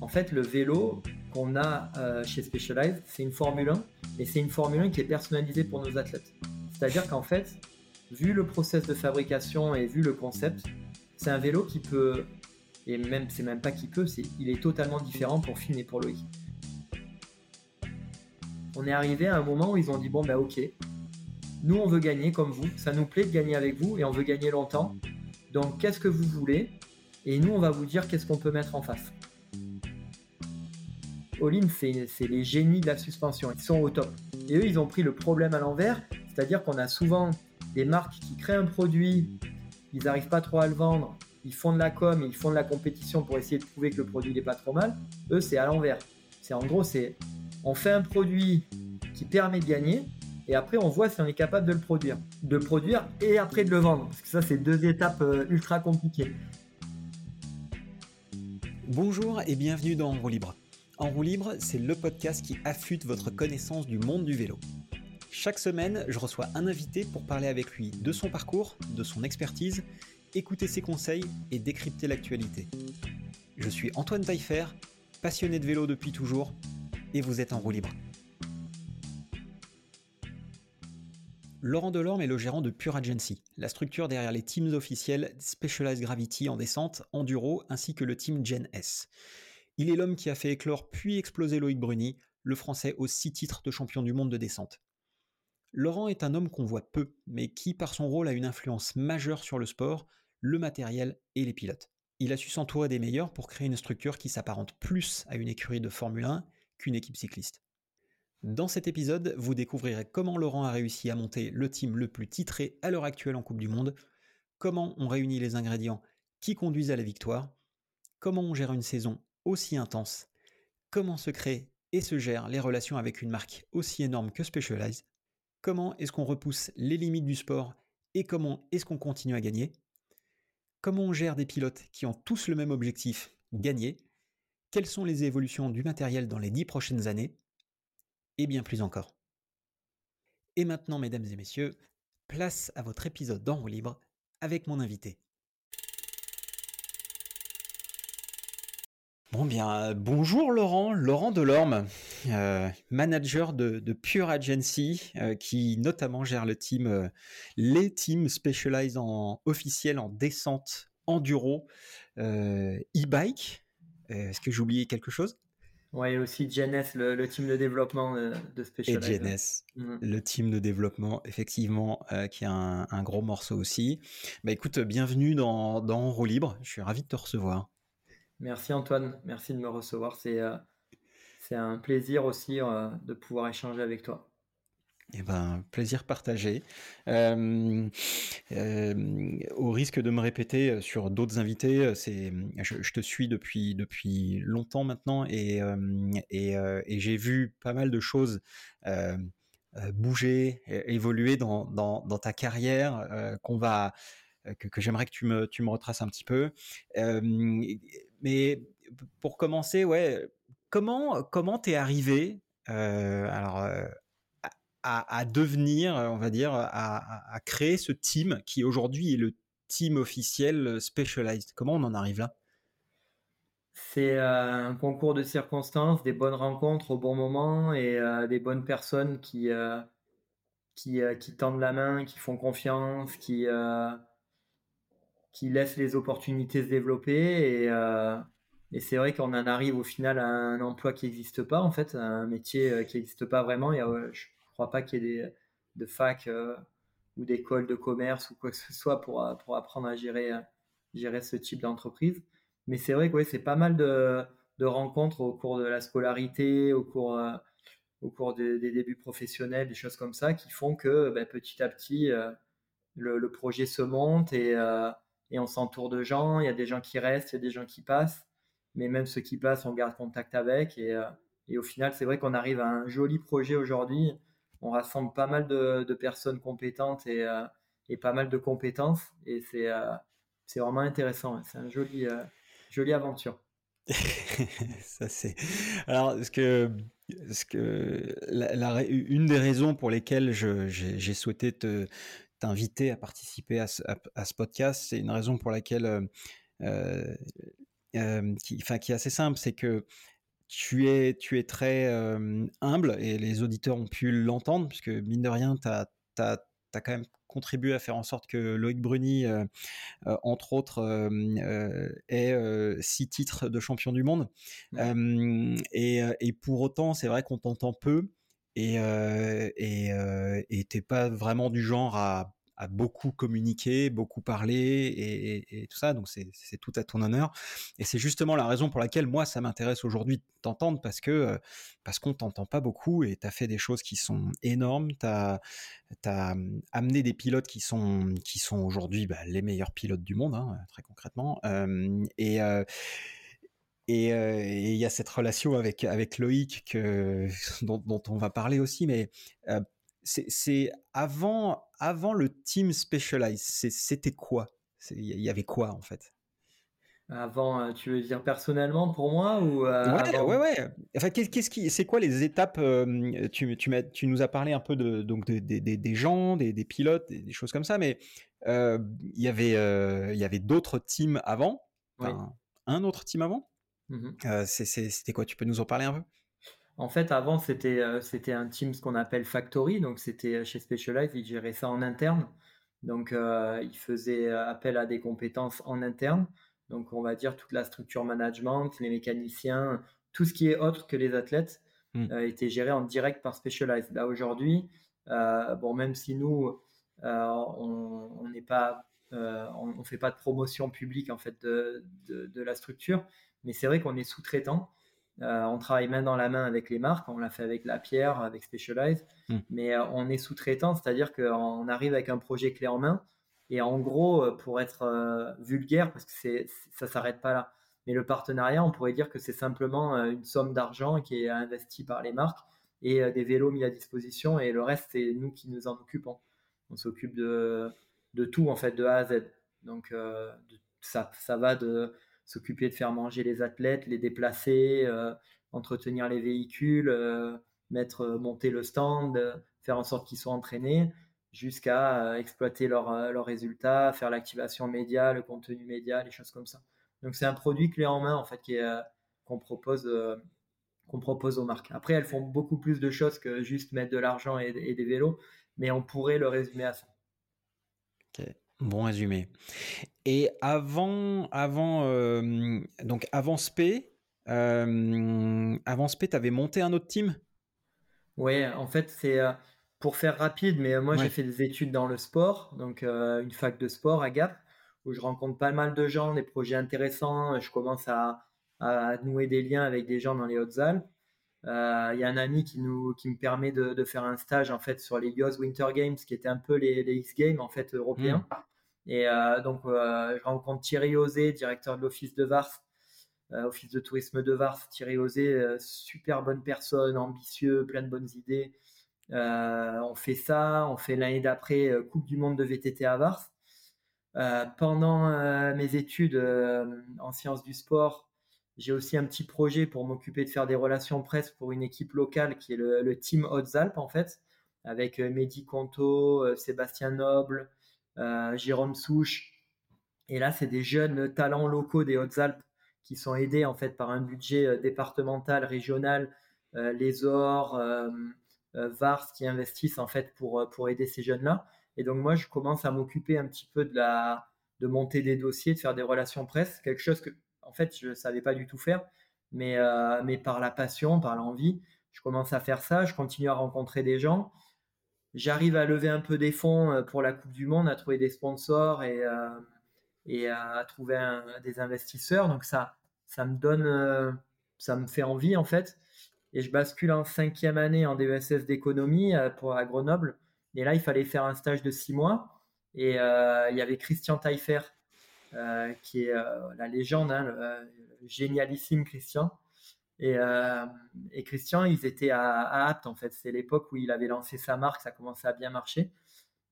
En fait, le vélo qu'on a euh, chez Specialized, c'est une Formule 1 et c'est une Formule 1 qui est personnalisée pour nos athlètes. C'est-à-dire qu'en fait, vu le process de fabrication et vu le concept, c'est un vélo qui peut, et même c'est même pas qui peut, il est totalement différent pour Finn et pour Loïc. On est arrivé à un moment où ils ont dit bon bah ok, nous on veut gagner comme vous, ça nous plaît de gagner avec vous et on veut gagner longtemps. Donc qu'est-ce que vous voulez? Et nous on va vous dire qu'est-ce qu'on peut mettre en face. Olin, c'est les génies de la suspension, ils sont au top. Et eux, ils ont pris le problème à l'envers, c'est-à-dire qu'on a souvent des marques qui créent un produit, ils n'arrivent pas trop à le vendre, ils font de la com, ils font de la compétition pour essayer de prouver que le produit n'est pas trop mal. Eux, c'est à l'envers. C'est en gros, c'est on fait un produit qui permet de gagner, et après on voit si on est capable de le produire. De produire et après de le vendre. Parce que ça, c'est deux étapes euh, ultra compliquées. Bonjour et bienvenue dans roue libre. En roue libre, c'est le podcast qui affûte votre connaissance du monde du vélo. Chaque semaine, je reçois un invité pour parler avec lui de son parcours, de son expertise, écouter ses conseils et décrypter l'actualité. Je suis Antoine Taillefer, passionné de vélo depuis toujours, et vous êtes en roue libre. Laurent Delorme est le gérant de Pure Agency, la structure derrière les teams officiels Specialized Gravity en descente, enduro, ainsi que le team Gen S. Il est l'homme qui a fait éclore puis exploser Loïc Bruni, le français aux six titres de champion du monde de descente. Laurent est un homme qu'on voit peu, mais qui, par son rôle, a une influence majeure sur le sport, le matériel et les pilotes. Il a su s'entourer des meilleurs pour créer une structure qui s'apparente plus à une écurie de Formule 1 qu'une équipe cycliste. Dans cet épisode, vous découvrirez comment Laurent a réussi à monter le team le plus titré à l'heure actuelle en Coupe du Monde, comment on réunit les ingrédients qui conduisent à la victoire, comment on gère une saison aussi intense, comment se créent et se gèrent les relations avec une marque aussi énorme que Specialized, comment est-ce qu'on repousse les limites du sport et comment est-ce qu'on continue à gagner, comment on gère des pilotes qui ont tous le même objectif, gagner, quelles sont les évolutions du matériel dans les dix prochaines années, et bien plus encore. Et maintenant, mesdames et messieurs, place à votre épisode d'En libre avec mon invité. Bon bien, bonjour Laurent, Laurent Delorme, euh, manager de, Pure Agency, euh, qui notamment gère le team, euh, les teams specialized en officiel en descente, enduro, e-bike. Est-ce que j'ai oublié quelque chose? Ouais, aussi GNS, le, le, team de développement de Specialized. Et GNS, mm. le team de développement, effectivement, euh, qui a un, un, gros morceau aussi. Bah écoute, bienvenue dans, dans Roue Libre. Je suis ravi de te recevoir. Merci Antoine, merci de me recevoir. C'est euh, un plaisir aussi de pouvoir échanger avec toi. Eh ben, plaisir partagé. Euh, euh, au risque de me répéter euh, sur d'autres invités, c'est, je, te suis depuis depuis longtemps maintenant et et, j'ai vu pas mal de choses bouger, évoluer dans, dans, dans ta carrière qu'on va que, que j'aimerais que tu me tu me retraces un petit peu. Mais pour commencer, ouais, comment comment t'es arrivé alors à, devenir, on va dire, à, créer ce team qui aujourd'hui est le team officiel Specialized? Comment on en arrive là? C'est euh, un concours de circonstances, des bonnes rencontres au bon moment et euh, des bonnes personnes qui, euh, qui, qui, tendent la main, qui font confiance, qui, qui laissent les opportunités se développer. Et, et c'est vrai qu'on en arrive au final à un emploi qui n'existe pas, en fait, un métier qui n'existe pas vraiment. Il y a, crois pas qu'il y ait des, de fac euh, ou d'écoles de commerce ou quoi que ce soit pour, euh, pour apprendre à gérer, euh, gérer ce type d'entreprise. Mais c'est vrai que c'est pas mal de, de, rencontres au cours de la scolarité, au cours, au cours des, débuts professionnels, des choses comme ça, qui font que ben, petit à petit, le, le, projet se monte et, et on s'entoure de gens. Il y a des gens qui restent, il y a des gens qui passent. Mais même ceux qui passent, on garde contact avec. Et, et au final, c'est vrai qu'on arrive à un joli projet aujourd'hui on rassemble pas mal de, personnes compétentes et, euh, et, pas mal de compétences. Et c'est euh, vraiment intéressant. C'est une jolie, euh, jolie aventure. ça c'est. Alors, ce que, ce que la, une des raisons pour lesquelles j'ai souhaité te t'inviter à participer à ce, à, ce podcast, c'est une raison pour laquelle qui, qui est assez simple, c'est que tu es, tu es très humble et les auditeurs ont pu l'entendre, puisque mine de rien, tu as, as, as, quand même contribué à faire en sorte que Loïc Bruni, entre autres, ait six titres de champion du monde. Et, et, pour autant, c'est vrai qu'on t'entend peu et et t'es pas vraiment du genre à beaucoup communiqué, beaucoup parlé et, tout ça. Donc c'est tout à ton honneur. Et c'est justement la raison pour laquelle moi ça m'intéresse aujourd'hui de t'entendre parce que euh, parce qu'on t'entend pas beaucoup et tu as fait des choses qui sont énormes. Tu as, as, amené des pilotes qui sont qui sont aujourd'hui bah, les meilleurs pilotes du monde, hein, très concrètement. Euh, et euh, et il y a cette relation avec, avec Loïc que, dont, dont, on va parler aussi, mais c'est avant, avant le team Specialized, c'était quoi? Il y avait quoi en fait? Avant, euh, tu veux dire personnellement pour moi ou euh, ouais, ouais, ouais, Enfin, qu'est-ce qui, c'est quoi les étapes euh, tu, tu, tu, nous as parlé un peu de donc des gens, des, pilotes, des, choses comme ça, mais il y avait il y avait d'autres teams avant, un autre team avant? Mmh c'était quoi Tu peux nous en parler un peu? En fait, avant, c'était euh, c'était un team ce qu'on appelle Factory, donc c'était euh, chez Specialized, ils géraient ça en interne. Donc, euh, ils faisaient appel à des compétences en interne. Donc, on va dire toute la structure management, les mécaniciens, tout ce qui est autre que les athlètes hmm. était géré en direct par Specialized. Là, aujourd'hui, bon, même si nous, on n'est pas, on, fait pas de promotion publique en fait de, de la structure, mais c'est vrai qu'on est sous-traitant. Euh, on travaille main dans la main avec les marques, on l'a fait avec La Pierre, avec Specialized, hmm. mais euh, on est sous-traitant, c'est-à-dire qu'on arrive avec un projet clé en main. Et en gros, euh, pour être vulgaire, parce que ça s'arrête pas là, mais le partenariat, on pourrait dire que c'est simplement une somme d'argent qui est investie par les marques et des vélos mis à disposition, et le reste, c'est nous qui nous en occupons. On s'occupe de, tout, en fait, de A à Z. Donc, ça, ça va de s'occuper de faire manger les athlètes, les déplacer, euh, entretenir les véhicules, euh, mettre, euh, monter le stand, faire en sorte qu'ils soient entraînés, jusqu'à exploiter leurs résultats, faire l'activation média, le contenu média, les choses comme ça. Donc c'est un produit clé en main en fait qu'on propose qu'on propose aux marques. Après, elles font beaucoup plus de choses que juste mettre de l'argent et, des vélos, mais on pourrait le résumer à ça. Bon résumé. Et avant, avant, euh, donc avant SP, euh, avant SP, tu avais monté un autre team? Ouais, en fait, c'est euh, pour faire rapide, mais moi j'ai fait des études dans le sport, donc une fac de sport à Gap, où je rencontre pas mal de gens, des projets intéressants, je commence à, nouer des liens avec des gens dans les Hautes-Alpes. Il y a un ami qui, nous, qui me permet de, faire un stage en fait sur les Yoz Winter Games, qui étaient un peu les, X Games en fait européens. Mmh. Et euh, donc, euh, je rencontre Thierry Osé, directeur de l'office de Vars, euh, office de tourisme de Vars. Thierry Osé, super bonne personne, ambitieux, plein de bonnes idées. on fait ça, on fait l'année d'après Coupe du Monde de VTT à Vars. pendant mes études en sciences du sport, j'ai aussi un petit projet pour m'occuper de faire des relations presse pour une équipe locale qui est le, Team Hautes-Alpes en fait, avec Mehdi Conto, Sébastien Noble, Jérôme Souche. Et là, c'est des jeunes talents locaux des Hautes-Alpes qui sont aidés en fait par un budget euh, départemental, régional, euh, les OR, VARS qui investissent en fait pour, pour aider ces jeunes-là. Et donc moi, je commence à m'occuper un petit peu de la de monter des dossiers, de faire des relations presse, quelque chose que en fait je savais pas du tout faire, mais mais par la passion, par l'envie, je commence à faire ça. Je continue à rencontrer des gens j'arrive à lever un peu des fonds euh, pour la Coupe du Monde, à trouver des sponsors et, euh, à trouver des investisseurs. Donc ça, ça me donne, euh, ça me fait envie en fait. Et je bascule en cinquième année en DESS d'économie pour à Grenoble. Et là, il fallait faire un stage de six mois. Et il y avait Christian Taillefer, qui est la légende, hein, le, génialissime Christian, euh, et, Christian, ils étaient à, à en fait. C'est l'époque où il avait lancé sa marque, ça commençait à bien marcher.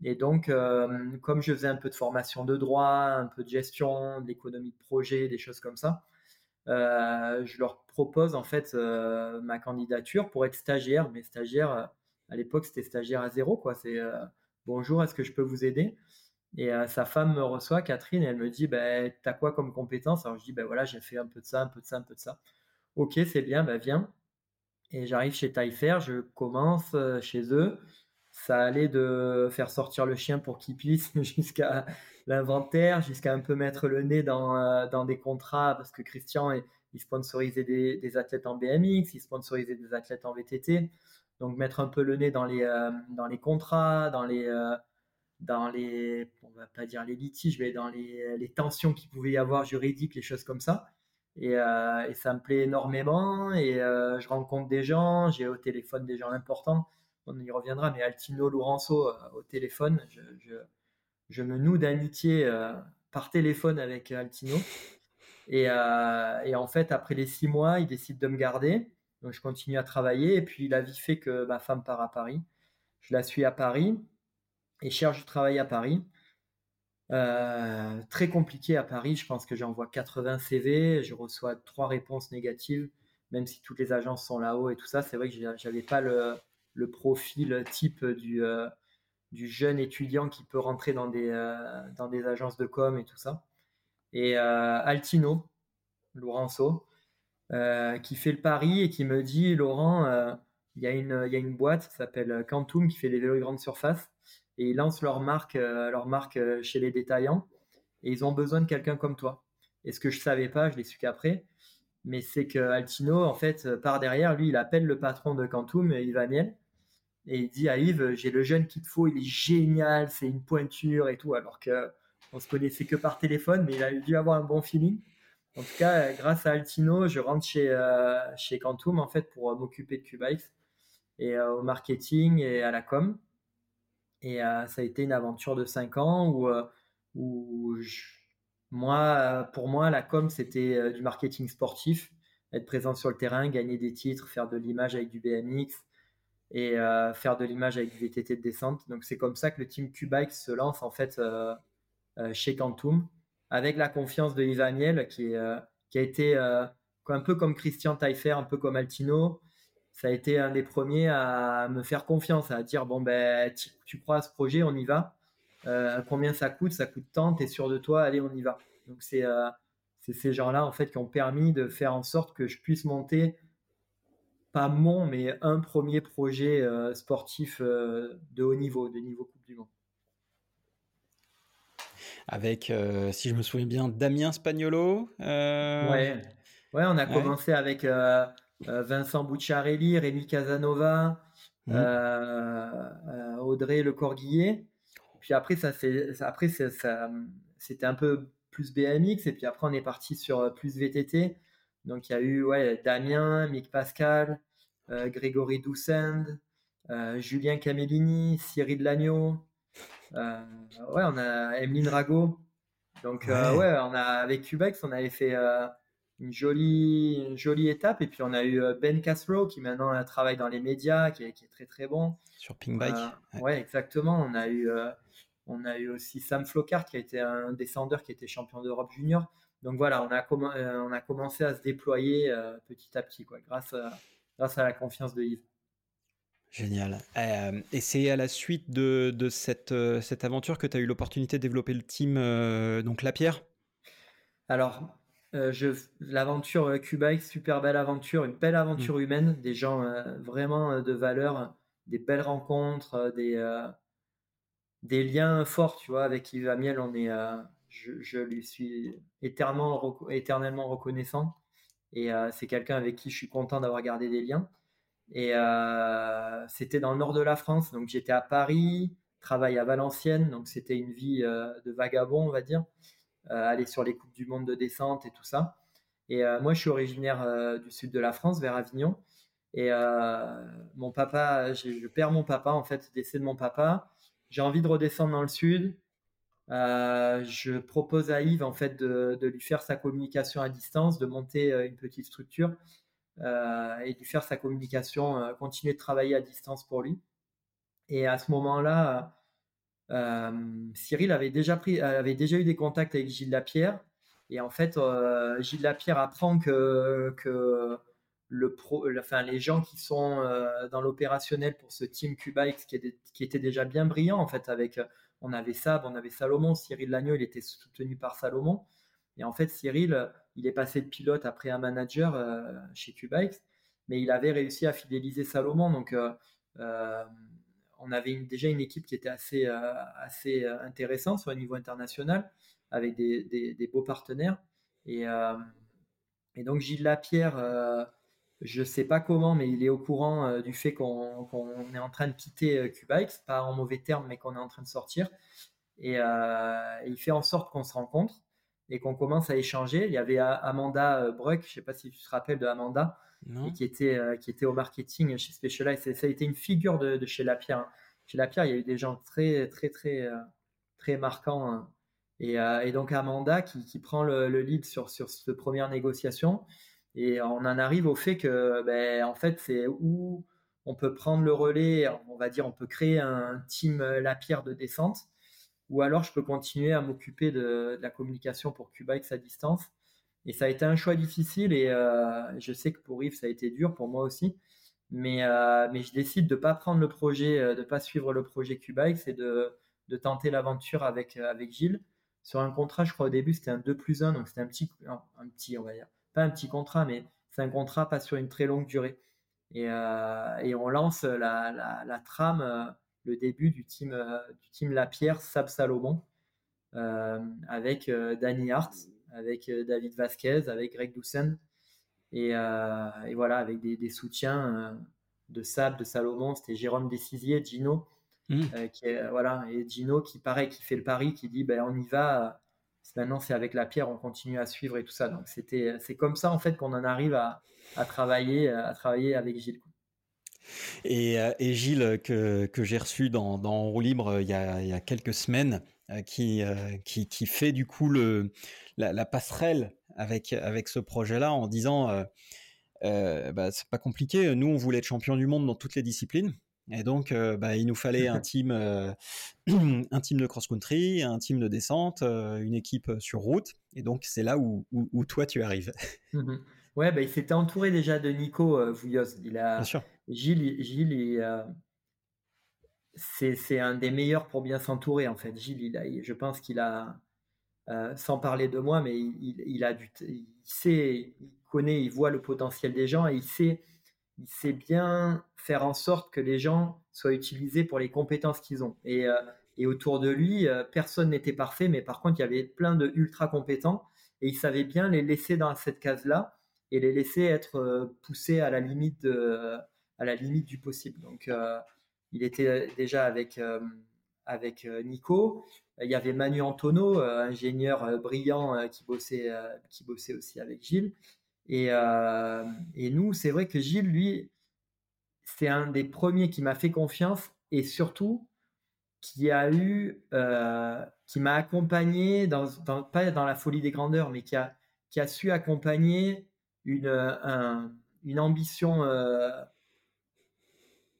Et donc, euh, comme je faisais un peu de formation de droit, un peu de gestion, d'économie de projet, des choses comme ça, euh, je leur propose en fait ma candidature pour être stagiaire. Mais stagiaire, à l'époque, c'était stagiaire à zéro. quoi. C'est bonjour, est-ce que je peux vous aider? Et sa femme me reçoit, Catherine, et elle me dit, ben, t'as quoi comme compétence? Alors je dis, ben voilà, j'ai fait un peu de ça, un peu de ça, un peu de ça. Ok, c'est bien, ben viens. Et j'arrive chez Taillefer, je commence chez eux. Ça allait de faire sortir le chien pour qu'il pisse jusqu'à l'inventaire, jusqu'à un peu mettre le nez dans, des contrats, parce que Christian, il sponsorisait des, athlètes en BMX, il sponsorisait des athlètes en VTT. Donc mettre un peu le nez dans les, contrats, dans les dans les, on va pas dire les litiges, mais dans les, les tensions qu'il pouvait y avoir juridiques, les choses comme ça. Et, euh, et ça me plaît énormément. Et euh, je rencontre des gens, j'ai au téléphone des gens importants. On y reviendra, mais Altino Lourenço euh, au téléphone, je me noue d'amitié par téléphone avec Altino. Et, et, en fait, après les six mois, il décide de me garder. Donc je continue à travailler. Et puis la vie fait que ma femme part à Paris. Je la suis à Paris et cherche du travail à Paris. Euh, très compliqué à Paris, je pense que j'envoie 80 CV, je reçois trois réponses négatives, même si toutes les agences sont là-haut et tout ça. C'est vrai que j'avais pas le, profil type du, euh, du jeune étudiant qui peut rentrer dans des, euh, dans des agences de com et tout ça. Et Altino, Laurenceau, qui fait le pari et qui me dit Laurent, il y, a une, y a une boîte qui s'appelle Quantum qui fait des vélos de grande surface et ils lancent leur marque, euh, leur marque euh, chez les détaillants et ils ont besoin de quelqu'un comme toi. Et ce que je savais pas, je l'ai su qu'après, mais c'est que Altino, en fait, euh, par derrière, lui, il appelle le patron de Quantum, Yves Amiel, et il dit à Yves, j'ai le jeune qu'il te faut, il est génial, c'est une pointure et tout, alors que on se connaissait que par téléphone, mais il a dû avoir un bon feeling. En tout cas, grâce à Altino, je rentre chez, chez Quantum, en fait, pour m'occuper de Cubikes et au marketing et à la com. Et ça a été une aventure de 5 ans où, où moi, pour moi, la com, c'était du marketing sportif, être présent sur le terrain, gagner des titres, faire de l'image avec du BMX et faire de l'image avec du VTT de descente. Donc c'est comme ça que le team Q-Bike se lance en fait chez Quantum avec la confiance de Yves Amiel qui, qui a été un peu comme Christian Taillefer, un peu comme Altino, ça a été un des premiers à me faire confiance, à dire bon ben tu, crois à ce projet, on y va. Euh, combien ça coûte? Ça coûte tant, tu es sûr de toi, allez on y va. Donc euh, c'est ces gens-là en fait qui ont permis de faire en sorte que je puisse monter pas mon mais un premier projet euh, sportif de haut niveau, de niveau Coupe du Monde. Avec, si je me souviens bien, Damien Spagnolo. Ouais. ouais, on a commencé avec euh, Vincent Bucciarelli, Rémi Casanova, mmh. euh, euh, Audrey Le Corguillet. Puis après, ça, après ça, c'était un peu plus BMX, et puis après, on est parti sur plus VTT. Donc, il y a eu ouais, Damien, Mick Pascal, Grégory Doucend, Julien Camellini, Cyril Lagneau. ouais, on a Emeline Rago. Donc, ouais. on a, avec Cubex, on avait fait une jolie, jolie étape. Et puis on a eu euh, Ben Castro qui maintenant euh, travaille dans les médias, qui est, qui est très très bon. Sur Pink Bike. Euh, ouais. exactement. On a eu, on a eu aussi Sam Flockhart qui a été un descendeur qui était champion d'Europe junior. Donc voilà, on a, on a commencé à se déployer petit à petit, quoi, grâce, à, grâce à la confiance de Yves. Génial. et c'est à la suite de, de cette, cette aventure que tu as eu l'opportunité de développer le team, donc La Pierre Alors, euh, l'aventure euh, Cuba, super belle aventure, une belle aventure mm. humaine, des gens euh, vraiment de valeur, des belles rencontres, des, des liens forts, tu vois, avec Yves Amiel, on est, je, lui suis éternellement, éternellement reconnaissant. Et c'est quelqu'un avec qui je suis content d'avoir gardé des liens. Et c'était dans le nord de la France, donc j'étais à Paris, travail à Valenciennes, donc c'était une vie de vagabond, on va dire. Euh, aller sur les coupes du monde de descente et tout ça. Et euh, moi, je suis originaire euh, du sud de la France, vers Avignon. Et mon papa, je perds mon papa, en fait, décès de mon papa. J'ai envie de redescendre dans le sud. je propose à Yves en fait de, lui faire sa communication à distance, de monter une petite structure et de lui faire sa communication, continuer de travailler à distance pour lui. Et à ce moment-là, Cyril avait déjà, pris, avait déjà eu des contacts avec Gilles Lapierre. Et en fait, euh, Gilles Lapierre apprend que, que le pro, enfin, les gens qui sont euh, dans l'opérationnel pour ce team Cuba qui, était déjà bien brillant en fait avec on avait Sab, on avait Salomon. Cyril Lagneau, il était soutenu par Salomon. Et en fait, Cyril, il est passé de pilote après un manager chez Cubikes, mais il avait réussi à fidéliser Salomon. Donc, on avait déjà une équipe qui était assez, assez intéressante sur le niveau international, avec des, beaux partenaires. Et, et, donc, Gilles Lapierre je ne sais pas comment, mais il est au courant euh, du fait qu'on est en train de quitter euh, Cubikes, pas en mauvais termes, mais qu'on est en train de sortir. Et, euh, il fait en sorte qu'on se rencontre et qu'on commence à échanger. Il y avait Amanda Bruck, je ne sais pas si tu te rappelles de Amanda, qui, était, qui était au marketing chez Specialized. Ça a été une figure de, chez Lapierre. Hein. Chez Lapierre, il y a eu des gens très, très, très, très marquants. Hein. Et, et, donc Amanda qui, qui prend le, le, lead sur, sur cette première négociation. Et on en arrive au fait que, ben, en fait, c'est où on peut prendre le relais, on va dire, on peut créer un team La Pierre de descente, ou alors je peux continuer à m'occuper de, la communication pour Cubax à distance. Et ça a été un choix difficile, et euh, je sais que pour Yves, ça a été dur, pour moi aussi. Mais, euh, je décide de ne pas prendre le projet, euh, de ne pas suivre le projet Cubax et de, tenter l'aventure avec, avec Gilles. Sur un contrat, je crois au début, c'était un 2 plus 1, donc c'était un petit, un petit, on va dire, un petit contrat, mais c'est un contrat pas sur une très longue durée. Et, on lance la, trame, le début du team, euh, du team Lapierre, Sab Salomon, avec Danny Hart, avec David Vasquez, avec Greg Doucen. Et, voilà, avec des, soutiens de Sab, de Salomon, c'était Jérôme Décisier, Gino. Mmh. qui est, voilà, et Gino qui pareil qui fait le pari qui dit ben on y va Maintenant, c'est avec la pierre, on continue à suivre et tout ça. Donc, c'était, c'est comme ça, en fait, qu'on en arrive à, travailler, à travailler avec Gilles. Et, euh, et, Gilles, que, que j'ai reçu dans, dans Roue Libre euh, il y, a, il y a quelques semaines, euh, qui, qui, qui, fait du coup le, la, passerelle avec, avec ce projet-là en disant euh, bah, c'est pas compliqué, nous on voulait être champion du monde dans toutes les disciplines. Et donc, euh, bah, il nous fallait un team, euh, un team de cross-country, un team de descente, euh, une équipe sur route. Et donc, c'est là où, où, toi, tu arrives. Mmh ouais, bah, il s'était entouré déjà de Nico Vouilloz. Il a, Bien sûr. Gilles, Gilles c'est un des meilleurs pour bien s'entourer, en fait. Gilles, je pense qu'il a, sans parler de moi, mais il, a du, il sait, il connaît, il voit le potentiel des gens et il sait il sait bien faire en sorte que les gens soient utilisés pour les compétences qu'ils ont. Et, euh, autour de lui, euh, personne n'était parfait, mais par contre, il y avait plein de ultra compétents et il savait bien les laisser dans cette case-là et les laisser être euh, poussés à la limite à la limite du possible. Donc, il était déjà avec avec Nico. Il y avait Manu Antonio, ingénieur brillant qui bossait qui bossait aussi avec Gilles. Euh, et, nous, c'est vrai que Gilles, lui, c'est un des premiers qui m'a fait confiance et surtout qui a eu, euh, qui m'a accompagné dans, pas dans la folie des grandeurs, mais qui a, qui a su accompagner une, une ambition euh,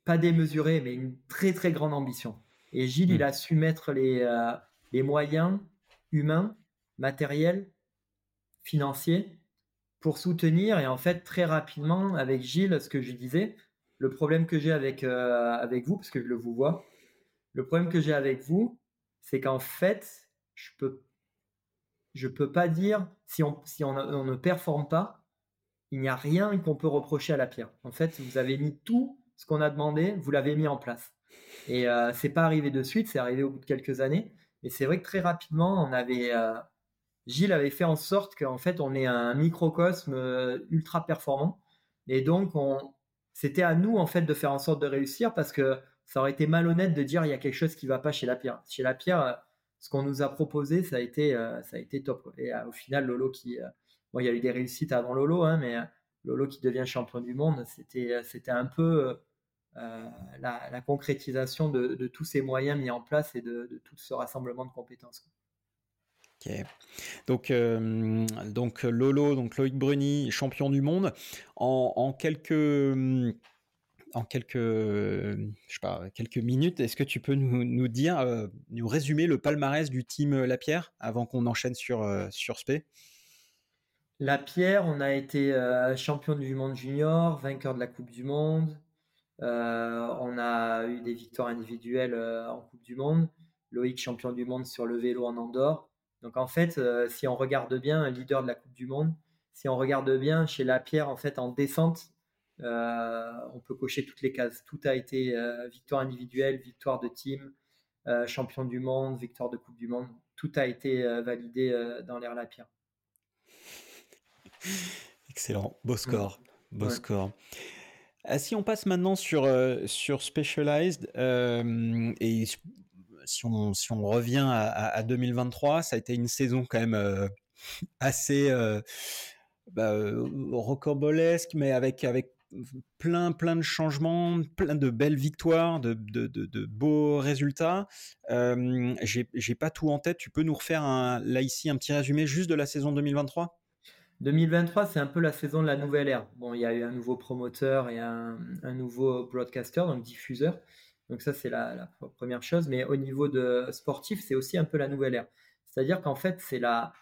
pas démesurée, mais une très très grande ambition. Et Gilles, il mmh. a su mettre les, les moyens humains, matériels, financiers pour soutenir. Et en fait, très rapidement, avec Gilles, ce que je disais, le problème que j'ai avec, euh, avec vous, parce que je le vous vois, le problème que j'ai avec vous, c'est qu'en fait, je peux, je peux pas dire, si on, si on, ne performe pas, il n'y a rien qu'on peut reprocher à la pierre. En fait, vous avez mis tout ce qu'on a demandé, vous l'avez mis en place. Et euh, c'est pas arrivé de suite, c'est arrivé au bout de quelques années. Et c'est vrai que très rapidement, on avait, euh, Gilles avait fait en sorte qu'en fait, on ait un microcosme euh, ultra performant. Et donc, c'était à nous, en fait, de faire en sorte de réussir parce que ça aurait été malhonnête de dire il y a quelque chose qui va pas chez la pierre. Chez la pierre, euh, ce qu'on nous a proposé, ça a été, ça a été top. Et au final, Lolo qui. bon, il y a eu des réussites avant Lolo, hein, mais Lolo qui devient champion du monde, c'était, c'était un peu. La, concrétisation de, tous ces moyens mis en place et de, de tout ce rassemblement de compétences. Ok. Donc, euh, donc Lolo, donc Loïc Bruni, champion du monde. En, quelques, en quelques, je sais pas, quelques minutes, est-ce que tu peux nous, dire, euh, nous résumer le palmarès du team Lapierre avant qu'on enchaîne sur, euh, sur SP? Lapierre, on a été champion du monde junior, vainqueur de la Coupe du Monde. On a eu des victoires individuelles en Coupe du Monde. Loïc champion du monde sur le vélo en Andorre. Donc en fait, si on regarde bien, un leader de la Coupe du Monde, si on regarde bien chez Lapierre, en fait, en descente, on peut cocher toutes les cases. Tout a été victoire individuelle, victoire de team, champion du monde, victoire de Coupe du Monde. Tout a été validé dans l'ère Lapierre. Excellent, beau score, beau score. Ah, si on passe maintenant sur, euh, sur Specialized, euh, et si on, si on revient à, 2023, ça a été une saison quand même euh, assez bah, rocambolesque, mais avec, avec plein, plein de changements, plein de belles victoires, de, de, beaux résultats. J'ai pas tout en tête. Tu peux nous refaire là ici un petit résumé juste de la saison 2023 2023, c'est un peu la saison de la nouvelle ère. Bon, il y a eu un nouveau promoteur et un, nouveau broadcaster, donc diffuseur. Donc ça, c'est la, première chose. Mais au niveau de sportif, c'est aussi un peu la nouvelle ère. C'est-à-dire qu'en fait, c'est la,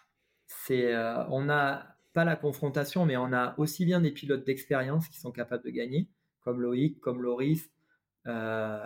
c'est, euh, on n'a pas la confrontation, mais on a aussi bien des pilotes d'expérience qui sont capables de gagner, comme Loïc, comme Loris, euh,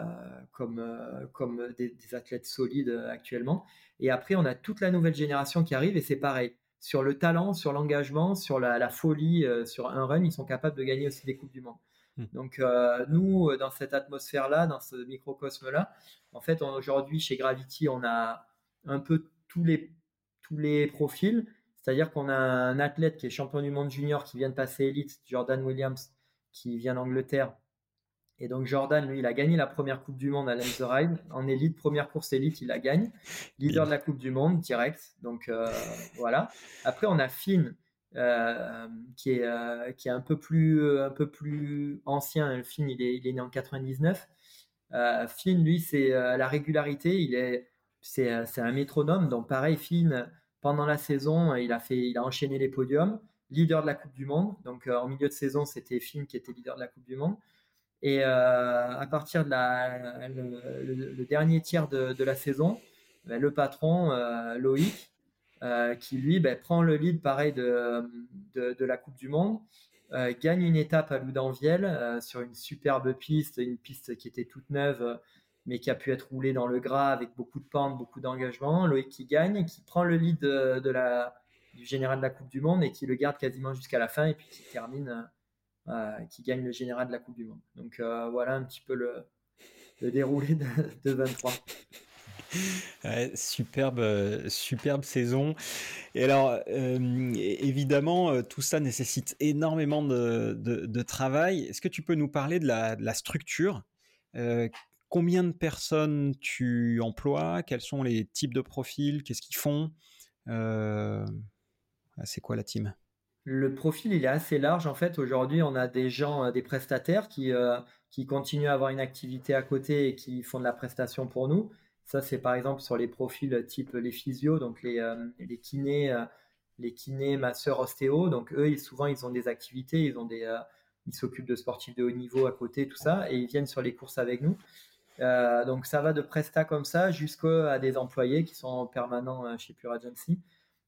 comme, euh, comme des, athlètes solides actuellement. Et après, on a toute la nouvelle génération qui arrive et c'est pareil sur le talent, sur l'engagement, sur la, folie, euh, sur un run, ils sont capables de gagner aussi des Coupes du Monde. Hmm. Donc euh, nous, euh, dans cette atmosphère-là, dans ce microcosme-là, en fait, aujourd'hui, chez Gravity, on a un peu tous les, tous les profils. C'est-à-dire qu'on a un athlète qui est champion du monde junior qui vient de passer élite, Jordan Williams, qui vient d'Angleterre, et donc Jordan, lui, il a gagné la première Coupe du Monde à Ride En élite, première course élite, il la gagne. Leader de la Coupe du Monde, direct. Donc euh, voilà. Après, on a Finn, euh, qui, est, euh, qui est un peu plus, un peu plus ancien. Finn, il est, il est né en 99. Finn, lui, c'est la régularité. Il est, c'est, un métronome. Donc pareil, Finn, pendant la saison, il a, fait, il a enchaîné les podiums. Leader de la Coupe du Monde. Donc en milieu de saison, c'était Finn qui était leader de la Coupe du Monde. Et euh, à partir de la, le, dernier tiers de, la saison, ben, le patron, euh, Loïc, euh, qui lui ben, prend le lead pareil de, la Coupe du Monde, gagne une étape à Loudanviel sur une superbe piste, une piste qui était toute neuve, mais qui a pu être roulée dans le gras avec beaucoup de pentes, beaucoup d'engagement. Loïc qui gagne, qui prend le lead de, la, du général de la Coupe du Monde et qui le garde quasiment jusqu'à la fin et puis qui termine qui gagne le général de la Coupe du Monde. Donc euh, voilà un petit peu le, déroulé de, 23. superbe, superbe saison. Et alors, euh, évidemment, tout ça nécessite énormément de, travail. Est-ce que tu peux nous parler de la, structure? Combien de personnes tu emploies? Quels sont les types de profils? Qu'est-ce qu'ils font? C'est quoi la team? Le profil, il est assez large. En fait, aujourd'hui, on a des gens, euh, des prestataires qui, euh, qui continuent à avoir une activité à côté et qui font de la prestation pour nous. Ça, c'est par exemple sur les profils type les physios, donc les, euh, les kinés, les kinés, masseurs, ostéo. Donc eux, souvent, ils ont des activités, ils ont des, ils s'occupent de sportifs de haut niveau à côté, tout ça, et ils viennent sur les courses avec nous. donc ça va de presta comme ça jusqu'à des employés qui sont permanents chez Pure Agency.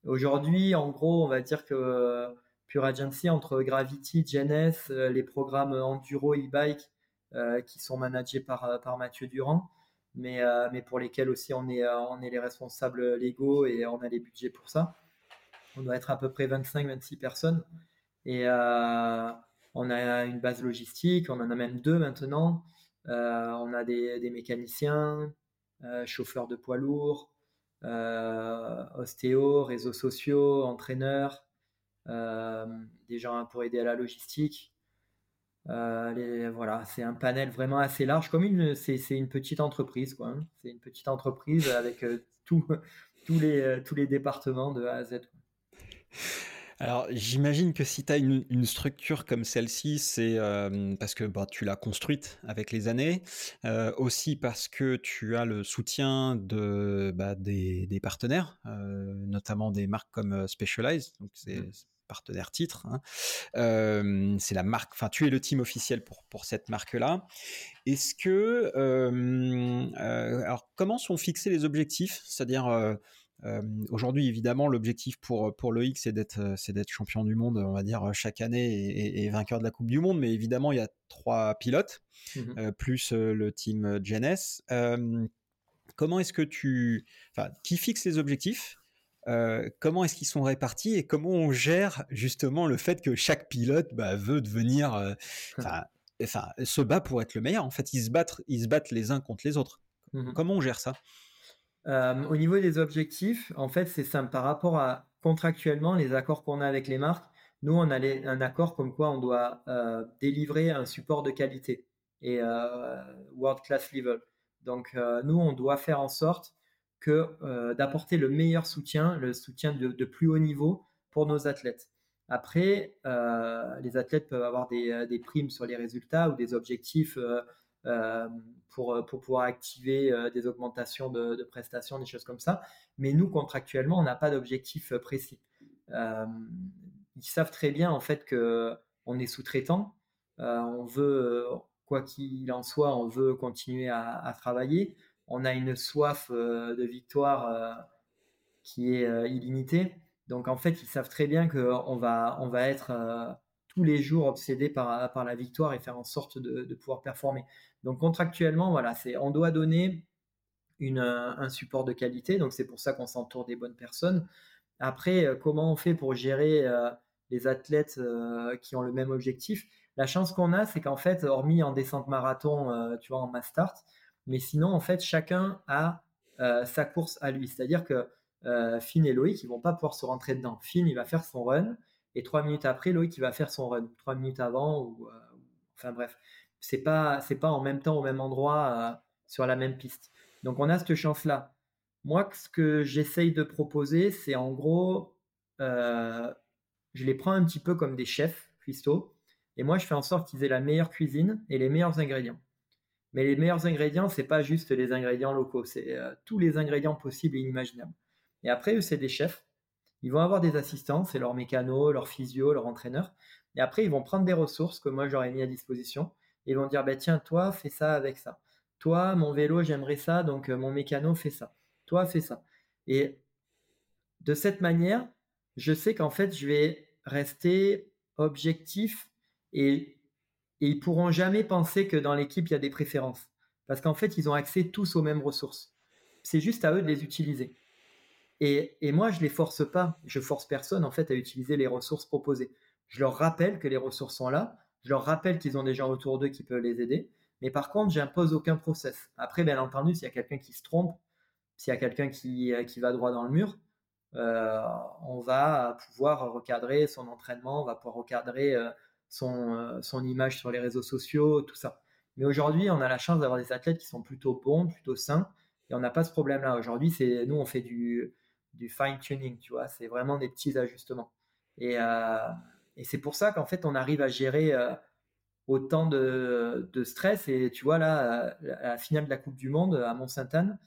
Aujourd'hui, en gros, on va dire que Pure Agency, entre Gravity, GNS, euh, les programmes Enduro, e-bike, euh, qui sont managés par, euh, Mathieu Durand, mais, mais pour lesquels aussi on est, on est les responsables légaux et on a les budgets pour ça. On doit être à peu près 25-26 personnes. Et on a une base logistique, on en a même deux maintenant. on a des, mécaniciens, chauffeurs de poids lourds, ostéo, réseaux sociaux, entraîneurs, euh, des gens pour aider à la logistique. Euh, voilà, c'est un panel vraiment assez large, comme une, c'est, une petite entreprise, quoi. Hein. C'est une petite entreprise avec euh, tous, les, tous les départements de A à Z. Alors, j'imagine que si tu as une, structure comme celle-ci, c'est parce que bah, tu l'as construite avec les années, aussi parce que tu as le soutien de, bah, des, partenaires, notamment des marques comme Specialized, donc c'est mmh partenaire titre. Hein. c'est la marque, enfin, tu es le team officiel pour, pour cette marque-là. Est-ce que, alors, comment sont fixés les objectifs? C'est-à-dire, aujourd'hui, évidemment, l'objectif pour, pour Loïc, c'est d'être, c'est d'être champion du monde, on va dire, chaque année et, vainqueur de la Coupe du Monde. Mais évidemment, il y a trois pilotes, mmh plus le team Genes. comment est-ce que tu, enfin, qui fixe les objectifs? Comment est-ce qu'ils sont répartis et comment on gère justement le fait que chaque pilote bah, veut devenir, enfin, se bat pour être le meilleur. En fait, ils se battent, ils se battent les uns contre les autres. Mmh comment on gère ça? Au niveau des objectifs, en fait, c'est simple. Par rapport à contractuellement les accords qu'on a avec les marques, nous, on a un accord comme quoi on doit délivrer un support de qualité et world class level. Donc, nous, on doit faire en sorte que d'apporter le meilleur soutien, le soutien de, plus haut niveau pour nos athlètes. Après, les athlètes peuvent avoir des, primes sur les résultats ou des objectifs pour, pour pouvoir activer des augmentations de, prestations, des choses comme ça. Mais nous, contractuellement, on n'a pas d'objectif précis. ils savent très bien en fait que on est sous-traitant. on veut, quoi qu'il en soit, on veut continuer à travailler on a une soif euh, de victoire euh, qui est euh, illimitée. Donc en fait, ils savent très bien qu'on va, on va être tous les jours obsédé par, par la victoire et faire en sorte de, pouvoir performer. Donc contractuellement, voilà, c'est, on doit donner une, un support de qualité. Donc c'est pour ça qu'on s'entoure des bonnes personnes. Après, comment on fait pour gérer les athlètes qui ont le même objectif? La chance qu'on a, c'est qu'en fait, hormis en descente marathon, tu vois, en mass start, mais sinon, en fait, chacun a euh, sa course à lui. C'est-à-dire que euh, Finn et Loïc, ils vont pas pouvoir se rentrer dedans. Finn, il va faire son run, et trois minutes après, Loïc, il va faire son run. Trois minutes avant, ou euh, enfin bref, c'est pas pas en même temps au même endroit sur la même piste. Donc on a cette chance-là. Moi, ce que j'essaye de proposer, c'est en gros, je les prends un petit peu comme des chefs cuistots, et moi, je fais en sorte qu'ils aient la meilleure cuisine et les meilleurs ingrédients. Mais les meilleurs ingrédients, c'est pas juste les ingrédients locaux, c'est euh, tous les ingrédients possibles et inimaginables. Et après, eux, c'est des chefs. Ils vont avoir des assistants, c'est leur mécano, leur physio, leur entraîneur. Et après, ils vont prendre des ressources que moi j'aurais mis à disposition. Et ils vont dire, bah, tiens, toi, fais ça avec ça. Toi, mon vélo, j'aimerais ça, donc euh, mon mécano, fait ça. Toi, fais ça. Et de cette manière, je sais qu'en fait, je vais rester objectif et et ils pourront jamais penser que dans l'équipe, il y a des préférences. Parce qu'en fait, ils ont accès tous aux mêmes ressources. C'est juste à eux de les utiliser. Et, moi, je les force pas. Je force personne, en fait, à utiliser les ressources proposées. Je leur rappelle que les ressources sont là. Je leur rappelle qu'ils ont des gens autour d'eux qui peuvent les aider. Mais par contre, j'impose aucun process. Après, bien entendu, s'il y a quelqu'un qui se trompe, s'il y a quelqu'un qui, qui va droit dans le mur, euh, on va pouvoir recadrer son entraînement, on va pouvoir recadrer euh, euh, son, image sur les réseaux sociaux, tout ça. Mais aujourd'hui, on a la chance d'avoir des athlètes qui sont plutôt bons, plutôt sains, et on n'a pas ce problème-là. Aujourd'hui, c'est nous, on fait du, fine-tuning, tu vois, c'est vraiment des petits ajustements. Et, euh, c'est pour ça qu'en fait, on arrive à gérer euh, autant de, stress. Et tu vois, là, la finale de la Coupe du Monde à Mont-Sainte-Anne,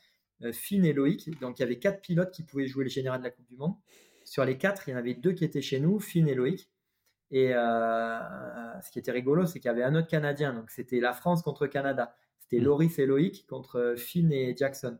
Finn et Loïc, donc il y avait quatre pilotes qui pouvaient jouer le général de la Coupe du Monde. Sur les quatre, il y en avait deux qui étaient chez nous, Finn et Loïc. Et euh, ce qui était rigolo, c'est qu'il y avait un autre Canadien. Donc c'était la France contre Canada. C'était mm. Loris et Loïc contre Finn et Jackson.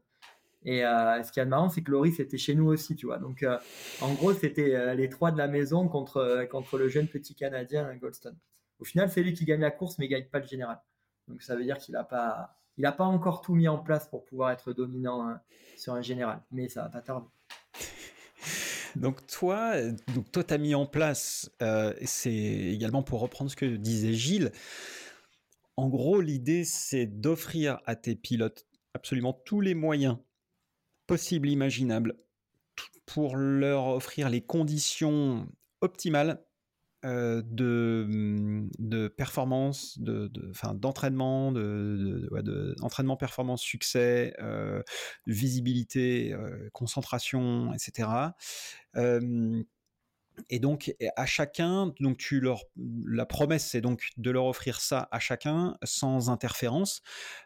Et euh, ce qui est marrant, c'est que Loris était chez nous aussi, tu vois. Donc euh, en gros, c'était les trois de la maison contre, contre le jeune petit Canadien Goldstone. Au final, c'est lui qui gagne la course, mais il gagne pas le général. Donc ça veut dire qu'il n'a pas, il a pas encore tout mis en place pour pouvoir être dominant hein, sur un général. Mais ça va pas tarder. Donc toi, donc toi, t'as mis en place, euh, c'est également pour reprendre ce que disait Gilles. En gros, l'idée, c'est d'offrir à tes pilotes absolument tous les moyens possibles, imaginables, pour leur offrir les conditions optimales euh, de, de, performance, de, d'entraînement, de, de, performance, succès, euh, visibilité, euh, concentration, etc. et donc à chacun, donc tu leur, la promesse c'est donc de leur offrir ça à chacun sans interférence.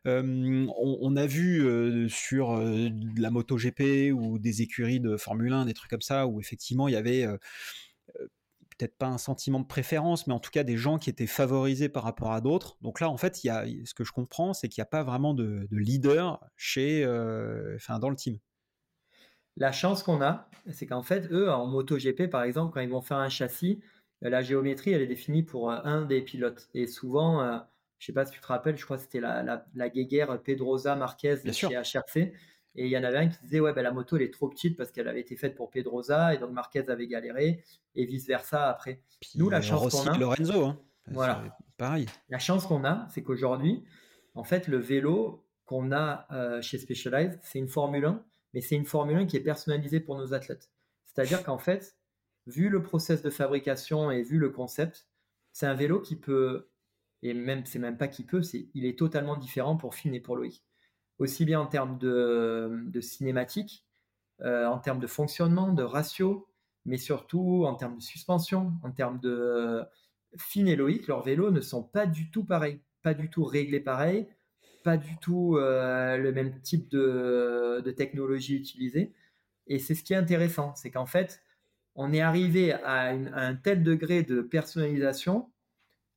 on, a vu sur la MotoGP ou des écuries de Formule 1, des trucs comme ça, où effectivement il y avait peut-être pas un sentiment de préférence, mais en tout cas des gens qui étaient favorisés par rapport à d'autres. Donc là, en fait, il y a, ce que je comprends, c'est qu'il n'y a pas vraiment de, leader chez, euh, enfin, dans le team. La chance qu'on a, c'est qu'en fait, eux, en MotoGP, par exemple, quand ils vont faire un châssis, euh, la géométrie, elle est définie pour euh, un des pilotes. Et souvent, je ne sais pas si tu te rappelles, je crois que c'était la, la, la guéguerre Pedrosa Marquez chez HRC. Et il y en avait un qui disait ouais ben la moto elle est trop petite parce qu'elle avait été faite pour Pedrosa et donc Marquez avait galéré et vice versa après. Nous la chance qu'on a. Lorenzo, hein. Voilà. Pareil. La chance qu'on a, c'est qu'aujourd'hui, en fait, le vélo qu'on a euh, chez Specialized, c'est une Formule 1, mais c'est une Formule 1 qui est personnalisée pour nos athlètes. C'est-à-dire qu'en fait, vu le process de fabrication et vu le concept, c'est un vélo qui peut, et même c'est même pas qui peut, c'est il est totalement différent pour Finn et pour Loïc. Aussi bien en termes de, cinématique, euh, en termes de fonctionnement, de ratio, mais surtout en termes de suspension, en termes de Finn et Loïc, leurs vélos ne sont pas du tout pareils, pas du tout réglés pareil, pas du tout euh, le même type de, technologie utilisée. Et c'est ce qui est intéressant, c'est qu'en fait, on est arrivé à, un tel degré de personnalisation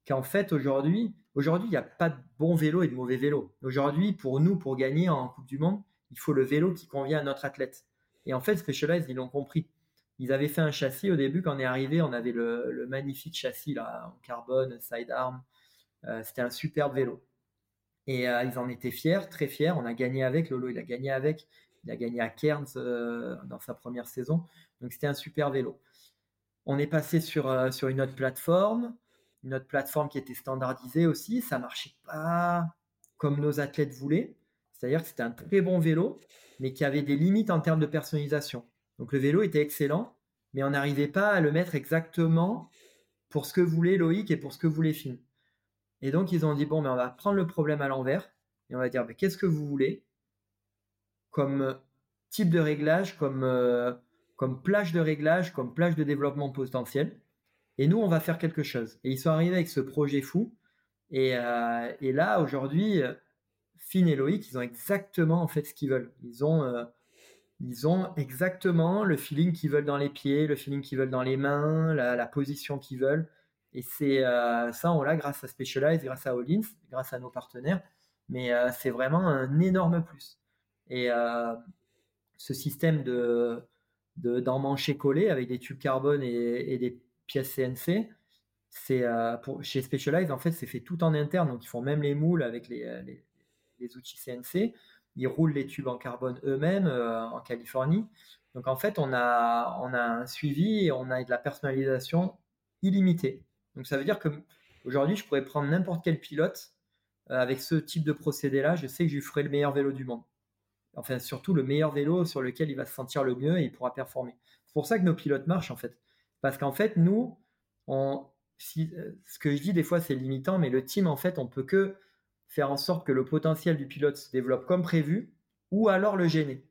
qu'en fait, aujourd'hui, il n'y a pas de bon vélo et de mauvais vélo. Aujourd'hui, pour nous, pour gagner en Coupe du Monde, il faut le vélo qui convient à notre athlète. Et en fait, Specialized, ils l'ont compris. Ils avaient fait un châssis au début, quand on est arrivé, on avait le, magnifique châssis en carbone, sidearm. Euh, c'était un superbe vélo. Et euh, ils en étaient fiers, très fiers. On a gagné avec, Lolo, il a gagné avec. Il a gagné à Cairns euh, dans sa première saison. Donc c'était un super vélo. On est passé sur une autre plateforme, une autre plateforme qui était standardisée aussi. Ça marchait pas comme nos athlètes voulaient. C'est-à-dire que c'était un très bon vélo, mais qui avait des limites en termes de personnalisation. Donc le vélo était excellent, mais on n'arrivait pas à le mettre exactement pour ce que voulait Loïc et pour ce que voulait Finn. Et donc ils ont dit bon, mais on va prendre le problème à l'envers et on va dire qu'est-ce que vous voulez comme type de réglage, euh, comme plage de réglage, comme plage de développement potentiel? Et nous, on va faire quelque chose. Et ils sont arrivés avec ce projet fou. Et, euh, là, aujourd'hui, Finn et Loïc, ils ont exactement en fait ce qu'ils veulent. Ils ont euh, ils ont exactement le feeling qu'ils veulent dans les pieds, le feeling qu'ils veulent dans les mains, la, position qu'ils veulent. Et c'est euh, ça, on l'a grâce à Specialized, grâce à Hollins, grâce à nos partenaires. Mais euh, c'est vraiment un énorme plus. Et euh, ce système de d'emmancher collé avec des tubes carbone et, des pièces CNC, c'est pour chez Specialized en fait c'est fait tout en interne. Donc ils font même les moules avec les, les outils CNC ils roulent les tubes en carbone eux-mêmes euh, en Californie. Donc en fait, on a, on a un suivi et on a de la personnalisation illimitée. Donc ça veut dire que aujourd'hui, je pourrais prendre n'importe quel pilote euh, avec ce type de procédé-là. Je sais que je lui ferai le meilleur vélo du monde. Enfin, surtout le meilleur vélo sur lequel il va se sentir le mieux et il pourra performer. C'est pour ça que nos pilotes marchent en fait. Parce qu'en fait, nous, euh, ce que je dis des fois, c'est limitant, mais le team, en fait, on peut que faire en sorte que le potentiel du pilote se développe comme prévu, ou alors le gêner.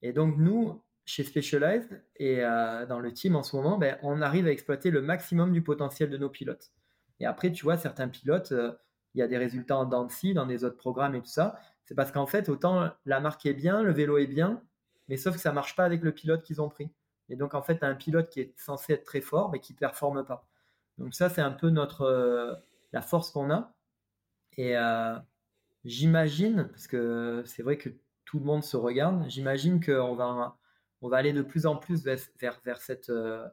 Et donc nous, chez Specialized et euh, dans le team en ce moment, ben, on arrive à exploiter le maximum du potentiel de nos pilotes. Et après, tu vois, certains pilotes, euh, il y a des résultats en Dancy, dans des autres programmes et tout ça. C'est parce qu'en fait, autant la marque est bien, le vélo est bien, mais sauf que ça marche pas avec le pilote qu'ils ont pris. Et donc, en fait, un pilote qui est censé être très fort, mais qui ne performe pas. Donc ça, c'est un peu notre, euh, la force qu'on a. Et euh, j'imagine, parce que c'est vrai que tout le monde se regarde, j'imagine qu'on va, on va aller de plus en plus vers, vers, cette, euh,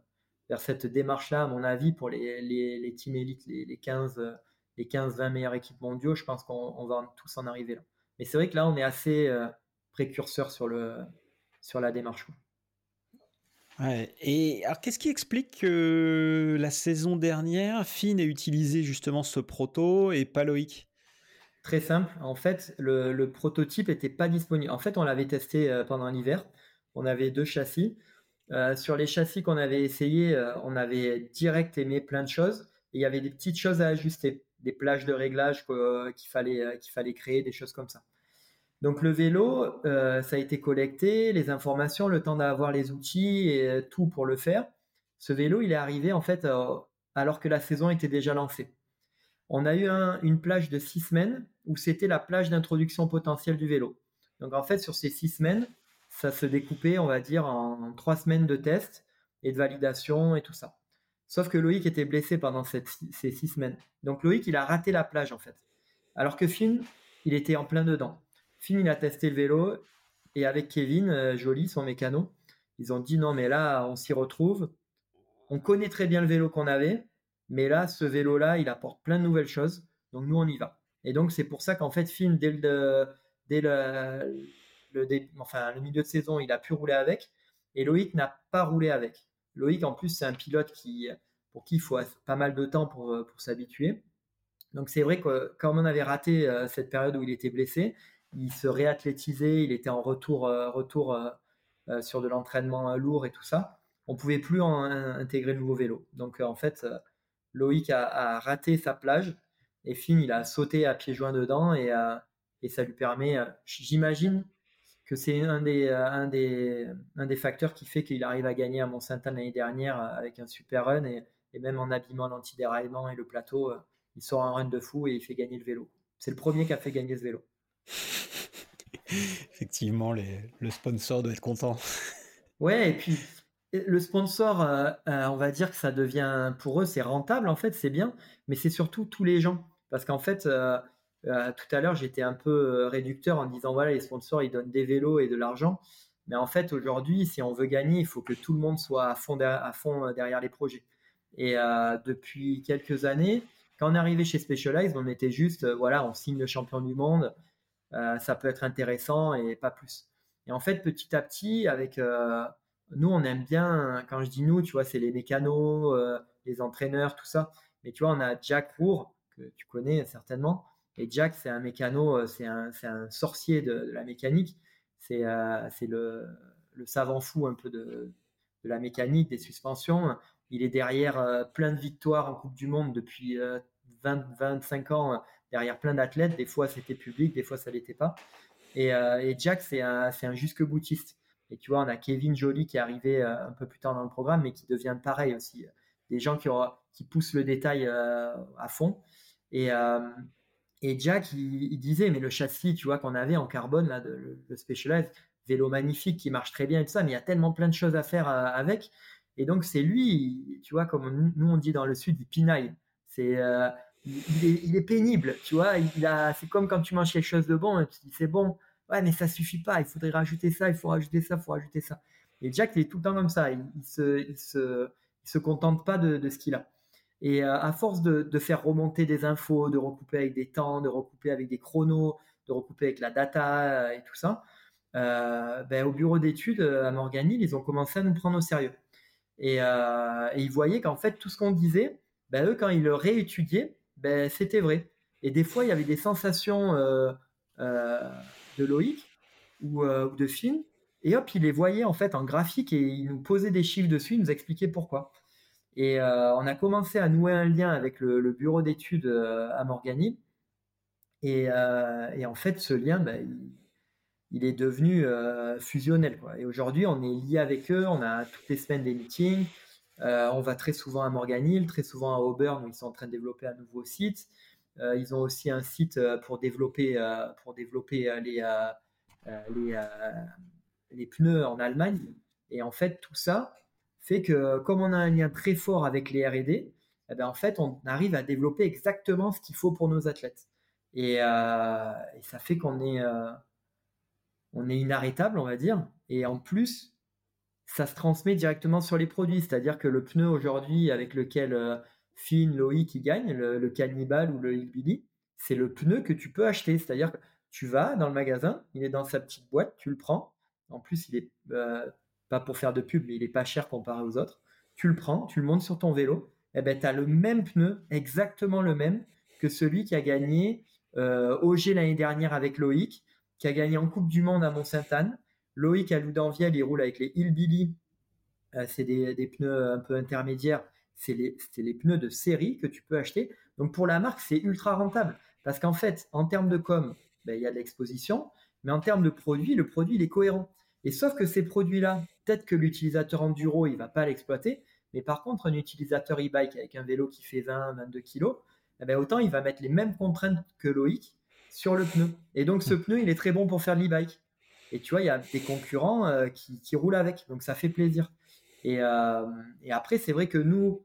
vers cette démarche-là, à mon avis, pour les, les, les teams élites, les, les 15, les 15-20 meilleures équipes mondiaux. Je pense qu'on va tous en arriver là. Mais c'est vrai que là, on est assez précurseur sur, le, sur la démarche. Et alors, qu'est-ce qui explique que la saison dernière, Finn ait utilisé justement ce proto et pas Loïc? Très simple. En fait, le, prototype n'était pas disponible. En fait, on l'avait testé euh, pendant l'hiver. On avait deux châssis. Euh, sur les châssis qu'on avait essayé, euh, on avait direct aimé plein de choses. Et il y avait des petites choses à ajuster, des plages de réglage qu'il fallait créer, des choses comme ça. Donc le vélo, ça a été collecté, les informations, le temps d'avoir les outils et tout pour le faire. Ce vélo, il est arrivé en fait alors que la saison était déjà lancée on a eu une plage de six semaines où c'était la plage d'introduction potentielle du vélo. Donc en fait, sur ces six semaines, ça se découpait, on va dire, en trois semaines de tests et de validation et tout ça. Sauf que Loïc était blessé pendant ces six semaines. Donc Loïc, il a raté la plage en fait. Alors que Finn, il était en plein dedans. Finn, il a testé le vélo et avec Kevin, euh, Joly, son mécano, ils ont dit non mais là, on s'y retrouve. On connaît très bien le vélo qu'on avait. Mais là, ce vélo-là, il apporte plein de nouvelles choses. Donc nous, on y va. Et donc c'est pour ça qu'en fait, Finn, dès, le, dès milieu de saison, il a pu rouler avec, et Loïc n'a pas roulé avec. Loïc, en plus, c'est un pilote qui, pour qui il faut pas mal de temps pour, pour s'habituer. Donc c'est vrai que quand on avait raté cette période où il était blessé, il se réathlétisait, il était en retour, retour sur de l'entraînement lourd et tout ça. On pouvait plus intégrer le nouveau vélo. Donc en fait, Loïc a, raté sa plage et Finn, il a sauté à pieds joints dedans et, ça lui permet, j'imagine que c'est un des facteurs qui fait qu'il arrive à gagner à Mont-Saint-Anne l'année dernière avec un super run et, et même en abîmant l'antidéraillement et le plateau, il sort un run de fou et il fait gagner le vélo. C'est le premier qui a fait gagner ce vélo. Effectivement, le sponsor doit être content. Ouais, et puis le sponsor, euh, euh, on va dire que ça devient, pour eux, c'est rentable, en fait, c'est bien, mais c'est surtout tous les gens. Parce qu'en fait, euh, tout à l'heure, j'étais un peu réducteur en disant, voilà, les sponsors, ils donnent des vélos et de l'argent. Mais en fait, aujourd'hui, si on veut gagner, il faut que tout le monde soit à fond, à fond derrière les projets. Et depuis quelques années, quand on est arrivé chez Specialized, on était juste, voilà, on signe le champion du monde, ça peut être intéressant et pas plus. Et en fait, petit à petit, avec nous, on aime bien, quand je dis nous, tu vois, c'est les mécanos, euh, les entraîneurs, tout ça. Mais tu vois, on a Jack Rour, que tu connais certainement. Et Jack, c'est un mécano, euh, c'est un, un, sorcier de, la mécanique. C'est euh, le, savant fou un peu de, la mécanique, des suspensions. Il est derrière plein de victoires en Coupe du Monde depuis 20, 25 ans, derrière plein d'athlètes. Des fois, c'était public, des fois, ça l'était pas. Et, et Jack, c'est un, un jusque boutiste. Et tu vois, on a Kevin Joly qui est arrivé euh, un peu plus tard dans le programme, mais qui devient pareil aussi. Des gens qui, qui poussent le détail euh, à fond. Et, euh, et Jack, il, disait, mais le châssis, tu vois, qu'on avait en carbone, là, le, Specialized, vélo magnifique qui marche très bien et tout ça, mais il y a tellement plein de choses à faire avec. Et donc, c'est lui, tu vois, comme nous on dit dans le sud, il pinaille. C'est, il, est, pénible, tu vois. Il a, c'est comme quand tu manges quelque chose de bon, et tu dis c'est bon, ouais, mais ça suffit pas, il faudrait rajouter ça, il faut rajouter ça, il faut rajouter ça. Et Jack, il est tout le temps comme ça, il, ne se, il se, il se, contente pas de, ce qu'il a. Et euh, à force de, faire remonter des infos, de recouper avec des temps, de recouper avec des chronos, de recouper avec la data euh, et tout ça, euh, ben, au bureau d'études à Morganil, ils ont commencé à nous prendre au sérieux. Et, et ils voyaient qu'en fait, tout ce qu'on disait, ben, eux, quand ils le réétudiaient, ben, c'était vrai. Et des fois, il y avait des sensations de Loïc euh, ou, de Finn, et hop, il les voyait en fait en graphique et il nous posait des chiffres dessus, il nous expliquait pourquoi. Et euh, on a commencé à nouer un lien avec le, bureau d'études euh, à Morgany. Et, en fait, ce lien, bah, il, est devenu fusionnel. Et aujourd'hui, on est lié avec eux, on a toutes les semaines des meetings. On va très souvent à Morganil, très souvent à Auburn où ils sont en train de développer un nouveau site. Euh, ils ont aussi un site euh, pour développer, euh, pour développer les, les, les pneus en Allemagne. Et en fait, tout ça fait que comme on a un lien très fort avec les R&D, eh ben, en fait, on arrive à développer exactement ce qu'il faut pour nos athlètes. Et, ça fait qu'on est, est inarrêtable, on va dire. Et en plus, ça se transmet directement sur les produits. C'est-à-dire que le pneu aujourd'hui avec lequel Finn, Loïc qui gagne, le, Cannibal ou le Hillbilly, c'est le pneu que tu peux acheter. C'est-à-dire que tu vas dans le magasin, il est dans sa petite boîte, tu le prends. En plus, il est euh, pas pour faire de pub, mais il est pas cher comparé aux autres. Tu le prends, tu le montes sur ton vélo, et eh ben tu as le même pneu, exactement le même que celui qui a gagné euh, l'année dernière avec Loïc, qui a gagné en Coupe du Monde à Mont-Sainte-Anne. Loïc à Loudanviel, il roule avec les Hillbilly. Euh, c'est des, pneus un peu intermédiaires c'est les, pneus de série que tu peux acheter. Donc pour la marque, c'est ultra rentable. Parce qu'en fait, en termes de com, ben, il y a de l'exposition, mais en termes de produit, le produit, il est cohérent. Et sauf que ces produits-là, peut-être que l'utilisateur enduro, il va pas l'exploiter, mais par contre, un utilisateur e-bike avec un vélo qui fait 20, 22 kg, eh ben, autant il va mettre les mêmes contraintes que Loïc sur le pneu. Et donc ce pneu, il est très bon pour faire l'e-bike. Et tu vois, il y a des concurrents euh, qui, qui, roulent avec, donc ça fait plaisir. Euh, et, après, c'est vrai que nous,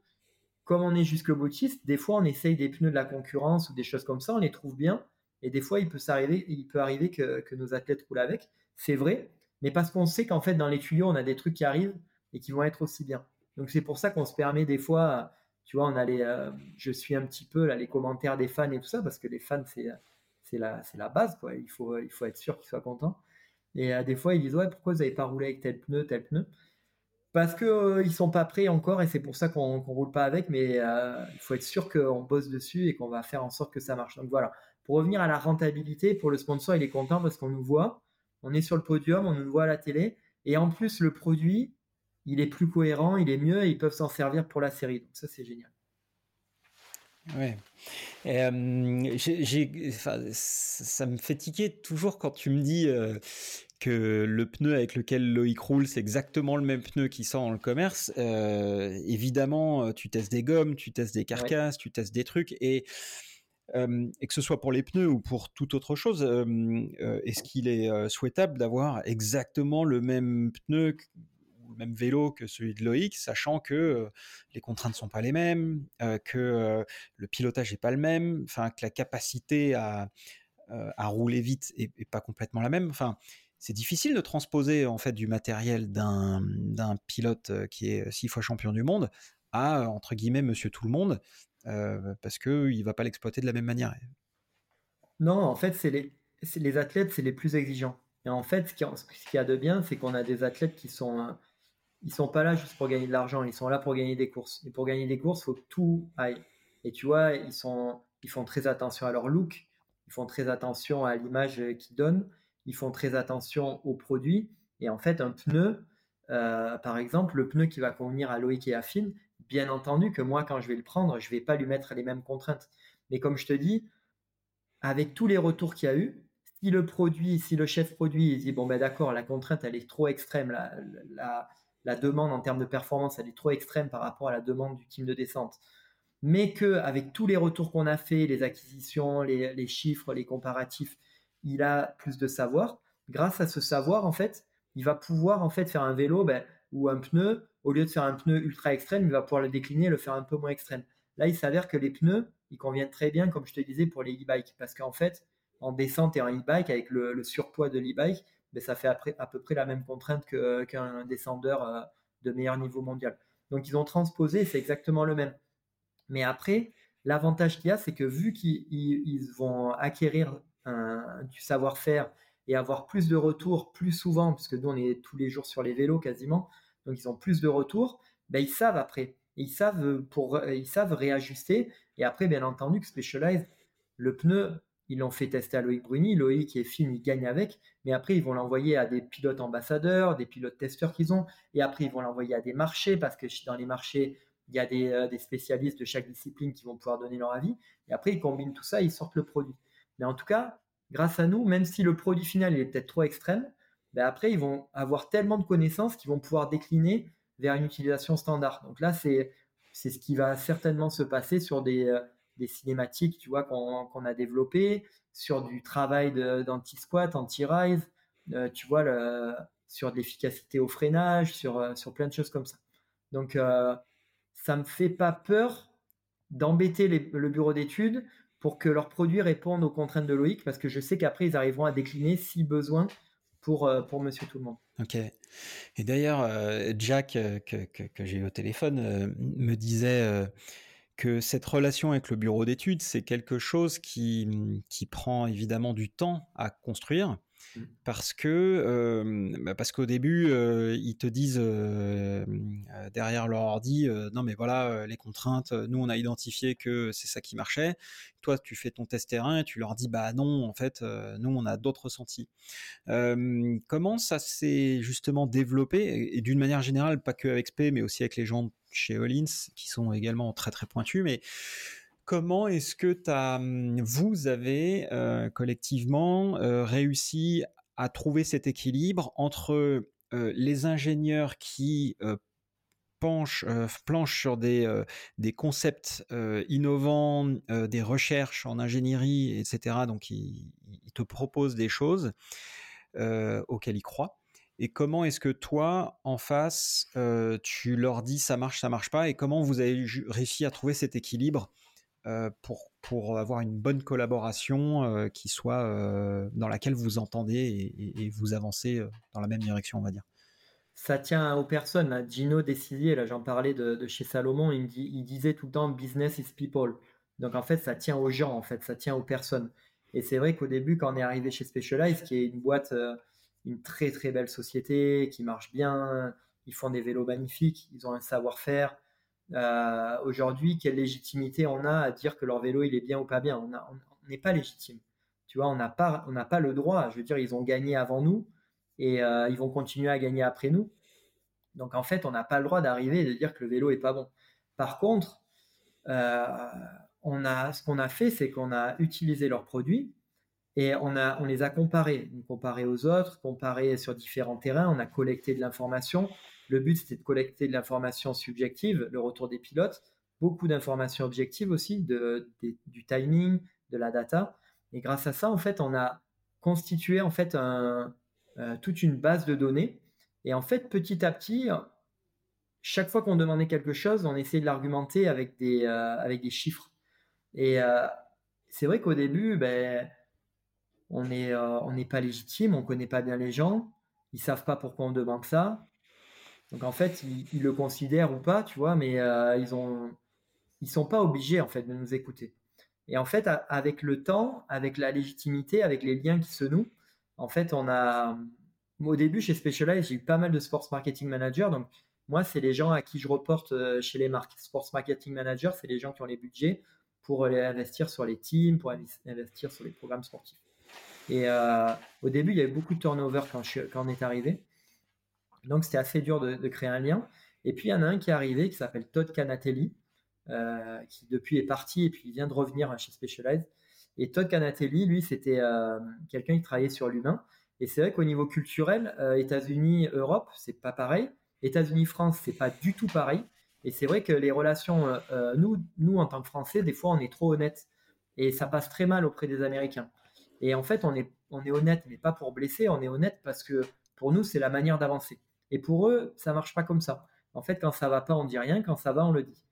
comme on est jusque boutiste, des fois on essaye des pneus de la concurrence ou des choses comme ça, on les trouve bien. Et des fois, il peut, arriver, il peut arriver que, nos athlètes roulent avec. C'est vrai, mais parce qu'on sait qu'en fait, dans les tuyaux, on a des trucs qui arrivent et qui vont être aussi bien. Donc c'est pour ça qu'on se permet des fois, tu vois, on a euh, je suis un petit peu là les commentaires des fans et tout ça, parce que les fans, c'est, c'est, la, c'est la base, quoi. Il faut, il faut être sûr qu'ils soient contents. Et des fois, ils disent Ouais, pourquoi vous n'avez pas roulé avec tel pneu, tel pneu? Parce qu'ils ne sont pas prêts encore et c'est pour ça qu'on ne roule pas avec. Mais il faut être sûr qu'on bosse dessus et qu'on va faire en sorte que ça marche. Donc voilà. Pour revenir à la rentabilité, pour le sponsor, il est content parce qu'on nous voit. On est sur le podium, on nous voit à la télé. Et en plus, le produit, il est plus cohérent, il est mieux et ils peuvent s'en servir pour la série. Donc ça, c'est génial. Ouais. ça me fait tiquer toujours quand tu me dis que le pneu avec lequel Loïc roule, c'est exactement le même pneu qui sort dans le commerce. évidemment, tu testes des gommes, tu testes des carcasses, tu testes des trucs. Et, et que ce soit pour les pneus ou pour toute autre chose, est-ce qu'il est souhaitable d'avoir exactement le même pneu le même vélo que celui de Loïc, sachant que les contraintes ne sont pas les mêmes, que le pilotage n'est pas le même, enfin que la capacité à, à rouler vite est, pas complètement la même. Enfin, c'est difficile de transposer en fait du matériel d'un pilote qui est six fois champion du monde à entre guillemets Monsieur Tout le Monde parce que il va pas l'exploiter de la même manière. Non, en fait, c'est les, les athlètes, c'est les plus exigeants. Et en fait, ce qu'il y a de bien, c'est qu'on a des athlètes qui sont ils sont pas là juste pour gagner de l'argent, ils sont là pour gagner des courses. Et pour gagner des courses, faut que tout aille. Et tu vois, ils, sont, ils font très attention à leur look, ils font très attention à l'image qu'ils donnent, ils font très attention aux produits. Et en fait, un pneu, euh, par exemple, le pneu qui va convenir à Loïc et à Finn, bien entendu que moi, quand je vais le prendre, je vais pas lui mettre les mêmes contraintes. Mais comme je te dis, avec tous les retours qu'il y a eu, si le produit, si le chef produit il dit bon ben d'accord, la contrainte elle est trop extrême, la, la, la demande en termes de performance, elle est trop extrême par rapport à la demande du team de descente. Mais que avec tous les retours qu'on a fait, les acquisitions, les, chiffres, les comparatifs, il a plus de savoir. Grâce à ce savoir, en fait, il va pouvoir en fait faire un vélo ben, ou un pneu. Au lieu de faire un pneu ultra extrême, il va pouvoir le décliner et le faire un peu moins extrême. Là, il s'avère que les pneus, ils conviennent très bien, comme je te disais, pour les e-bikes. Parce qu'en fait, en descente et en e-bike, avec le surpoids de l'e-bike, mais ça fait à peu près la même contrainte qu'un descendeur euh, de meilleur niveau mondial. Donc ils ont transposé, c'est exactement le même. Mais après, l'avantage qu'il y a, c'est que vu qu'ils vont acquérir du savoir-faire et avoir plus de retours plus souvent, puisque nous on est tous les jours sur les vélos quasiment, donc ils ont plus de retours, ben, ils savent après. Ils savent, pour, ils savent réajuster. Et après, bien entendu, que Specialized, le pneu, ils l'ont fait tester à Loïc Bruni. Loïc est film, il gagne avec. Mais après, ils vont l'envoyer à des pilotes ambassadeurs, des pilotes testeurs qu'ils ont. Et après, ils vont l'envoyer à des marchés parce que dans les marchés, il y a euh, des, spécialistes de chaque discipline qui vont pouvoir donner leur avis. Et après, ils combinent tout ça, ils sortent le produit. Mais en tout cas, grâce à nous, même si le produit final est peut-être trop extrême, ben après, ils vont avoir tellement de connaissances qu'ils vont pouvoir décliner vers une utilisation standard. Donc là, c'est ce qui va certainement se passer sur des, euh, des cinématiques, tu vois, qu'on a développées, sur du travail d'anti-squat, anti-rise, euh, tu vois, le, sur de l'efficacité au freinage, sur, euh, sur plein de choses comme ça. Donc, euh, ça me fait pas peur d'embêter le bureau d'études pour que leurs produits répondent aux contraintes de Loïc, parce que je sais qu'après, ils arriveront à décliner si besoin pour, pour Monsieur Tout le Monde. Ok. Et d'ailleurs, Jack, que, que, j'ai eu au téléphone, me disait que cette relation avec le bureau d'études, c'est quelque chose qui, qui, prend évidemment du temps à construire. Mmh. Parce que bah, parce qu'au début ils te disent derrière leur ordi non mais voilà les contraintes nous on a identifié que c'est ça qui marchait toi tu fais ton test terrain et tu leur dis bah non en fait nous on a d'autres ressentis comment ça s'est justement développé et, d'une manière générale pas que avec SP mais aussi avec les gens chez Hollins qui sont également très très pointus mais comment est-ce que as, mmh, vous avez collectivement réussi à trouver cet équilibre entre les ingénieurs qui planchent sur des, concepts innovants, des recherches en ingénierie, etc. Donc ils, te proposent des choses auxquelles ils croient. Et comment est-ce que toi, en face, tu leur dis ça marche, ça marche pas, et comment vous avez réussi à trouver cet équilibre euh, pour, pour avoir une bonne collaboration euh, qui soit euh, dans laquelle vous entendez et, vous avancez dans la même direction, on va dire. Ça tient aux personnes. Gino Desizier, là j'en parlais de, chez Salomon, il, il disait tout le temps business is people. Donc en fait, ça tient aux gens, en fait, ça tient aux personnes. Et c'est vrai qu'au début, quand on est arrivé chez Specialized, qui est une boîte une très très belle société qui marche bien. Ils font des vélos magnifiques, ils ont un savoir-faire. Euh, aujourd'hui, quelle légitimité on a à dire que leur vélo il est bien ou pas bien? On n'est pas légitime. Tu vois, on n'a pas, pas le droit. Je veux dire, ils ont gagné avant nous et euh, ils vont continuer à gagner après nous. Donc en fait, on n'a pas le droit d'arriver et de dire que le vélo est pas bon. Par contre, euh, on a, ce qu'on a fait, c'est qu'on a utilisé leurs produits et on, on les a comparés, comparés aux autres, comparés sur différents terrains, on a collecté de l'information. Le but, c'était de collecter de l'information subjective, le retour des pilotes, beaucoup d'informations objectives aussi, du timing, de la data. Et grâce à ça, en fait, on a constitué en fait euh, toute une base de données. Et en fait, petit à petit, chaque fois qu'on demandait quelque chose, on essayait de l'argumenter avec des, euh, avec des chiffres. Et euh, c'est vrai qu'au début, ben, on n'est pas légitime, on connaît pas bien les gens, ils savent pas pourquoi on demande ça. Donc en fait, ils, le considèrent ou pas, tu vois, mais ils ont, sont pas obligés en fait de nous écouter. Et en fait, avec le temps, avec la légitimité, avec les liens qui se nouent, en fait, on a. Au début, chez Specialized, j'ai eu pas mal de sports marketing managers. Donc, moi, c'est les gens à qui je reporte euh, chez les marques. Sports marketing managers, c'est les gens qui ont les budgets pour investir sur les teams, pour investir sur les programmes sportifs. Et euh, au début, il y avait beaucoup de turnover quand on est arrivé. Donc, c'était assez dur de, créer un lien. Et puis, il y en a un qui est arrivé qui s'appelle Todd Canatelli, euh, qui depuis est parti et puis il vient de revenir chez Specialized. Et Todd Canatelli, lui, c'était euh, quelqu'un qui travaillait sur l'humain. Et c'est vrai qu'au niveau culturel, euh, États-Unis, Europe, c'est pas pareil. États-Unis, France, c'est pas du tout pareil. Et c'est vrai que les relations, nous, nous, en tant que Français, des fois, on est trop honnête. Et ça passe très mal auprès des Américains. Et en fait, on est, on est honnête, mais pas pour blesser, on est honnête parce que pour nous, c'est la manière d'avancer. Et pour eux, ça marche pas comme ça. En fait, quand ça va pas, on dit rien. Quand ça va, on le dit.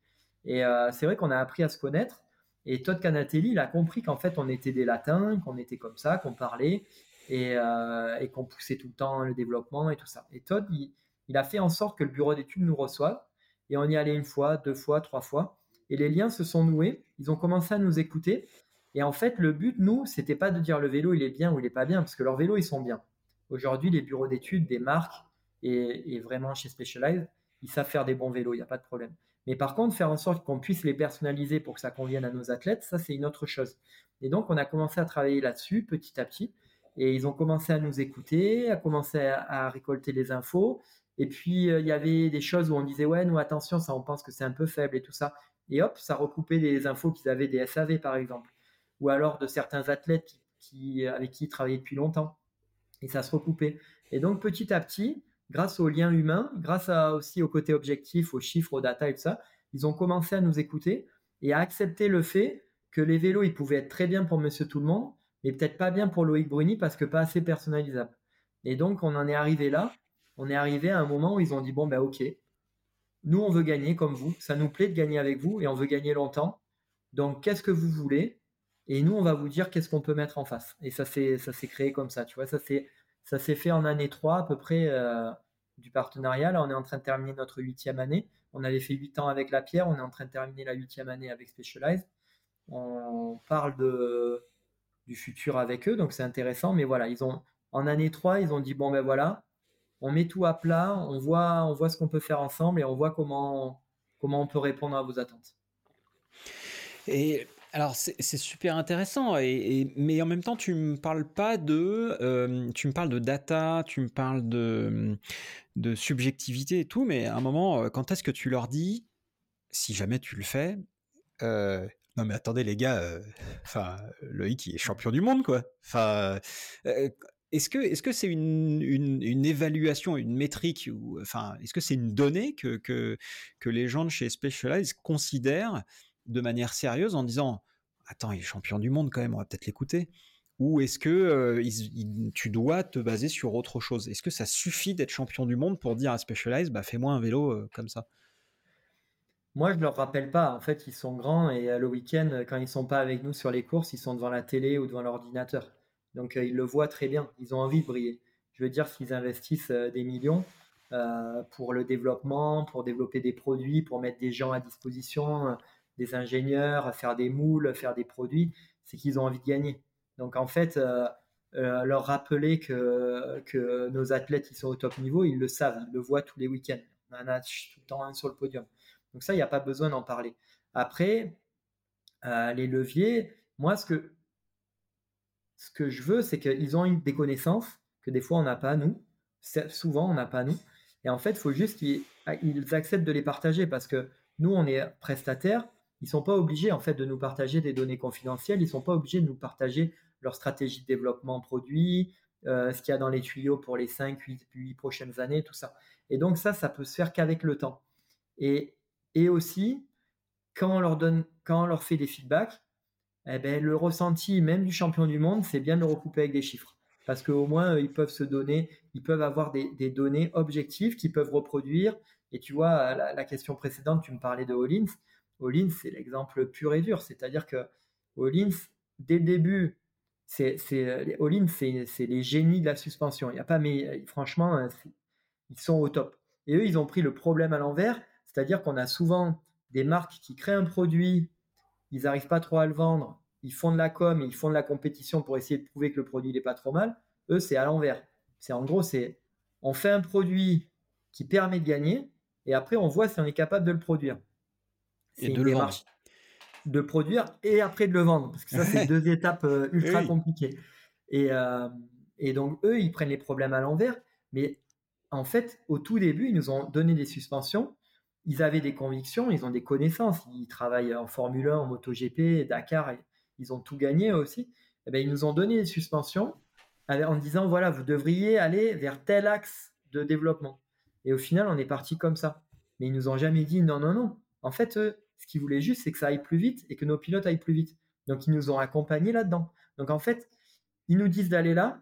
Et euh, c'est vrai qu'on a appris à se connaître. Et Todd Canatelli, il a compris qu'en fait, on était des latins, qu'on était comme ça, qu'on parlait euh, et, qu'on poussait tout le temps le développement et tout ça. Et Todd, il, a fait en sorte que le bureau d'études nous reçoive. Et on y allait une fois, deux fois, trois fois. Et les liens se sont noués. Ils ont commencé à nous écouter. Et en fait, le but, nous, c'était pas de dire le vélo, il est bien ou il est pas bien, parce que leurs vélos, ils sont bien. Aujourd'hui, les bureaux d'études des marques et, vraiment chez Specialized, ils savent faire des bons vélos, il n'y a pas de problème. Mais par contre, faire en sorte qu'on puisse les personnaliser pour que ça convienne à nos athlètes, ça c'est une autre chose. Et donc, on a commencé à travailler là-dessus petit à petit. Et ils ont commencé à nous écouter, à commencer à, récolter les infos. Et puis, euh, il y avait des choses où on disait, ouais, nous, attention, ça, on pense que c'est un peu faible et tout ça. Et hop, ça recoupait des infos qu'ils avaient des SAV, par exemple. Ou alors de certains athlètes qui, avec qui ils travaillaient depuis longtemps. Et ça se recoupait. Et donc, petit à petit, grâce aux liens humains, grâce aussi au côté objectif, aux chiffres, aux data et tout ça, ils ont commencé à nous écouter et à accepter le fait que les vélos, ils pouvaient être très bien pour Monsieur Tout le Monde, mais peut-être pas bien pour Loïc Bruni parce que pas assez personnalisable. Et donc, on en est arrivé là. On est arrivé à un moment où ils ont dit bon ben ok, nous on veut gagner comme vous, ça nous plaît de gagner avec vous et on veut gagner longtemps. Donc qu'est-ce que vous voulez? Et nous on va vous dire qu'est-ce qu'on peut mettre en face. Et ça s'est s'est créé comme ça, tu vois, ça c'est ça s'est fait en année 3 à peu près euh, du partenariat. Là, on est en train de terminer notre huitième année. On avait fait huit ans avec La Pierre, on est en train de terminer la huitième année avec Specialized. On parle du futur avec eux, donc c'est intéressant. Mais voilà, ils ont en année 3, ils ont dit bon ben voilà, on met tout à plat, on voit, on voit ce qu'on peut faire ensemble et on voit comment, comment on peut répondre à vos attentes. Et alors c'est super intéressant, mais en même temps tu me parles pas de, euh, tu me parles de data, tu me parles de, de subjectivité et tout, mais à un moment, euh, quand est-ce que tu leur dis, si jamais tu le fais, euh, non mais attendez les gars, enfin Loïc il est champion du monde quoi, enfin est-ce que est-ce que c'est une, une, évaluation, une métrique ou enfin est-ce que c'est une donnée que, que que les gens de chez Specialized considèrent de manière sérieuse en disant attends, il est champion du monde quand même, on va peut-être l'écouter Ou est-ce que euh, tu dois te baser sur autre chose? Est-ce que ça suffit d'être champion du monde pour dire à Specialized, bah, fais-moi un vélo euh, comme ça? Moi, je ne leur rappelle pas. En fait, ils sont grands et euh, le week-end, quand ils sont pas avec nous sur les courses, ils sont devant la télé ou devant l'ordinateur. Donc, ils le voient très bien. Ils ont envie de briller. Je veux dire, s'ils investissent des millions pour le développement, pour développer des produits, pour mettre des gens à disposition, des ingénieurs, faire des moules, faire des produits, c'est qu'ils ont envie de gagner. Donc en fait, euh, leur rappeler que, que nos athlètes ils sont au top niveau, ils le savent, ils le voient tous les week-ends. On en a tout le temps un sur le podium. Donc ça, il n'y a pas besoin d'en parler. Après, les leviers, moi, ce que, ce que je veux, c'est qu'ils ont des connaissances que des fois on n'a pas nous. Souvent, on n'a pas nous. Et en fait, il faut juste qu'ils acceptent de les partager parce que nous, on est prestataires. Ils sont pas obligés en fait de nous partager des données confidentielles. Ils sont pas obligés de nous partager leur stratégie de développement produit, euh, ce qu'il y a dans les tuyaux pour les 5, 8, 8 prochaines années, tout ça. Et donc ça, ça peut se faire qu'avec le temps. Et, et aussi, quand on leur donne, quand on leur fait des feedbacks, eh ben, le ressenti même du champion du monde, c'est bien de le recouper avec des chiffres. Parce qu'au moins, euh, ils peuvent se donner, ils peuvent avoir des, données objectives qu'ils peuvent reproduire. Et tu vois, la, question précédente, tu me parlais de Hollins. Hollins, c'est l'exemple pur et dur. C'est-à-dire que Hollins, dès le début, c'est, les génies de la suspension. Il y a pas, mais euh, franchement, euh, ils sont au top. Et eux, ils ont pris le problème à l'envers. C'est-à-dire qu'on a souvent des marques qui créent un produit, ils n'arrivent pas trop à le vendre, ils font de la com, ils font de la compétition pour essayer de prouver que le produit n'est pas trop mal. Eux, c'est à l'envers. C'est en gros, c'est on fait un produit qui permet de gagner et après on voit si on est capable de le produire. Et de le vendre. De produire et après de le vendre parce que ça c'est deux étapes euh, ultra compliquées. Et, euh, et donc eux, ils prennent les problèmes à l'envers, mais en fait, au tout début, ils nous ont donné des suspensions ils avaient des convictions, ils ont des connaissances, ils travaillent en Formule 1, en MotoGP, Dakar, ils ont tout gagné aussi. Et eh bien, ils nous ont donné des suspensions en disant voilà, vous devriez aller vers tel axe de développement. Et au final, on est parti comme ça. Mais ils nous ont jamais dit non, non, non. En fait, ce qu'ils voulaient juste, c'est que ça aille plus vite et que nos pilotes aillent plus vite. Donc, ils nous ont accompagnés là-dedans. Donc, en fait, ils nous disent d'aller là.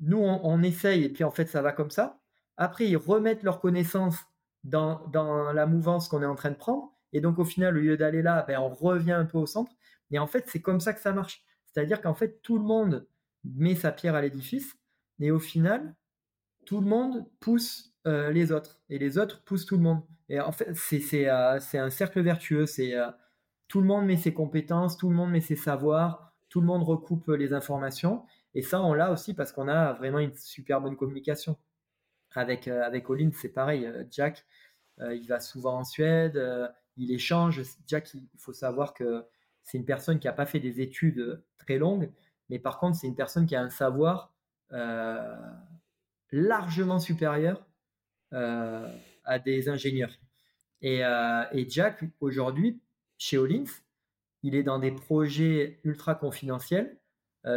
Nous, on, essaye et puis en fait, ça va comme ça. Après, ils remettent leurs connaissances dans, la mouvance qu'on est en train de prendre. Et donc, au final, au lieu d'aller là, ben, on revient un peu au centre. Et en fait, c'est comme ça que ça marche. C'est-à-dire qu'en fait, tout le monde met sa pierre à l'édifice. Et au final, tout le monde pousse euh, les autres. Et les autres poussent tout le monde. Et en fait, c'est euh, un cercle vertueux. C'est euh, tout le monde met ses compétences, tout le monde met ses savoirs, tout le monde recoupe les informations. Et ça, on l'a aussi parce qu'on a vraiment une super bonne communication. Avec, avec Olin, c'est pareil. Jack, il va souvent en Suède, il échange. Jack, il faut savoir que c'est une personne qui n'a pas fait des études très longues, mais par contre, c'est une personne qui a un savoir largement supérieur à des ingénieurs. Et, Jack, aujourd'hui, chez Olins, il est dans des projets ultra confidentiels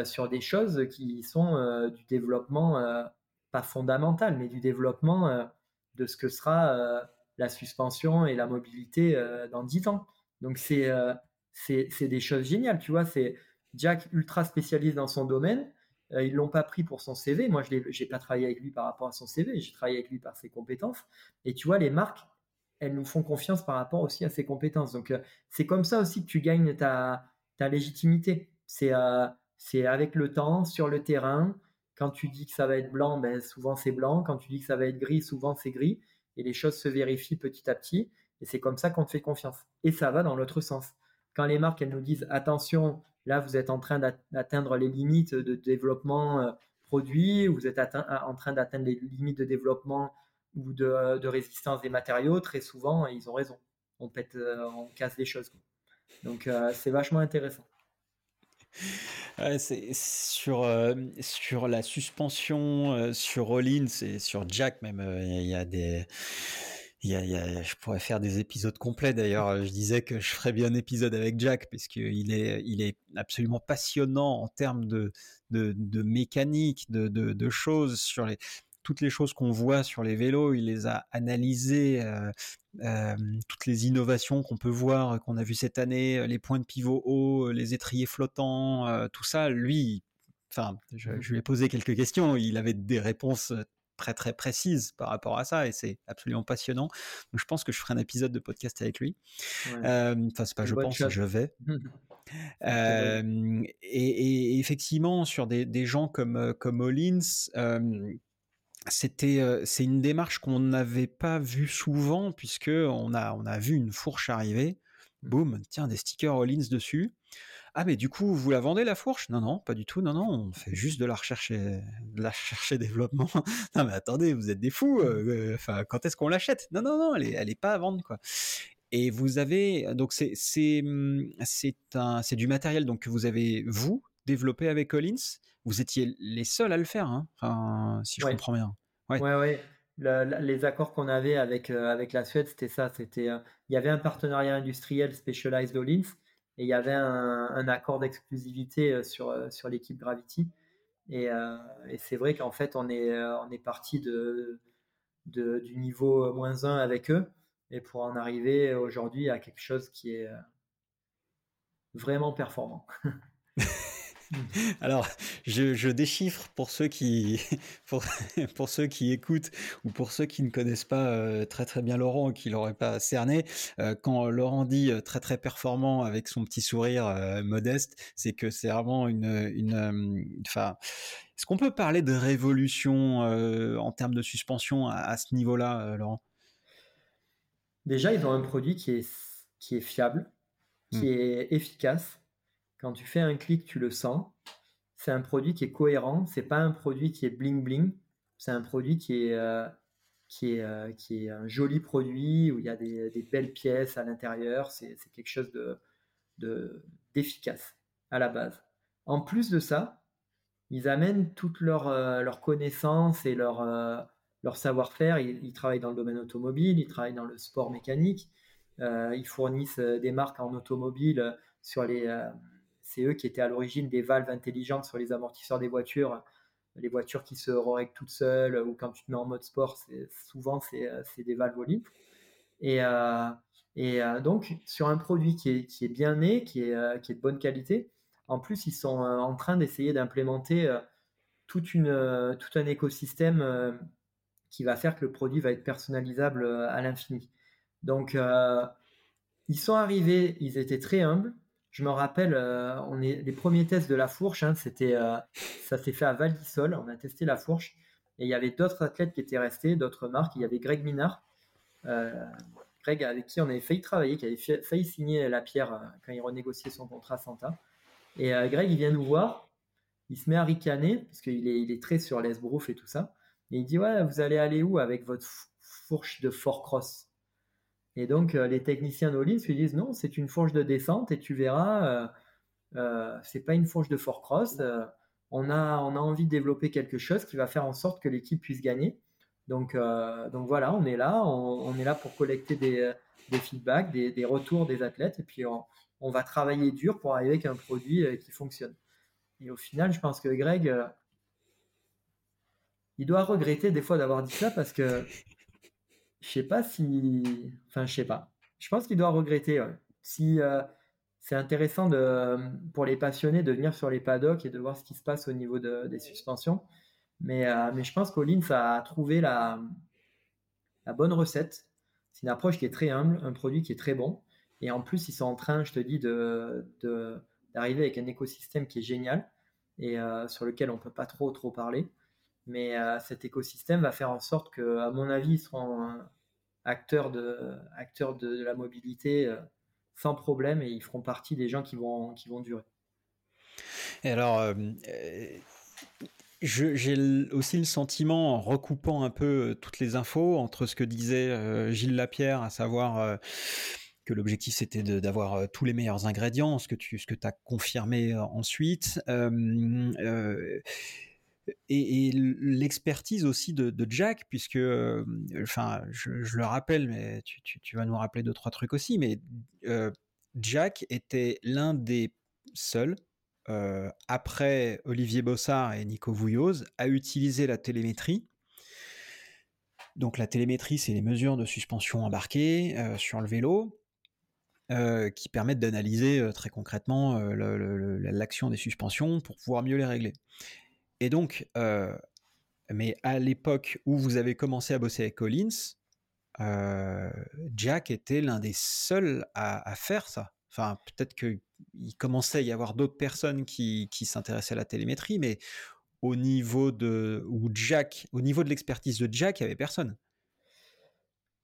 sur des choses qui sont du développement, pas fondamental, mais du développement de ce que sera la suspension et la mobilité euh, dans 10 ans. Donc euh, c'est c'est des choses géniales, tu vois. C'est Jack ultra spécialiste dans son domaine. Euh, ils l'ont pas pris pour son CV. Moi, je n'ai pas travaillé avec lui par rapport à son CV. J'ai travaillé avec lui par ses compétences. Et tu vois, les marques, elles nous font confiance par rapport aussi à ses compétences. Donc, c'est comme ça aussi que tu gagnes ta, légitimité. C'est c'est avec le temps, sur le terrain. Quand tu dis que ça va être blanc, ben, souvent c'est blanc. Quand tu dis que ça va être gris, souvent c'est gris et les choses se vérifient petit à petit. Et c'est comme ça qu'on te fait confiance. Et ça va dans l'autre sens. Quand les marques, elles nous disent attention, là, vous êtes en train d'atteindre les limites de développement euh, produit, vous êtes en train d'atteindre les limites de développement ou de, résistance des matériaux, très souvent, ils ont raison. On pète, euh, on casse des choses. Donc, euh, c'est vachement intéressant c'est sur, sur la suspension, euh, sur Rollins et sur Jack même, il y a des il y a, je pourrais faire des épisodes complets d'ailleurs. Je disais que je ferais bien un épisode avec Jack puisqu'il est, il est absolument passionnant en termes de, de, de mécanique, de, de, de, choses sur les, toutes les choses qu'on voit sur les vélos, il les a analysées, euh, euh, toutes les innovations qu'on peut voir, qu'on a vu cette année, les points de pivot hauts, les étriers flottants, euh, tout ça, lui, enfin, je, je, lui ai posé quelques questions, il avait des réponses très très précises par rapport à ça et c'est absolument passionnant. Donc je pense que je ferai un épisode de podcast avec lui. Enfin, c'est pas je pense, je vais. et, et, effectivement, sur des, des gens comme, comme Hollins, c'était, c'est une démarche qu'on n'avait pas vue souvent puisque on a, on a vu une fourche arriver, mmh. boum, tiens des stickers Hollins dessus. Ah, mais du coup, vous la vendez la fourche? Non, non, pas du tout. Non, non, on fait juste de la recherche et, de la recherche et développement. non, mais attendez, vous êtes des fous. Euh, enfin, quand est-ce qu'on l'achète? Non, non, non, elle est, elle est pas à vendre, quoi. Et vous avez donc c'est c'est hum, c'est un c'est du matériel donc que vous avez vous développé avec Collins? Vous étiez les seuls à le faire, hein enfin, si je comprends bien. Ouais, ouais. ouais. les accords qu'on avait avec euh, avec la Suède, c'était ça. C'était euh, il y avait un partenariat industriel Specialized Collins et il y avait un, accord d'exclusivité euh, sur, euh, sur l'équipe Gravity. Et, euh, et c'est vrai qu'en fait, on est, on est parti de, du niveau moins 1 avec eux, et pour en arriver aujourd'hui à quelque chose qui est vraiment performant. Alors, je, déchiffre pour ceux qui pour, ceux qui écoutent ou pour ceux qui ne connaissent pas euh, très très bien Laurent ou qui l'auraient pas cerné. Euh, quand Laurent dit euh, très très performant avec son petit sourire modeste, c'est que c'est vraiment une une enfin. Est-ce qu'on peut parler de révolution en termes de suspension à, ce niveau-là, Laurent? Déjà, ils ont un produit qui est qui est fiable, qui hmm. est efficace quand tu fais un clic, tu le sens. C'est un produit qui est cohérent. C'est pas un produit qui est bling bling. C'est un produit qui est, euh, qui, est, euh, qui est un joli produit où il y a des, belles pièces à l'intérieur. C'est quelque chose de d'efficace à la base. En plus de ça, ils amènent toutes leurs euh, leur connaissances et leur, leur savoir-faire. Ils, travaillent dans le domaine automobile, ils travaillent dans le sport mécanique. ils fournissent des marques en automobile sur les c'est eux qui étaient à l'origine des valves intelligentes sur les amortisseurs des voitures, les voitures qui se règlent toutes seules, ou quand tu te mets en mode sport, souvent c'est des valves au litre. Et, euh, euh, donc, sur un produit qui est, bien né, qui est, euh, de bonne qualité, en plus, ils sont en train d'essayer d'implémenter tout un écosystème qui va faire que le produit va être personnalisable à l'infini. Donc, ils sont arrivés, ils étaient très humbles, je me rappelle, euh, les premiers tests de la fourche, hein, c'était, euh, ça s'est fait à Val d'Isol. On a testé la fourche et il y avait d'autres athlètes qui étaient restés, d'autres marques. Il y avait Greg Minard, euh, Greg avec qui on avait failli travailler, qui avait failli signer la pierre quand il renégociait son contrat Santa. Et Greg, il vient nous voir, il se met à ricaner parce qu'il est, il est très sur l'esbrouf et tout ça. Et il dit ouais, vous allez aller où avec votre fourche de Fort Cross et donc, euh, les techniciens d'Olins lui disent non, c'est une fourche de descente et tu verras, euh, euh c'est pas une fourche de fort cross. On, a, on a envie de développer quelque chose qui va faire en sorte que l'équipe puisse gagner. Donc, donc voilà, on est là, on, est là pour collecter des, feedbacks, des, retours des athlètes et puis on, va travailler dur pour arriver avec un produit qui fonctionne. Et au final, je pense que Greg, il doit regretter des fois d'avoir dit ça parce que je sais pas si. Enfin, je sais pas. Je pense qu'il doit regretter. Si euh, c'est intéressant de, pour les passionnés de venir sur les paddocks et de voir ce qui se passe au niveau des suspensions. Mais, euh, je pense qu'Olins a trouvé la, bonne recette. C'est une approche qui est très humble, un produit qui est très bon. Et en plus, ils sont en train, je te dis, de, d'arriver avec un écosystème qui est génial et euh, sur lequel on ne peut pas trop, trop parler. Mais euh, cet écosystème va faire en sorte que, à mon avis, ils seront acteurs de, acteurs de, la mobilité euh, sans problème et ils feront partie des gens qui vont, qui vont durer. Et alors, euh, j'ai aussi le sentiment, en recoupant un peu toutes les infos entre ce que disait Gilles Lapierre, à savoir que l'objectif c'était d'avoir tous les meilleurs ingrédients, ce que tu ce que as confirmé ensuite et, l'expertise aussi de, Jack, puisque, euh, je, le rappelle, mais tu, vas nous rappeler deux trois trucs aussi, mais euh, Jack était l'un des seuls, euh, après Olivier Bossard et Nico Vouilloz, à utiliser la télémétrie. Donc la télémétrie, c'est les mesures de suspension embarquées sur le vélo. qui permettent d'analyser très concrètement l'action des suspensions pour pouvoir mieux les régler. Et donc, euh, mais à l'époque où vous avez commencé à bosser avec Collins, euh, Jack était l'un des seuls à, faire ça. Enfin, peut-être qu'il commençait à y avoir d'autres personnes qui, s'intéressaient à la télémétrie, mais au niveau de Jack, au niveau de l'expertise de Jack, il n'y avait personne.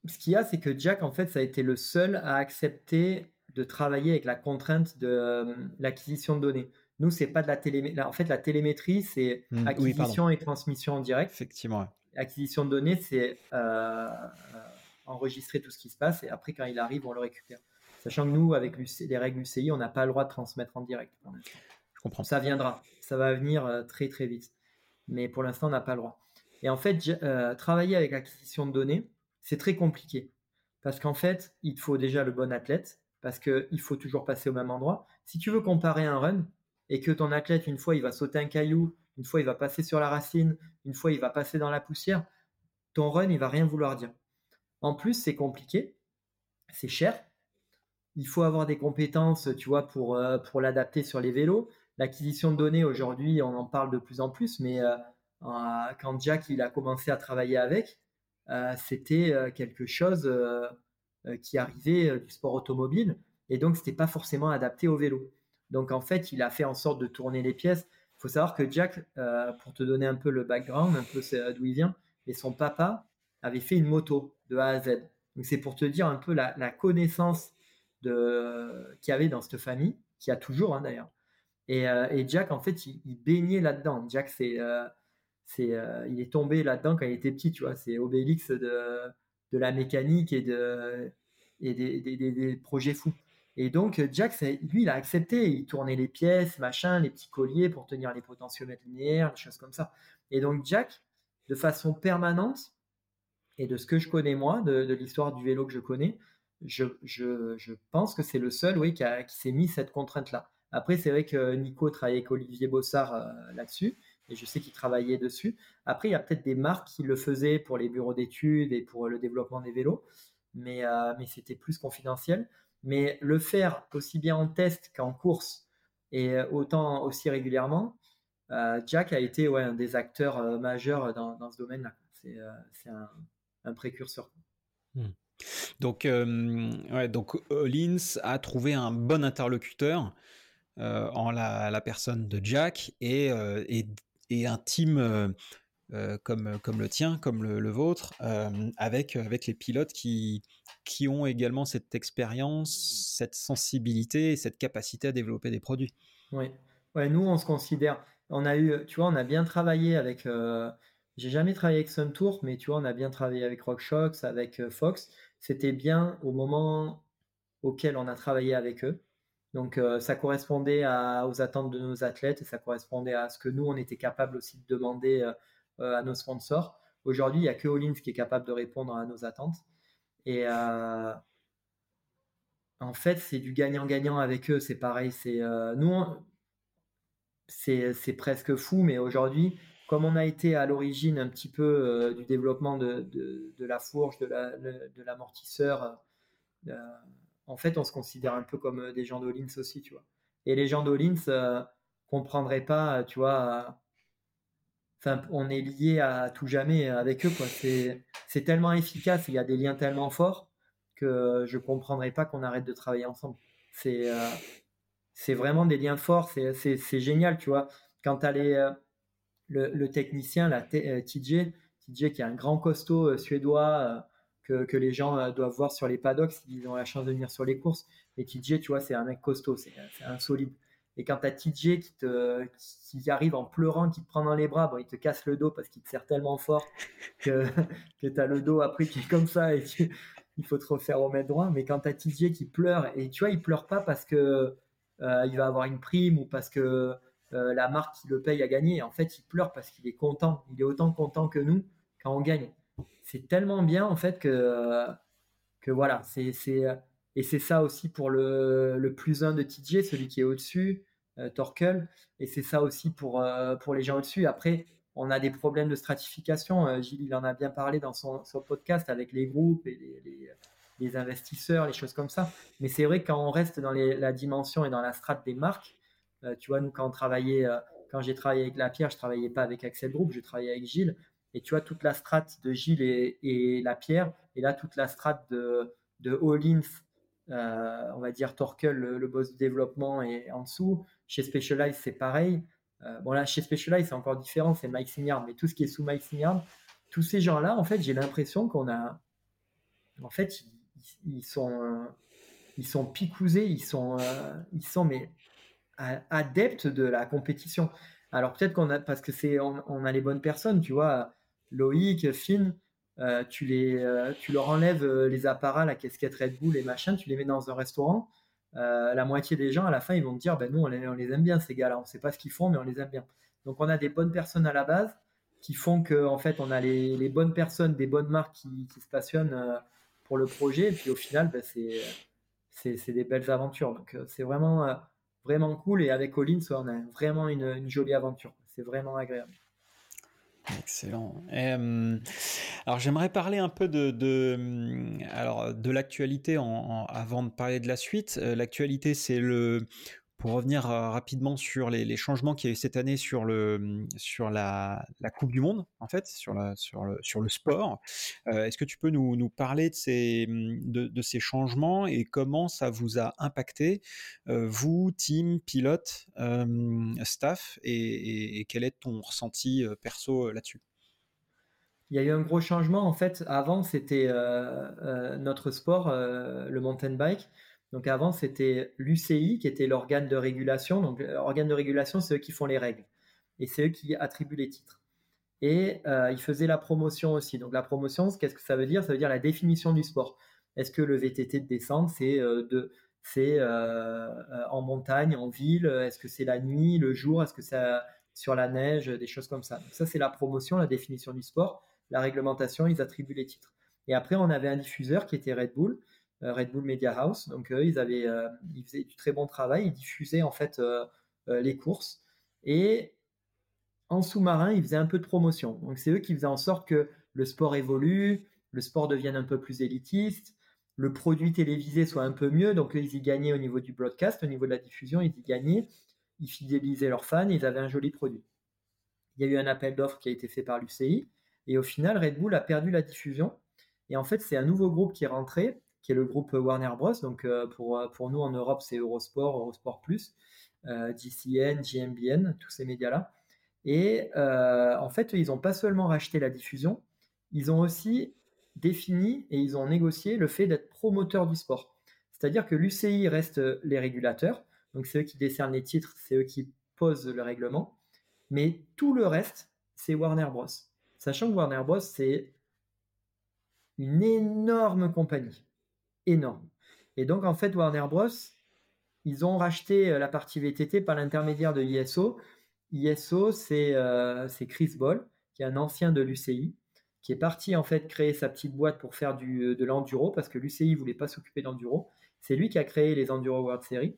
Ce qu'il y a, c'est que Jack, en fait, ça a été le seul à accepter de travailler avec la contrainte de l'acquisition de données. Nous, c'est pas de la télémétrie. En fait, la télémétrie, c'est mmh, acquisition et transmission en direct. Effectivement. Acquisition de données, c'est enregistrer tout ce qui se passe et après, quand il arrive, on le récupère. Sachant que nous, avec les règles UCI, on n'a pas le droit de transmettre en direct. Je comprends. Ça viendra. Ça va venir euh, très très vite. Mais pour l'instant, on n'a pas le droit. Et en fait, euh, travailler avec l'acquisition de données, c'est très compliqué. Parce qu'en fait, il faut déjà le bon athlète, parce qu'il faut toujours passer au même endroit. Si tu veux comparer un run, et que ton athlète, une fois, il va sauter un caillou, une fois, il va passer sur la racine, une fois, il va passer dans la poussière, ton run, il va rien vouloir dire. En plus, c'est compliqué, c'est cher, il faut avoir des compétences, tu vois, pour, euh, l'adapter sur les vélos. L'acquisition de données, aujourd'hui, on en parle de plus en plus, mais euh, quand Jack il a commencé à travailler avec, euh, c'était quelque chose qui arrivait du sport automobile, et donc c'était pas forcément adapté au vélo. Donc en fait, il a fait en sorte de tourner les pièces. Il faut savoir que Jack, pour te donner un peu le background, un peu d'où il vient, et son papa avait fait une moto de A à Z. Donc c'est pour te dire un peu la, connaissance qu'il y avait dans cette famille, qui a toujours hein, d'ailleurs. Et, euh, et, Jack, en fait, il, baignait là-dedans. Jack, c'est, euh, euh, il est tombé là-dedans quand il était petit, tu vois. C'est Obélix de, la mécanique et, de, et des, des, des, projets fous. Et donc, Jack, lui, il a accepté. Il tournait les pièces, machin, les petits colliers pour tenir les potentiomètres linéaires, des choses comme ça. Et donc, Jack, de façon permanente, et de ce que je connais moi, de, l'histoire du vélo que je connais, je, pense que c'est le seul oui, qui, s'est mis cette contrainte-là. Après, c'est vrai que Nico travaillait avec Olivier Bossard euh, là-dessus, et je sais qu'il travaillait dessus. Après, il y a peut-être des marques qui le faisaient pour les bureaux d'études et pour le développement des vélos, mais, euh, mais c'était plus confidentiel. Mais le faire aussi bien en test qu'en course, et autant aussi régulièrement, euh, Jack a été ouais, un des acteurs majeurs dans, ce domaine-là. C'est un, précurseur. Hmm. Donc, euh, donc a trouvé un bon interlocuteur euh, en la, personne de Jack et, euh, et, un team comme, comme le tien, comme le, vôtre, avec, avec les pilotes qui, qui ont également cette expérience, cette sensibilité et cette capacité à développer des produits. Oui, ouais, nous on se considère, on a eu, tu vois, on a bien travaillé avec. j'ai jamais travaillé avec Sun Tour, mais tu vois, on a bien travaillé avec RockShox, avec Fox c'était bien au moment auquel on a travaillé avec eux. Donc euh, ça correspondait aux attentes de nos athlètes et ça correspondait à ce que nous, on était capable aussi de demander euh, euh, à nos sponsors. Aujourd'hui, il n'y a que Hollins qui est capable de répondre à nos attentes. Et en fait, c'est du gagnant-gagnant avec eux. C'est pareil. C'est nous, c'est presque fou, mais aujourd'hui, comme on a été à l'origine un petit peu euh, du développement de, la fourche, de l'amortisseur, euh, en fait, on se considère un peu comme euh, des gens d'Olins aussi, tu vois. Et les gens d'Olins ne comprendraient pas, tu vois. On est lié à tout jamais avec eux. C'est tellement efficace, il y a des liens tellement forts que je ne comprendrais pas qu'on arrête de travailler ensemble. C'est c'est vraiment des liens forts, c'est génial, tu vois. Quand tu as les le, technicien, la euh, TJ, TJ qui est un grand costaud euh, suédois euh, que, les gens doivent voir sur les paddocks s'ils ont la chance de venir sur les courses. Et TJ, tu vois, c'est un mec costaud, c'est un solide. Et quand tu as TJ qui, te, qui arrive en pleurant, qui te prend dans les bras, bon, il te casse le dos parce qu'il te serre tellement fort que, que tu as le dos après qui est comme ça et il faut te refaire remettre droit. Mais quand tu as TJ qui pleure, et tu vois, il pleure pas parce que il va avoir une prime ou parce que euh, la marque qui le paye a gagné. En fait, il pleure parce qu'il est content. Il est autant content que nous quand on gagne. C'est tellement bien en fait que, que voilà. C'est, et c'est ça aussi pour le, plus un de TJ, celui qui est au-dessus, euh, Torkel. Et c'est ça aussi pour, euh, pour les gens au-dessus. Après, on a des problèmes de stratification. Gilles, il en a bien parlé dans son, podcast avec les groupes et les, investisseurs, les choses comme ça. Mais c'est vrai quand on reste dans la dimension et dans la strate des marques, euh, tu vois, nous, quand on euh, quand j'ai travaillé avec la pierre, je travaillais pas avec Axel Group, je travaillais avec Gilles. Et tu vois, toute la strate de Gilles et, la pierre, et là, toute la strate de, de All euh, on va dire Torkel, le, boss du développement, et en dessous. Chez Specialized, c'est pareil. bon, là, chez Specialized, c'est encore différent, c'est Mike Signard, mais tout ce qui est sous Mike Signard, tous ces gens-là, en fait, j'ai l'impression qu'on a. En fait, ils, sont ils sont picousés, ils sont, ils sont mais adeptes de la compétition. Alors peut-être qu'on a, parce que c'est, on, a les bonnes personnes, tu vois, Loïc, Finn, tu les, tu leur enlèves les apparats, la casquette Red Bull et machin, tu les mets dans un restaurant. la moitié des gens à la fin ils vont te dire ben nous on les, les aime bien ces gars-là, on sait pas ce qu'ils font mais on les aime bien. Donc on a des bonnes personnes à la base qui font que en fait on a les, bonnes personnes, des bonnes marques qui, se passionnent euh, pour le projet et puis au final ben, c'est des belles aventures. Donc euh, c'est vraiment euh, vraiment cool et avec Collins on a vraiment une, jolie aventure. C'est vraiment agréable. Excellent. alors j'aimerais parler un peu de, l'actualité avant de parler de la suite. l'actualité c'est le pour revenir euh, rapidement sur les, changements qu'il y a eu cette année sur, le, sur la, Coupe du Monde, en fait, sur, la, sur, le, sur le sport, euh, est-ce que tu peux nous, nous parler de ces, de, de, ces changements et comment ça vous a impacté, euh, vous, team, pilote, staff, et, et, quel est ton ressenti perso là-dessus? Il y a eu un gros changement. En fait, avant, c'était notre sport, le mountain bike. Donc avant, c'était l'UCI qui était l'organe de régulation. Donc l'organe de régulation, c'est eux qui font les règles et c'est eux qui attribuent les titres. Et euh, ils faisaient la promotion aussi. Donc la promotion, qu'est-ce que ça veut dire? Ça veut dire la définition du sport. Est-ce que le VTT de descente, c'est euh, de euh, en montagne, en ville? Est-ce que c'est la nuit, le jour? Est-ce que c'est sur la neige? Des choses comme ça. Donc ça, c'est la promotion, la définition du sport. La réglementation, ils attribuent les titres. Et après, on avait un diffuseur qui était Red Bull, euh, Red Bull Media House. Donc ils avaient, euh, ils faisaient du très bon travail, ils diffusaient en fait euh, les courses et en sous-marin, ils faisaient un peu de promotion. Donc c'est eux qui faisaient en sorte que le sport évolue, le sport devienne un peu plus élitiste, le produit télévisé soit un peu mieux. Donc eux, ils y gagnaient au niveau du broadcast, au niveau de la diffusion, ils y gagnaient. Ils fidélisaient leurs fans, ils avaient un joli produit. Il y a eu un appel d'offres qui a été fait par l'UCI et au final, Red Bull a perdu la diffusion. Et en fait, c'est un nouveau groupe qui est rentré qui est le groupe Warner Bros. Donc euh, pour, euh, pour nous en Europe, c'est Eurosport, Eurosport Plus, euh, GCN, GMBN, tous ces médias-là. Et en fait, ils n'ont pas seulement racheté la diffusion, ils ont aussi défini et ils ont négocié le fait d'être promoteur du sport. C'est-à-dire que l'UCI reste les régulateurs, donc c'est eux qui décernent les titres, c'est eux qui posent le règlement, mais tout le reste, c'est Warner Bros. Sachant que Warner Bros, c'est une énorme compagnie énorme. Et donc, en fait, Warner Bros., ils ont racheté euh, la partie VTT par l'intermédiaire de ISO. ISO, euh, c'est Chris Ball, qui est un ancien de l'UCI, qui est parti en fait créer sa petite boîte pour faire euh, de l'enduro, parce que l'UCI ne voulait pas s'occuper d'enduro. C'est lui qui a créé les Enduro World Series,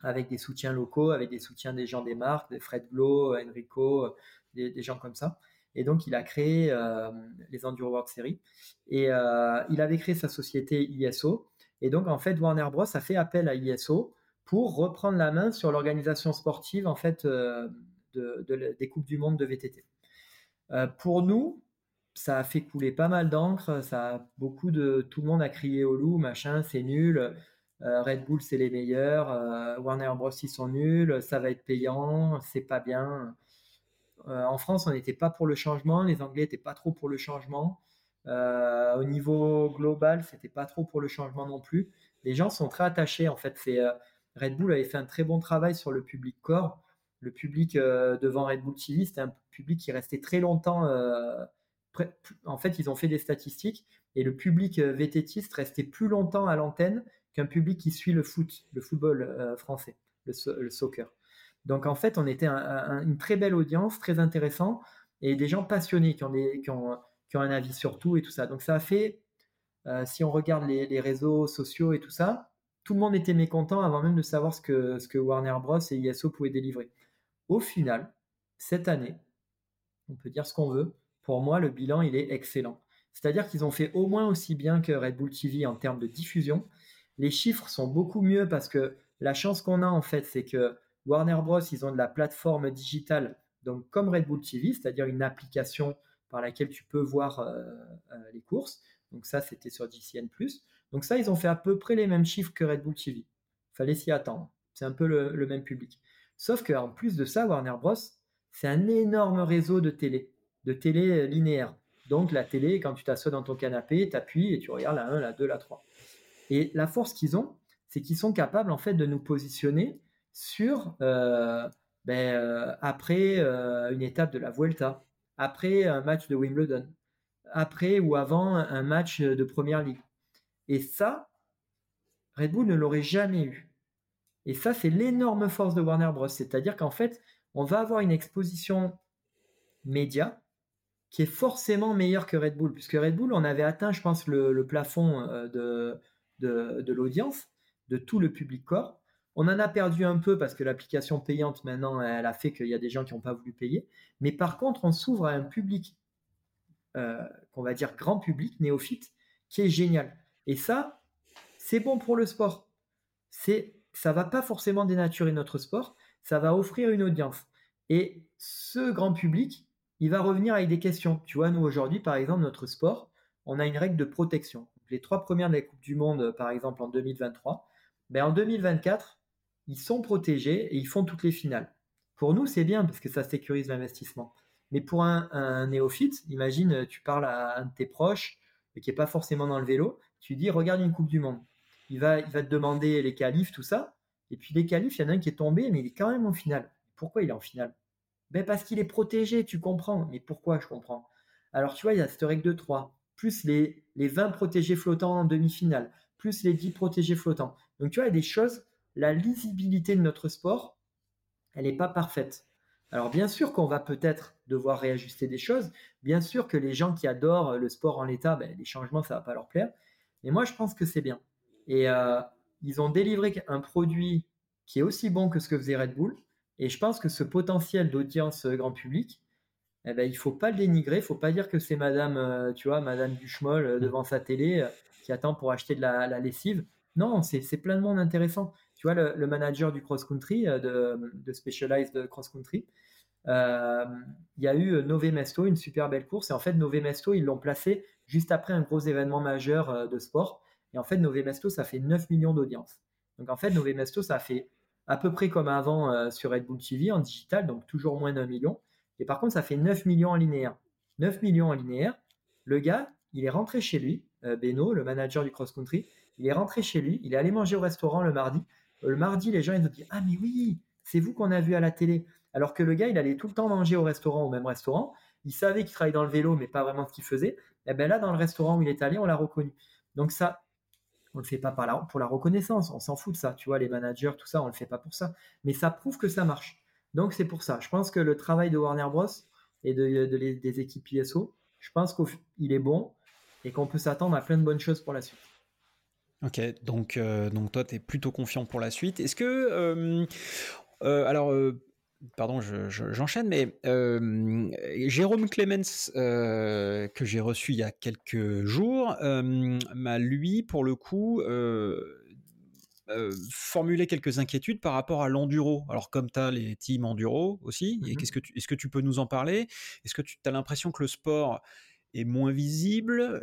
avec des soutiens locaux, avec des soutiens des gens des marques, de Fred Glo, Enrico, des gens comme ça. Et donc, il a créé euh, les Enduro World Series. Et euh, il avait créé sa société ISO. Et donc, en fait, Warner Bros. a fait appel à ISO pour reprendre la main sur l'organisation sportive en fait, euh, des Coupes du Monde de VTT. pour nous, ça a fait couler pas mal d'encre. Ça beaucoup de tout le monde a crié au loup, machin, c'est nul. Red Bull, c'est les meilleurs. Warner Bros. ils sont nuls. Ça va être payant. C'est pas bien. Euh, en France, on n'était pas pour le changement, les Anglais n'étaient pas trop pour le changement. Euh, au niveau global, c'était pas trop pour le changement non plus. Les gens sont très attachés. En fait, euh, Red Bull avait fait un très bon travail sur le public corps. Le public devant Red Bull TV, c'était un public qui restait très longtemps. en fait, ils ont fait des statistiques et le public vététiste restait plus longtemps à l'antenne qu'un public qui suit le foot, le football français, le, soccer. Donc en fait, on était une très belle audience, très intéressant, et des gens passionnés qui ont, qui ont, un avis sur tout et tout ça. Donc ça a fait, euh, si on regarde les, réseaux sociaux et tout ça, tout le monde était mécontent avant même de savoir ce que, ce que Warner Bros. et ISO pouvaient délivrer. Au final, cette année, on peut dire ce qu'on veut, pour moi, le bilan, il est excellent. C'est-à-dire qu'ils ont fait au moins aussi bien que Red Bull TV en termes de diffusion. Les chiffres sont beaucoup mieux parce que la chance qu'on a, en fait, c'est que Warner Bros, ils ont de la plateforme digitale, donc comme Red Bull TV, c'est-à-dire une application par laquelle tu peux voir euh, euh, les courses. Donc ça, c'était sur GCN+. Donc ça, ils ont fait à peu près les mêmes chiffres que Red Bull TV. Fallait s'y attendre. C'est un peu le, même public. Sauf qu'en plus de ça, Warner Bros, c'est un énorme réseau de télé, de télé linéaire. Donc la télé, quand tu t'assois dans ton canapé, tu appuies et tu regardes la 1, la 2, la 3. Et la force qu'ils ont, c'est qu'ils sont capables en fait de nous positionner sur ben, après une étape de la Vuelta, après un match de Wimbledon, après ou avant un match de Première Ligue. Et ça, Red Bull ne l'aurait jamais eu. Et ça, c'est l'énorme force de Warner Bros. C'est-à-dire qu'en fait, on va avoir une exposition média qui est forcément meilleure que Red Bull. Puisque Red Bull, on avait atteint, je pense, le, plafond euh, de, de, l'audience, de tout le public corps. On en a perdu un peu parce que l'application payante, maintenant, elle a fait qu'il y a des gens qui n'ont pas voulu payer. Mais par contre, on s'ouvre à un public, euh, qu'on va dire grand public, néophyte, qui est génial. Et ça, c'est bon pour le sport. C'est, ça va pas forcément dénaturer notre sport, ça va offrir une audience. Et ce grand public, il va revenir avec des questions. Tu vois, nous aujourd'hui, par exemple, notre sport, on a une règle de protection. Les trois premières de la Coupe du Monde, par exemple, en 2023, ben en 2024, ils sont protégés et ils font toutes les finales. Pour nous, c'est bien parce que ça sécurise l'investissement. Mais pour un, néophyte, imagine, tu parles à un de tes proches qui n'est pas forcément dans le vélo, tu dis regarde une Coupe du Monde. Il va, il va te demander les qualifs, tout ça. Et puis les qualifs, il y en a un qui est tombé, mais il est quand même en finale. Pourquoi il est en finale? Ben Parce qu'il est protégé, tu comprends. Mais pourquoi je comprends? Alors tu vois, il y a cette règle de 3, plus les, les 20 protégés flottants en demi-finale, plus les 10 protégés flottants. Donc tu vois, il y a des choses, la lisibilité de notre sport, elle n'est pas parfaite. Alors bien sûr qu'on va peut-être devoir réajuster des choses. Bien sûr que les gens qui adorent le sport en l'état, ben, les changements, ça va pas leur plaire. Mais moi, je pense que c'est bien. Et euh, ils ont délivré un produit qui est aussi bon que ce que faisait Red Bull. Et je pense que ce potentiel d'audience euh, grand public, eh ben, il faut pas le dénigrer. Il faut pas dire que c'est Madame, euh, tu vois, Madame Duchemol devant sa télé qui attend pour acheter de la, lessive. Non, c'est plein de monde intéressant. Tu vois, le, manager du cross-country, de, de Specialized Cross-country, il y a eu Nové Mesto, une super belle course. Et en fait, Nové Mesto, ils l'ont placé juste après un gros événement majeur euh, de sport. Et en fait, Nové Mesto, ça fait 9 millions d'audience. Donc en fait, Nové Mesto, ça fait à peu près comme avant euh, sur Red Bull TV en digital, donc toujours moins d'un million. Et par contre, ça fait 9 millions en linéaire. 9 millions en linéaire. Le gars, il est rentré chez lui, euh, Beno, le manager du cross-country, il est rentré chez lui, il est allé manger au restaurant le mardi. Le mardi, les gens, ils ont dit Ah, mais oui, c'est vous qu'on a vu à la télé. Alors que le gars, il allait tout le temps manger au restaurant, au même restaurant. Il savait qu'il travaillait dans le vélo, mais pas vraiment ce qu'il faisait. Et eh bien là, dans le restaurant où il est allé, on l'a reconnu. Donc ça, on le fait pas pour la reconnaissance, on s'en fout de ça. Tu vois, les managers, tout ça, on le fait pas pour ça. Mais ça prouve que ça marche. Donc c'est pour ça. Je pense que le travail de Warner Bros. et de, des équipes ISO, je pense qu'il est bon et qu'on peut s'attendre à plein de bonnes choses pour la suite. Ok, donc, euh, donc toi, tu es plutôt confiant pour la suite. Est-ce que... Euh, euh, alors pardon, j'enchaîne, mais euh, Jérôme Clemens, euh, que j'ai reçu il y a quelques jours, euh, m'a lui, pour le coup, formulé quelques inquiétudes par rapport à l'enduro. Alors, comme tu as les teams enduro aussi, mmh est-ce que, est-ce que tu peux nous en parler? Est-ce que tu as l'impression que le sport est moins visible,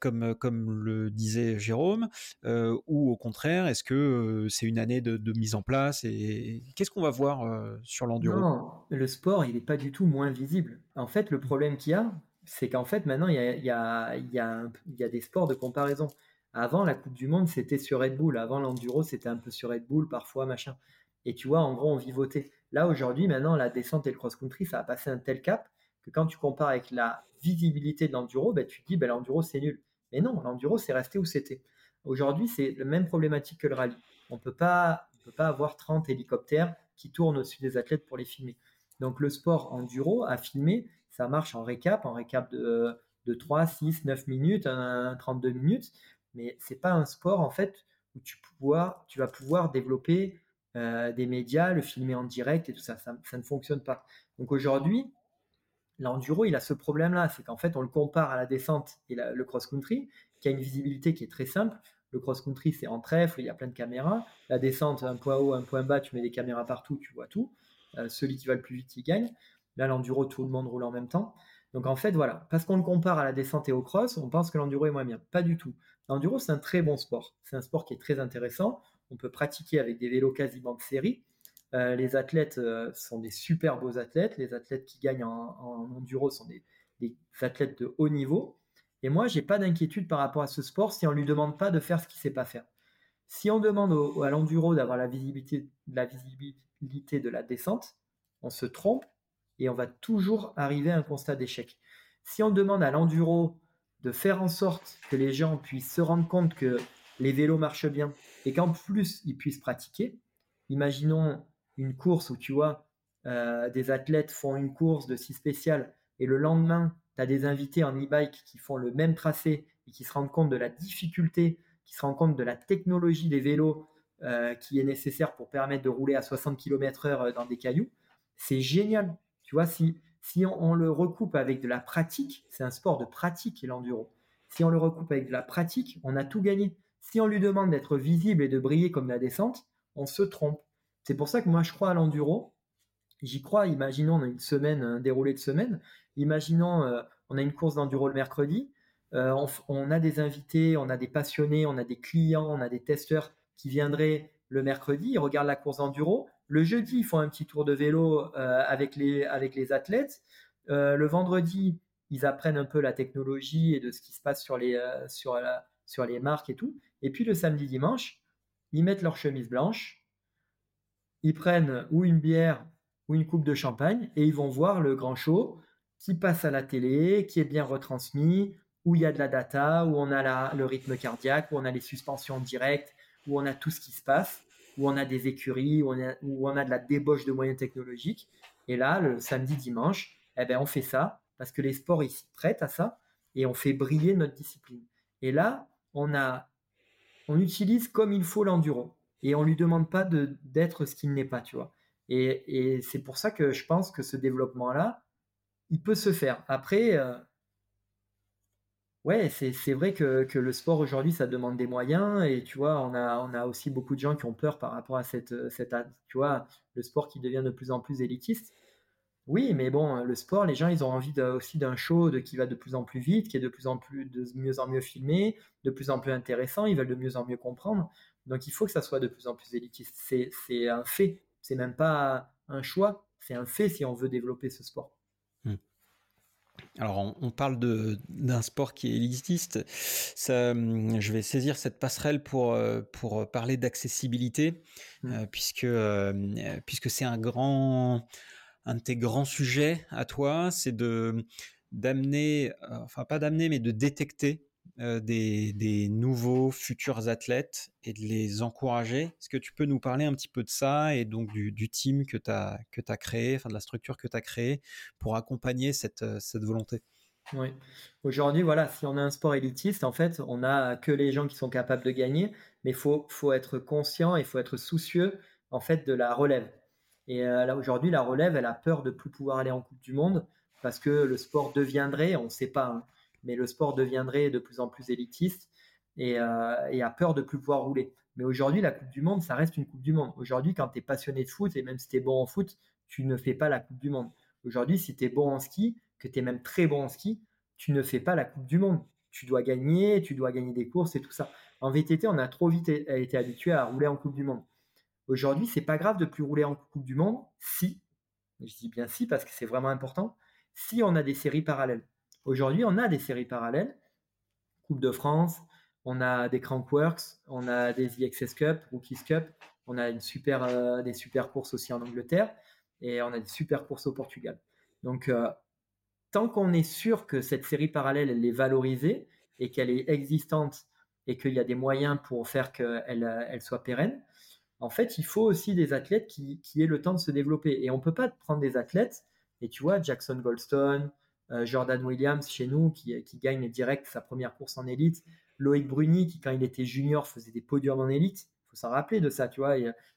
comme, comme le disait Jérôme, ou au contraire, est-ce que c'est une année de, mise en place et qu'est-ce qu'on va voir sur l'enduro? Non, le sport, il n'est pas du tout moins visible. En fait, le problème qu'il y a, c'est qu'en fait, maintenant, il y a, il y, a, y, a il y a des sports de comparaison. Avant, la Coupe du Monde, c'était sur Red Bull. Avant, l'enduro, c'était un peu sur Red Bull, parfois, machin. Et tu vois, en gros, on vivotait. Là, aujourd'hui, maintenant, la descente et le cross-country, ça a passé un tel cap quand tu compares avec la visibilité de l'enduro, ben, tu te dis ben, l'enduro c'est nul. Mais non, l'enduro c'est resté où c'était. Aujourd'hui, c'est la même problématique que le rallye. On ne peut pas avoir 30 hélicoptères qui tournent au-dessus des athlètes pour les filmer. Donc le sport enduro à filmer, ça marche en récap, en récap de, de 3, 6, 9 minutes, 32 minutes, mais c'est pas un sport en fait où tu, vas pouvoir développer euh, des médias, le filmer en direct et tout ça, ça ne fonctionne pas. Donc aujourd'hui, L'enduro, il a ce problème-là, c'est qu'en fait, on le compare à la descente et le cross-country, qui a une visibilité qui est très simple. Le cross-country, c'est en trèfle, il y a plein de caméras. La descente, un point haut, un point bas, tu mets des caméras partout, tu vois tout. Euh, celui qui va le plus vite, il gagne. Là, l'enduro, tout le monde roule en même temps. Donc en fait, voilà, parce qu'on le compare à la descente et au cross, on pense que l'enduro est moins bien. Pas du tout. L'enduro, c'est un très bon sport. C'est un sport qui est très intéressant. On peut pratiquer avec des vélos quasiment de série. Euh, les athlètes euh, sont des super beaux athlètes. Les athlètes qui gagnent en, enduro sont des, athlètes de haut niveau. Et moi, j'ai pas d'inquiétude par rapport à ce sport si on lui demande pas de faire ce qu'il sait pas faire. Si on demande à l'enduro d'avoir la visibilité, la visibilité de la descente, on se trompe et on va toujours arriver à un constat d'échec. Si on demande à l'enduro de faire en sorte que les gens puissent se rendre compte que les vélos marchent bien et qu'en plus ils puissent pratiquer, imaginons une course où tu vois euh, des athlètes font une course de si spéciale et le lendemain tu as des invités en e-bike qui font le même tracé et qui se rendent compte de la difficulté, qui se rendent compte de la technologie des vélos euh, qui est nécessaire pour permettre de rouler à 60 km/h dans des cailloux, c'est génial. Tu vois, si, si on, le recoupe avec de la pratique, c'est un sport de pratique l'enduro. Si on le recoupe avec de la pratique, on a tout gagné. Si on lui demande d'être visible et de briller comme la descente, on se trompe. C'est pour ça que moi je crois à l'enduro. J'y crois. Imaginons on a une semaine, un déroulé de semaine. Imaginons euh, on a une course d'enduro le mercredi. Euh, on, a des invités, on a des passionnés, on a des clients, on a des testeurs qui viendraient le mercredi, ils regardent la course d'enduro. Le jeudi, ils font un petit tour de vélo euh, avec, les, athlètes. Le vendredi, ils apprennent un peu la technologie et de ce qui se passe sur les, sur les marques et tout. Et puis le samedi, dimanche, ils mettent leur chemise blanche, ils prennent ou une bière ou une coupe de champagne et ils vont voir le grand show qui passe à la télé, qui est bien retransmis, où il y a de la data, où on a le rythme cardiaque, où on a les suspensions directes, où on a tout ce qui se passe, où on a des écuries, où on a, de la débauche de moyens technologiques. Et là, le samedi, dimanche, eh ben, on fait ça parce que les sports ils prêtent à ça et on fait briller notre discipline. Et là, on, a, on utilise comme il faut l'enduro et on lui demande pas d'être ce qu'il n'est pas, tu vois. Et, et c'est pour ça que je pense que ce développement-là, il peut se faire. Après, euh, Ouais, c'est vrai que, le sport aujourd'hui, ça demande des moyens et tu vois, on a, on a aussi beaucoup de gens qui ont peur par rapport à cette, cette, tu vois, le sport qui devient de plus en plus élitiste. Oui, mais bon, le sport, les gens, ils ont envie aussi d'un show qui va de plus en plus vite, qui est de plus en plus, de mieux en mieux filmé, de plus en plus intéressant, ils veulent de mieux en mieux comprendre. Donc il faut que ça soit de plus en plus élitiste. C'est un fait, c'est même pas un choix, c'est un fait si on veut développer ce sport. Alors, on, parle d'un sport qui est élitiste. Hum, je vais saisir cette passerelle pour, euh, pour parler d'accessibilité, mmh. euh, puisque, euh, puisque c'est un grand, un de tes grands sujets à toi, c'est de d'amener, enfin pas d'amener, mais de détecter euh, des, nouveaux futurs athlètes et de les encourager. Est-ce que tu peux nous parler un petit peu de ça et donc du, team que tu as, que as créé, enfin de la structure que tu as créée pour accompagner cette, euh, cette volonté? Oui. Aujourd'hui, voilà, si on a un sport élitiste, en fait, on n'a que les gens qui sont capables de gagner, mais il faut, faut être conscient et il faut être soucieux en fait de la relève. Et euh, aujourd'hui, la relève, elle a peur de plus pouvoir aller en Coupe du Monde parce que le sport deviendrait, on ne sait pas, hein, mais le sport deviendrait de plus en plus élitiste et, euh, a peur de plus pouvoir rouler. Mais aujourd'hui, la Coupe du Monde, ça reste une Coupe du Monde. Aujourd'hui, quand tu es passionné de foot, et même si tu es bon en foot, tu ne fais pas la Coupe du Monde. Aujourd'hui, si tu es bon en ski, que tu es même très bon en ski, tu ne fais pas la Coupe du Monde. Tu dois gagner, tu dois gagner des courses et tout ça. En VTT, on a trop vite été habitué à rouler en Coupe du Monde. Aujourd'hui, c'est pas grave de plus rouler en Coupe du Monde si, je dis bien si parce que c'est vraiment important, si on a des séries parallèles. Aujourd'hui, on a des séries parallèles. Coupe de France, on a des Crankworks, on a des IXS Cup, Rookies Cup, on a une super, euh, des super courses aussi en Angleterre et on a des super courses au Portugal. Donc, euh, tant qu'on est sûr que cette série parallèle, elle est valorisée et qu'elle est existante et qu'il y a des moyens pour faire qu'elle elle soit pérenne, en fait, il faut aussi des athlètes qui, qui aient le temps de se développer. Et on ne peut pas prendre des athlètes, et tu vois, Jackson Goldstone, euh, Jordan Williams chez nous qui, gagne direct sa première course en élite. Loïc Bruni qui quand il était junior faisait des podiums en élite. Il faut s'en rappeler de ça, tu vois.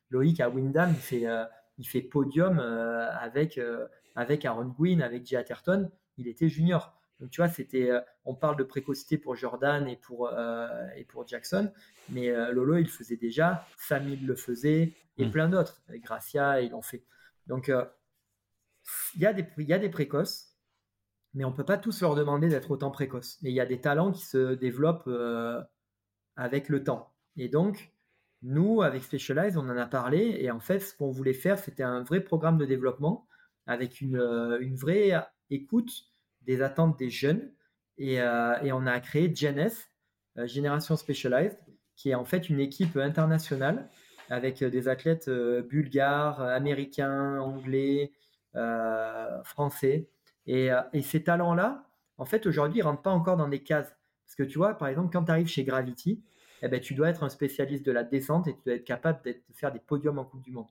Loïc à Windham, il fait, euh, il fait podium euh, avec, avec Aaron Gwynn, avec Jay Atherton. Il était junior. Donc tu vois, c'était, on parle de précocité pour Jordan et pour, et pour Jackson, mais Lolo, il faisait déjà, Samil le faisait, et mm. plein d'autres. Gracia, ils l'ont fait. Donc, il y, a des, il y a des précoces, mais on ne peut pas tous leur demander d'être autant précoces. Et il y a des talents qui se développent euh, avec le temps. Et donc, nous, avec Specialized, on en a parlé. Et en fait, ce qu'on voulait faire, c'était un vrai programme de développement avec une, euh, vraie écoute des attentes des jeunes. Et, euh, on a créé GNS, Génération Specialized, qui est en fait une équipe internationale avec des athlètes bulgares, américains, anglais, français. Et, et ces talents-là, en fait, aujourd'hui, ils rentrent pas encore dans des cases. Parce que tu vois, par exemple, quand tu arrives chez Gravity, eh ben, tu dois être un spécialiste de la descente et tu dois être capable de faire des podiums en Coupe du Monde.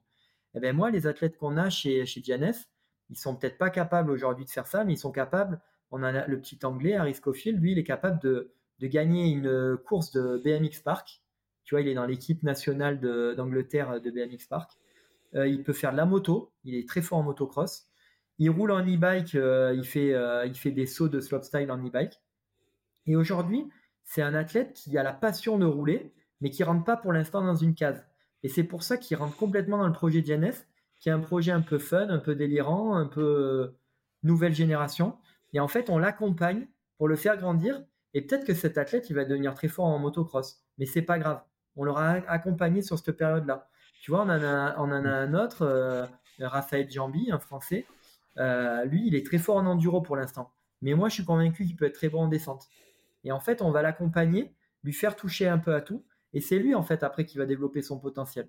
Eh ben, moi, les athlètes qu'on a chez, chez Gianès, ils sont peut-être pas capables aujourd'hui de faire ça, mais ils sont capables. On a le petit anglais, Harry Scofield, lui, il est capable de, de gagner une course de BMX Park. Tu vois, il est dans l'équipe nationale d'Angleterre de, BMX Park. Euh, il peut faire de la moto, il est très fort en motocross. Il roule en e-bike, euh, il, fait, euh, il fait des sauts de slopestyle en e-bike. Et aujourd'hui, c'est un athlète qui a la passion de rouler, mais qui rentre pas pour l'instant dans une case. Et c'est pour ça qu'il rentre complètement dans le projet GNS, qui est un projet un peu fun, un peu délirant, un peu euh, nouvelle génération. Et en fait, on l'accompagne pour le faire grandir. Et peut-être que cet athlète, il va devenir très fort en motocross. Mais c'est pas grave. On l'aura accompagné sur cette période-là. Tu vois, on en a, on en a un autre, Raphaël Jambi, un Français. Euh, lui, il est très fort en enduro pour l'instant. Mais moi, je suis convaincu qu'il peut être très bon en descente. Et en fait, on va l'accompagner, lui faire toucher un peu à tout. Et c'est lui, en fait, après, qui va développer son potentiel.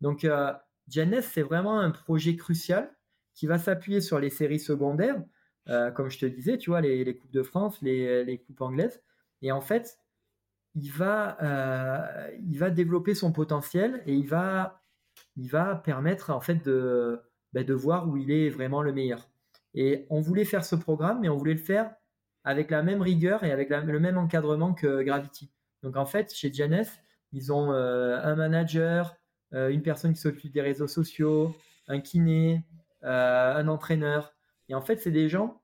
Donc, euh, c'est vraiment un projet crucial qui va s'appuyer sur les séries secondaires, euh, comme je te disais, tu vois, les, Coupes de France, les, Coupes anglaises. Et en fait, il va, euh, il va développer son potentiel et il va, il va permettre, en fait, de, ben, de voir où il est vraiment le meilleur. Et on voulait faire ce programme, mais on voulait le faire avec la même rigueur et avec le même encadrement que Gravity. Donc en fait, chez Janess, ils ont euh, un manager, euh, une personne qui s'occupe des réseaux sociaux, un kiné, euh, un entraîneur. Et en fait, c'est des gens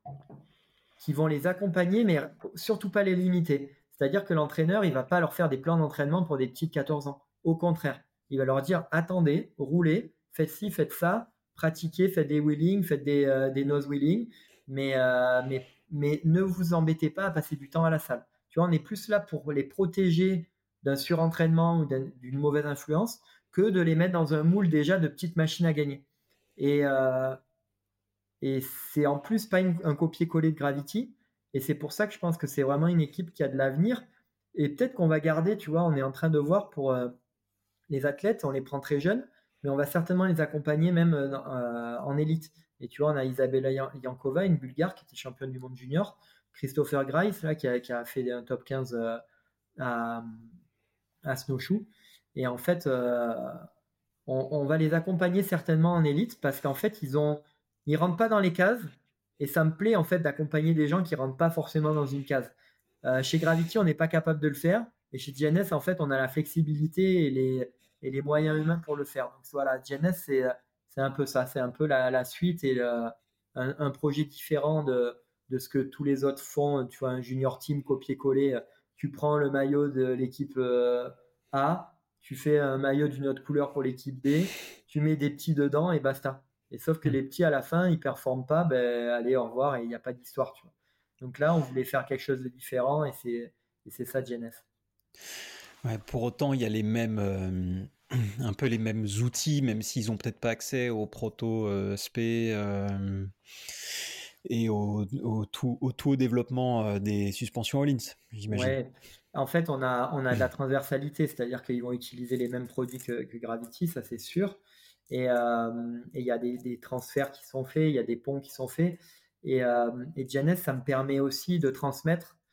qui vont les accompagner, mais surtout pas les limiter. C'est-à-dire que l'entraîneur, il va pas leur faire des plans d'entraînement pour des petits de 14 ans. Au contraire, il va leur dire attendez, roulez, faites ci, faites ça, pratiquez, faites des wheelings, faites des, des nose wheelings, mais, mais mais ne vous embêtez pas à passer du temps à la salle. Tu vois, on est plus là pour les protéger d'un surentraînement ou d'une mauvaise influence que de les mettre dans un moule déjà de petites machines à gagner. Et, euh, et c'est en plus pas un copier-coller de Gravity. Et c'est pour ça que je pense que c'est vraiment une équipe qui a de l'avenir. Et peut-être qu'on va garder, tu vois, on est en train de voir pour euh, les athlètes, on les prend très jeunes, mais on va certainement les accompagner même euh, en élite. Et tu vois, on a Isabella Yankova, une Bulgare qui était championne du monde junior, Christopher Grice, là, qui a, fait un top 15 euh, à, Snowshoe. Et en fait, euh, on, va les accompagner certainement en élite parce qu'en fait, ils ils rentrent pas dans les cases. Et ça me plaît en fait d'accompagner des gens qui rentrent pas forcément dans une case. Euh, chez Gravity, on n'est pas capable de le faire. Et chez GNS, en fait, on a la flexibilité et les, et les moyens humains pour le faire. Donc voilà, GNS, c'est un peu ça, c'est un peu la, suite et un, projet différent de, ce que tous les autres font. Tu vois, un junior team copier-coller, tu prends le maillot de l'équipe euh, A, tu fais un maillot d'une autre couleur pour l'équipe B, tu mets des petits dedans et basta. Et sauf que mm. les petits à la fin, ils performent pas, ben allez, au revoir et il n'y a pas d'histoire, tu vois. Donc là, on voulait faire quelque chose de différent et c'est ça. Ouais, pour autant, il y a les mêmes, euh, un peu les mêmes outils, même s'ils n'ont peut-être pas accès au proto euh, SP euh, et au, tout, au développement euh, des suspensions Hollins, j'imagine. Ouais. En fait, on a, on a de la transversalité, c'est-à-dire qu'ils vont utiliser les mêmes produits que, Gravity, ça c'est sûr. Et il y a des, transferts qui sont faits, il y a des ponts qui sont faits. Et, et ça me permet aussi de transmettre euh,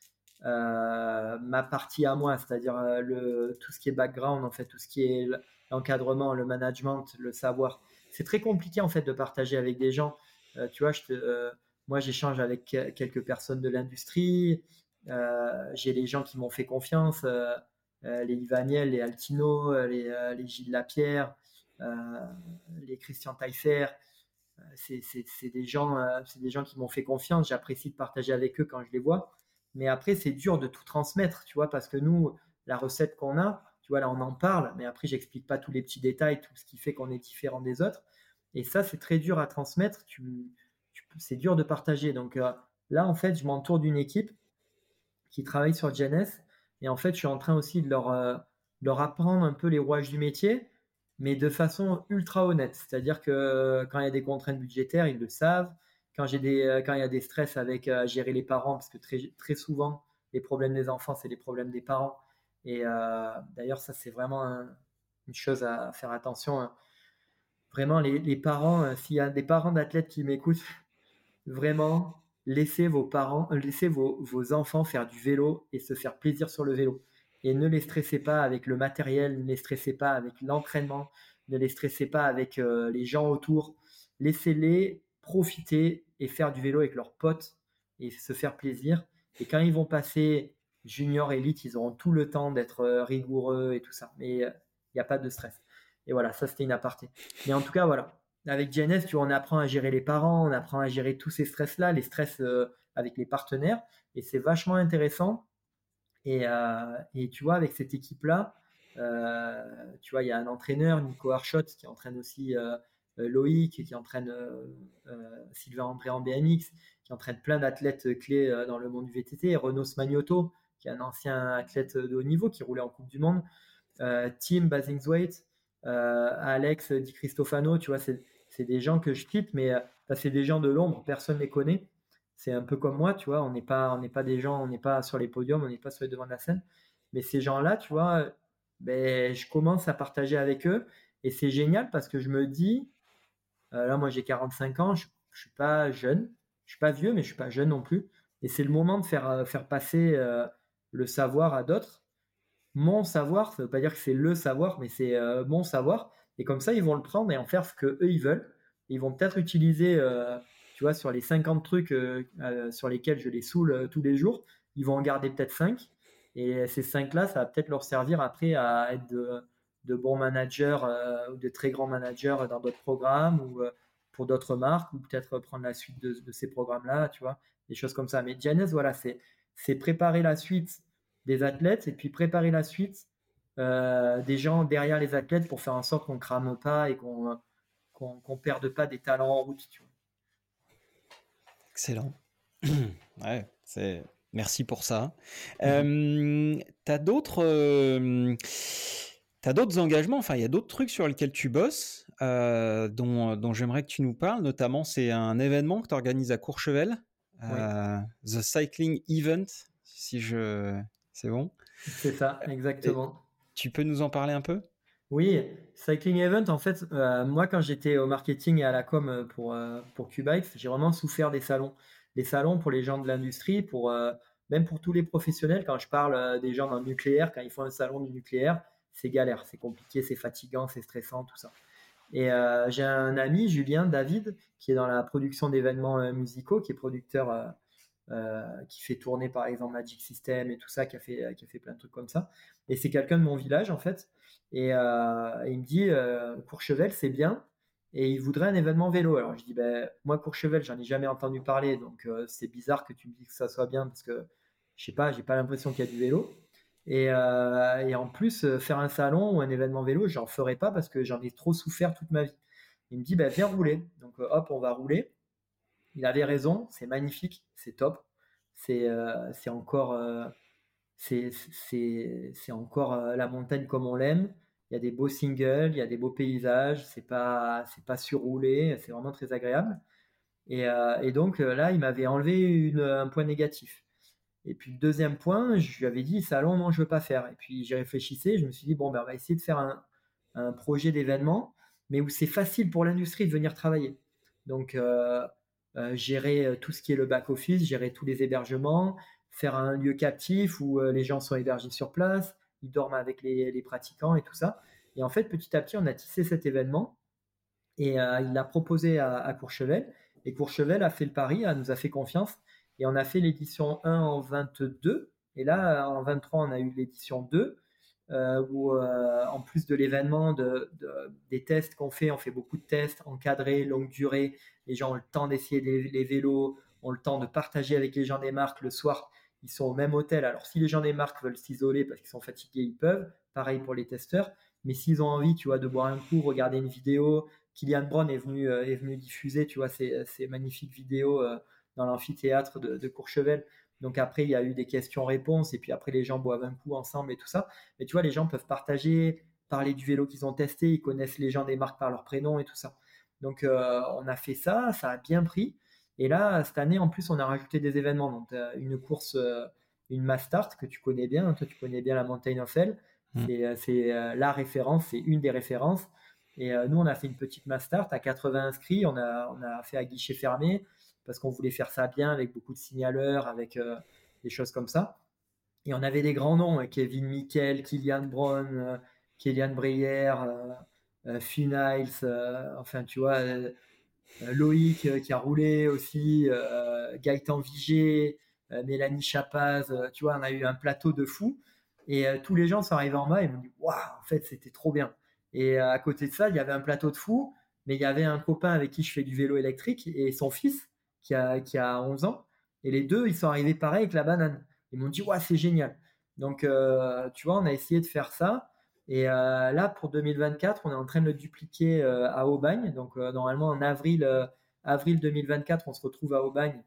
ma partie à moi, c'est-à-dire euh, tout ce qui est background, en fait, tout ce qui est l'encadrement, le management, le savoir. C'est très compliqué en fait de partager avec des gens. Euh, tu vois, moi j'échange avec quelques personnes de l'industrie. J'ai les gens qui m'ont fait confiance, les Ivaniel, les Altino, les, les Gilles Lapierre, les Christian Taillefer. C'est des gens, c'est des gens qui m'ont fait confiance. J'apprécie de partager avec eux quand je les vois. Mais après, c'est dur de tout transmettre, tu vois, parce que nous, la recette qu'on a, tu vois, là, on en parle, mais après, j'explique pas tous les petits détails, tout ce qui fait qu'on est différent des autres. Et ça, c'est très dur à transmettre. C'est dur de partager. Donc euh, là, en fait, je m'entoure d'une équipe qui travaille sur GNS. Et en fait, je suis en train aussi de leur, euh, leur apprendre un peu les rouages du métier, mais de façon ultra honnête. C'est-à-dire que euh, quand il y a des contraintes budgétaires, ils le savent quand j'ai des euh, quand il y a des stress avec euh, gérer les parents parce que très très souvent les problèmes des enfants c'est les problèmes des parents Et d'ailleurs, ça, c'est vraiment une chose à faire attention. Hein. Vraiment, les, parents, s'il y a des parents d'athlètes qui m'écoutent, vraiment, laissez vos parents, laissez vos, vos, enfants faire du vélo et se faire plaisir sur le vélo. Et ne les stressez pas avec le matériel, ne les stressez pas avec l'entraînement, ne les stressez pas avec les gens autour. Laissez-les profiter et faire du vélo avec leurs potes et se faire plaisir. Et quand ils vont passer junior élite, ils auront tout le temps d'être euh, rigoureux et tout ça. Mais euh, il n'y a pas de stress. Et voilà, ça c'était une aparté. Mais en tout cas, voilà. Avec GNS, tu vois, on apprend à gérer les parents, on apprend à gérer tous ces stress-là, les stress euh, avec les partenaires. Et c'est vachement intéressant. Et, et, tu vois, avec cette équipe-là, tu vois, il y a un entraîneur, Nico Archot, qui entraîne aussi Loïc, qui entraîne Sylvain André en BMX, qui entraîne plein d'athlètes clés dans le monde du VTT, Renaud Smagnoto, qui est un ancien athlète de haut niveau qui roulait en Coupe du Monde, euh, Tim Basingswaite, euh, Alex Di Cristofano, tu vois, c'est des gens que je quitte, mais euh, c'est des gens de l'ombre, personne ne les connaît. C'est un peu comme moi, tu vois, on n'est pas, on n'est pas des gens, on n'est pas sur les podiums, on n'est pas sur les devants de la scène. Mais ces gens-là, tu vois, ben, je commence à partager avec eux et c'est génial parce que je me dis, là, moi j'ai 45 ans, je, ne suis pas jeune, je suis pas vieux, mais je suis pas jeune non plus. Et c'est le moment de faire, faire passer le savoir à d'autres. Mon savoir, ça ne veut pas dire que c'est le savoir, mais c'est euh, mon savoir. Et comme ça, ils vont le prendre et en faire ce que eux ils veulent. Ils vont peut-être utiliser, euh, tu vois, sur les 50 trucs euh, sur lesquels je les saoule tous les jours, ils vont en garder peut-être 5. Et ces 5-là, ça va peut-être leur servir après à être de, bons managers ou de très grands managers dans d'autres programmes ou pour d'autres marques ou peut-être prendre la suite de, de ces programmes-là, tu vois, des choses comme ça. Mais Giannis, voilà, c'est c'est préparer la suite des athlètes et puis préparer la suite euh, des gens derrière les athlètes pour faire en sorte qu'on crame pas et qu'on qu'on perde pas des talents en route. Excellent. ouais, c'est merci pour ça. Mm-hmm. Euh, tu as d'autres euh, d'autres engagements, enfin il y a d'autres trucs sur lesquels tu bosses dont, dont j'aimerais que tu nous parles, notamment c'est un événement que tu organises à Courchevel euh, The Cycling Event, si je. C'est bon C'est ça, exactement. tu peux nous en parler un peu? Oui, Cycling Event, en fait, euh, moi, quand j'étais au marketing et à la com euh, pour, pour j'ai vraiment souffert des salons. Les salons pour les gens de l'industrie, pour, même pour tous les professionnels, quand je parle des gens dans le nucléaire, quand ils font un salon du nucléaire, c'est galère, c'est compliqué, c'est fatigant, c'est stressant, tout ça. Et euh, j'ai un ami, Julien David, qui est dans la production d'événements euh, musicaux, qui est producteur, euh, qui fait tourner par exemple Magic System et tout ça, qui a fait, qui a fait plein de trucs comme ça. Et c'est quelqu'un de mon village en fait. Et, il me dit Courchevel, c'est bien. Et il voudrait un événement vélo. Alors je dis ben, moi Courchevel, j'en ai jamais entendu parler, donc c'est bizarre que tu me dises que ça soit bien parce que je sais pas, j'ai pas l'impression qu'il y a du vélo. Euh, et, en plus, euh, faire un salon ou un événement vélo, j'en ferai pas parce que j'en ai trop souffert toute ma vie. Il me dit, bah, viens rouler. Donc, euh, hop, on va rouler. Il avait raison, c'est magnifique, c'est top. C'est encore, c'est encore la montagne comme on l'aime. Il y a des beaux singles, il y a des beaux paysages, c'est pas, pas surroulé, c'est vraiment très agréable. Et, et donc là, il m'avait enlevé un point négatif. Et puis le deuxième point, je lui avais dit salon, non, je veux pas faire. Et puis j'y réfléchissais, je me suis dit bon, ben, on va essayer de faire un, un projet d'événement, mais où c'est facile pour l'industrie de venir travailler. Donc euh, euh, gérer euh, tout ce qui est le back office, gérer tous les hébergements, faire un lieu captif où les gens sont hébergés sur place, ils dorment avec les, pratiquants et tout ça. Et en fait, petit à petit, on a tissé cet événement et il l'a proposé à, à Courchevel. Et Courchevel a fait le pari, a, nous a fait confiance et on a fait l'édition 1 en 22. Et là, en 23, on a eu l'édition 2, euh, où euh, en plus de l'événement, de, des tests qu'on fait, on fait beaucoup de tests encadrés, longue durée. Les gens ont le temps d'essayer les, vélos, ont le temps de partager avec les gens des marques le soir. Ils sont au même hôtel. Alors, si les gens des marques veulent s'isoler parce qu'ils sont fatigués, ils peuvent. Pareil pour les testeurs. Mais s'ils ont envie, tu vois, de boire un coup, regarder une vidéo, Kylian Brown est venu, euh, est venu diffuser, tu vois, ces, ces magnifiques vidéos dans l'amphithéâtre de, Courchevel. Donc après, il y a eu des questions-réponses, et puis après, les gens boivent un coup ensemble et tout ça. Mais tu vois, les gens peuvent partager, parler du vélo qu'ils ont testé, ils connaissent les gens des marques par leur prénom et tout ça. Donc euh, on a fait ça, ça a bien pris. Et là, cette année, en plus, on a rajouté des événements. Donc une course, euh, une Mastart que tu connais bien. Hein. Toi, tu connais bien la Mountain of Hell. Mm. C'est la référence, c'est une des références. Et nous, on a fait une petite Mastart à 80 inscrits. On a, on a fait à guichet fermé parce qu'on voulait faire ça bien avec beaucoup de signaleurs, avec des choses comme ça. Et on avait des grands noms, hein, Kevin Mikel, Kylian Brown, euh, Kylian Breyer, euh, euh, Finn enfin tu vois, Loïc qui a roulé aussi, Gaëtan Vigé, Mélanie Chapaz, tu vois, on a eu un plateau de fous. Et tous les gens sont arrivés en moi et m'ont dit Waouh, en fait, c'était trop bien. Et à côté de ça, il y avait un plateau de fous, mais il y avait un copain avec qui je fais du vélo électrique et son fils qui a, qui a 11 ans. Et les deux, ils sont arrivés pareil avec la banane. Ils m'ont dit, ouais, c'est génial. Donc, euh, tu vois, on a essayé de faire ça. Et euh, là, pour 2024, on est en train de le dupliquer euh, à Aubagne. Donc, normalement, en avril, avril 2024, on se retrouve à Aubagne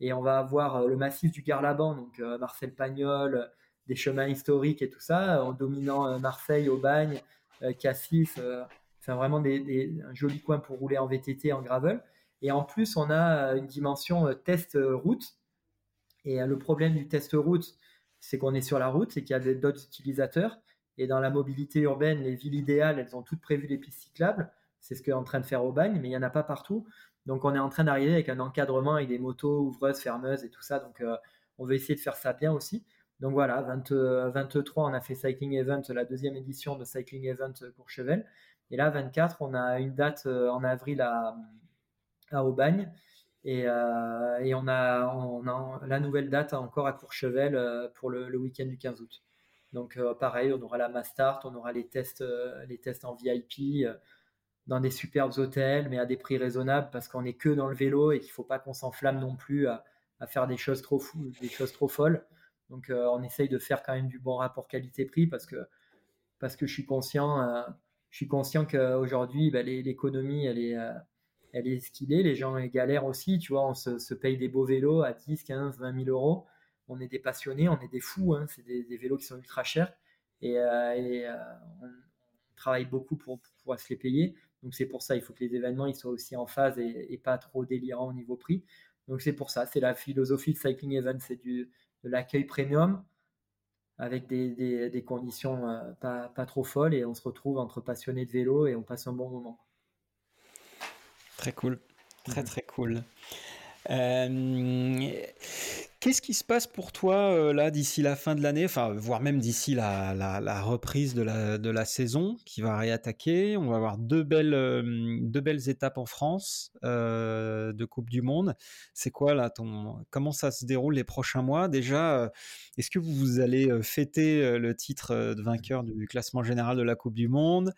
et on va avoir le massif du Garlaban, donc Marcel Pagnol, des chemins historiques et tout ça, en dominant Marseille, Aubagne, Cassis, enfin vraiment des, un joli coin pour rouler en VTT, en gravel. Et en plus, on a une dimension test route et euh, le problème du test route, c'est qu'on est sur la route et qu'il y a d'autres utilisateurs. Et dans la mobilité urbaine, les villes idéales, elles ont toutes prévu les pistes cyclables. C'est ce qu'est en train de faire Aubagne, mais il n'y en a pas partout. Donc on est en train d'arriver avec un encadrement et des motos ouvreuses, fermeuses et tout ça. Donc euh, on veut essayer de faire ça bien aussi. Donc voilà, 23, euh, on a fait Cycling Event, la deuxième édition de Cycling Event Courchevel. Et là, 24, on a une date en avril à, à Aubagne. Euh, et, on, a, on, a, la nouvelle date encore à Courchevel euh, pour le, week-end du 15 août. Donc euh, pareil, on aura la Mastart, on aura les tests, les tests en VIP dans des superbes hôtels, mais à des prix raisonnables parce qu'on n'est que dans le vélo et qu'il ne faut pas qu'on s'enflamme non plus à, faire des choses trop folles. Donc on essaye de faire quand même du bon rapport qualité-prix parce que, parce que je suis conscient, je conscient qu'aujourd'hui, bah, l'économie, elle est elle est ce qu'il est. Les gens galèrent aussi, tu vois, on se, paye des beaux vélos à 10, 15, 20 000 euros. On est des passionnés, on est des fous, hein. c'est des, vélos qui sont ultra chers. Et, euh, euh, on, travaille beaucoup pour, pouvoir se les payer. Donc c'est pour ça, il faut que les événements soient aussi en phase et, pas trop délirants au niveau prix. Donc c'est pour ça, c'est la philosophie de Cycling Event, c'est de l'accueil premium avec des, conditions euh, pas, pas, trop folles et on se retrouve entre passionnés de vélo et on passe un bon moment. Très cool. Très, très cool. Euh, qu'est-ce qui se passe pour toi euh, là d'ici la fin de l'année, enfin voire même d'ici la, la, reprise de la, de la saison qui va réattaquer On va avoir deux belles, euh, deux belles étapes en France de Coupe du Monde. C'est quoi là ton Comment ça se déroule les prochains mois? Déjà, est-ce que vous allez fêter le titre de vainqueur du classement général de la Coupe du Monde?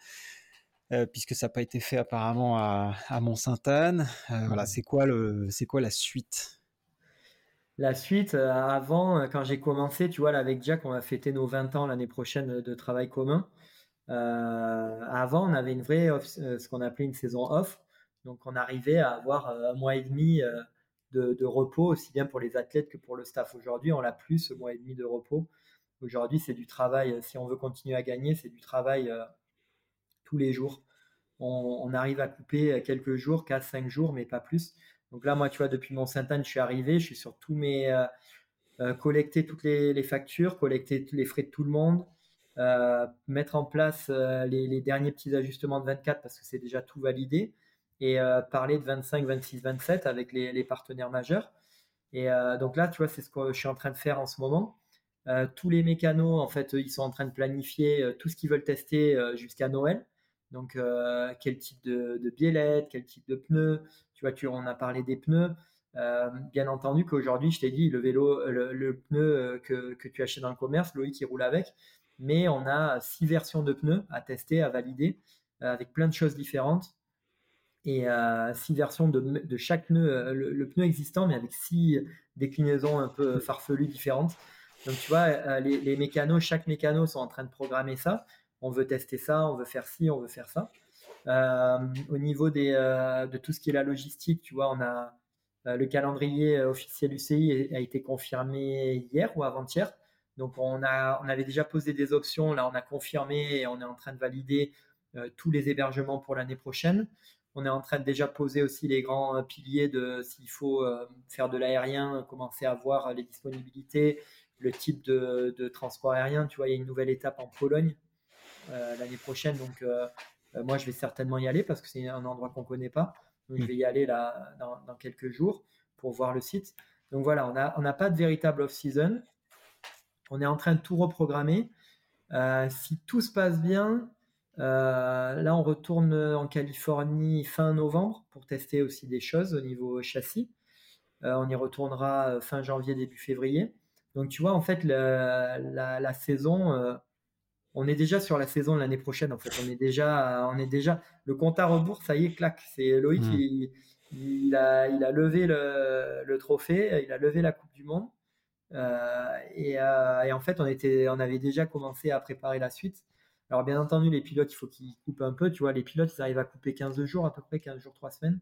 Euh, puisque ça n'a pas été fait apparemment à, Mont-Sainte-Anne. Euh, voilà, c'est quoi, le, c'est quoi la suite? La suite, euh, avant, quand j'ai commencé, tu vois, là, avec Jack, on va fêter nos 20 ans l'année prochaine de travail commun. avant, on avait une vraie, ce qu'on appelait une saison off. Donc, on arrivait à avoir un mois et demi de, de, repos, aussi bien pour les athlètes que pour le staff. Aujourd'hui, on l'a plus, ce mois et demi de repos. Aujourd'hui, c'est du travail. Si on veut continuer à gagner, c'est du travail les jours. On, arrive à couper quelques jours, 4-5 jours, mais pas plus. Donc là, moi, tu vois, depuis mon Sainte-Anne, je suis arrivé, je suis sur tous mes. Euh, euh, collecter toutes les, factures, collecter les frais de tout le monde, euh, mettre en place les, derniers petits ajustements de 24 parce que c'est déjà tout validé, et parler de 25, 26, 27 avec les, partenaires majeurs. Et donc là, tu vois, c'est ce que je suis en train de faire en ce moment. tous les mécanos, en fait, ils sont en train de planifier tout ce qu'ils veulent tester jusqu'à Noël. Donc, euh, quel type de, de quel type de pneus. Tu vois, tu, on a parlé des pneus. Euh, bien entendu qu'aujourd'hui, je t'ai dit, le vélo, le, pneu euh, que, tu achètes dans le commerce, Loïc qui roule avec, mais on a six versions de pneus à tester, à valider, avec plein de choses différentes. Et six versions de, chaque pneu, le, pneu existant, mais avec six déclinaisons un peu farfelues différentes. Donc tu vois, les, les mécanos, chaque mécano sont en train de programmer ça on veut tester ça, on veut faire ci, on veut faire ça. Euh, au niveau euh, de tout ce qui est la logistique, tu vois, on a euh, le calendrier officiel UCI a été confirmé hier ou avant-hier. Donc on, avait déjà posé des options, là on a confirmé et on est en train de valider tous les hébergements pour l'année prochaine. On est en train de déjà poser aussi les grands piliers de s'il faut faire de l'aérien, commencer à voir les disponibilités, le type de, transport aérien. Tu vois, il y a une nouvelle étape en Pologne l'année prochaine. Donc, moi, je vais certainement y aller parce que c'est un endroit qu'on ne connaît pas. Donc, je mm. vais y aller là dans, quelques jours pour voir le site. Donc voilà, on n'a on a pas de véritable off-season. On est en train de tout reprogrammer. si tout se passe bien, euh, là, on retourne en Californie fin novembre pour tester aussi des choses au niveau châssis. Euh, on y retournera fin janvier, début février. Donc, tu vois, en fait, la, saison, euh, on est déjà sur la saison de l'année prochaine. En fait, on est déjà, on est déjà, le compte à rebours, ça y est, claque. C'est Loïc, hmm. il, a, il a levé le, trophée, il a levé la Coupe du Monde. et, et, en fait, on, était, on avait déjà commencé à préparer la suite. Alors, bien entendu, les pilotes, il faut qu'ils coupent un peu. Tu vois, les pilotes, ils arrivent à couper 15 jours, à peu près 15 jours, 3 semaines.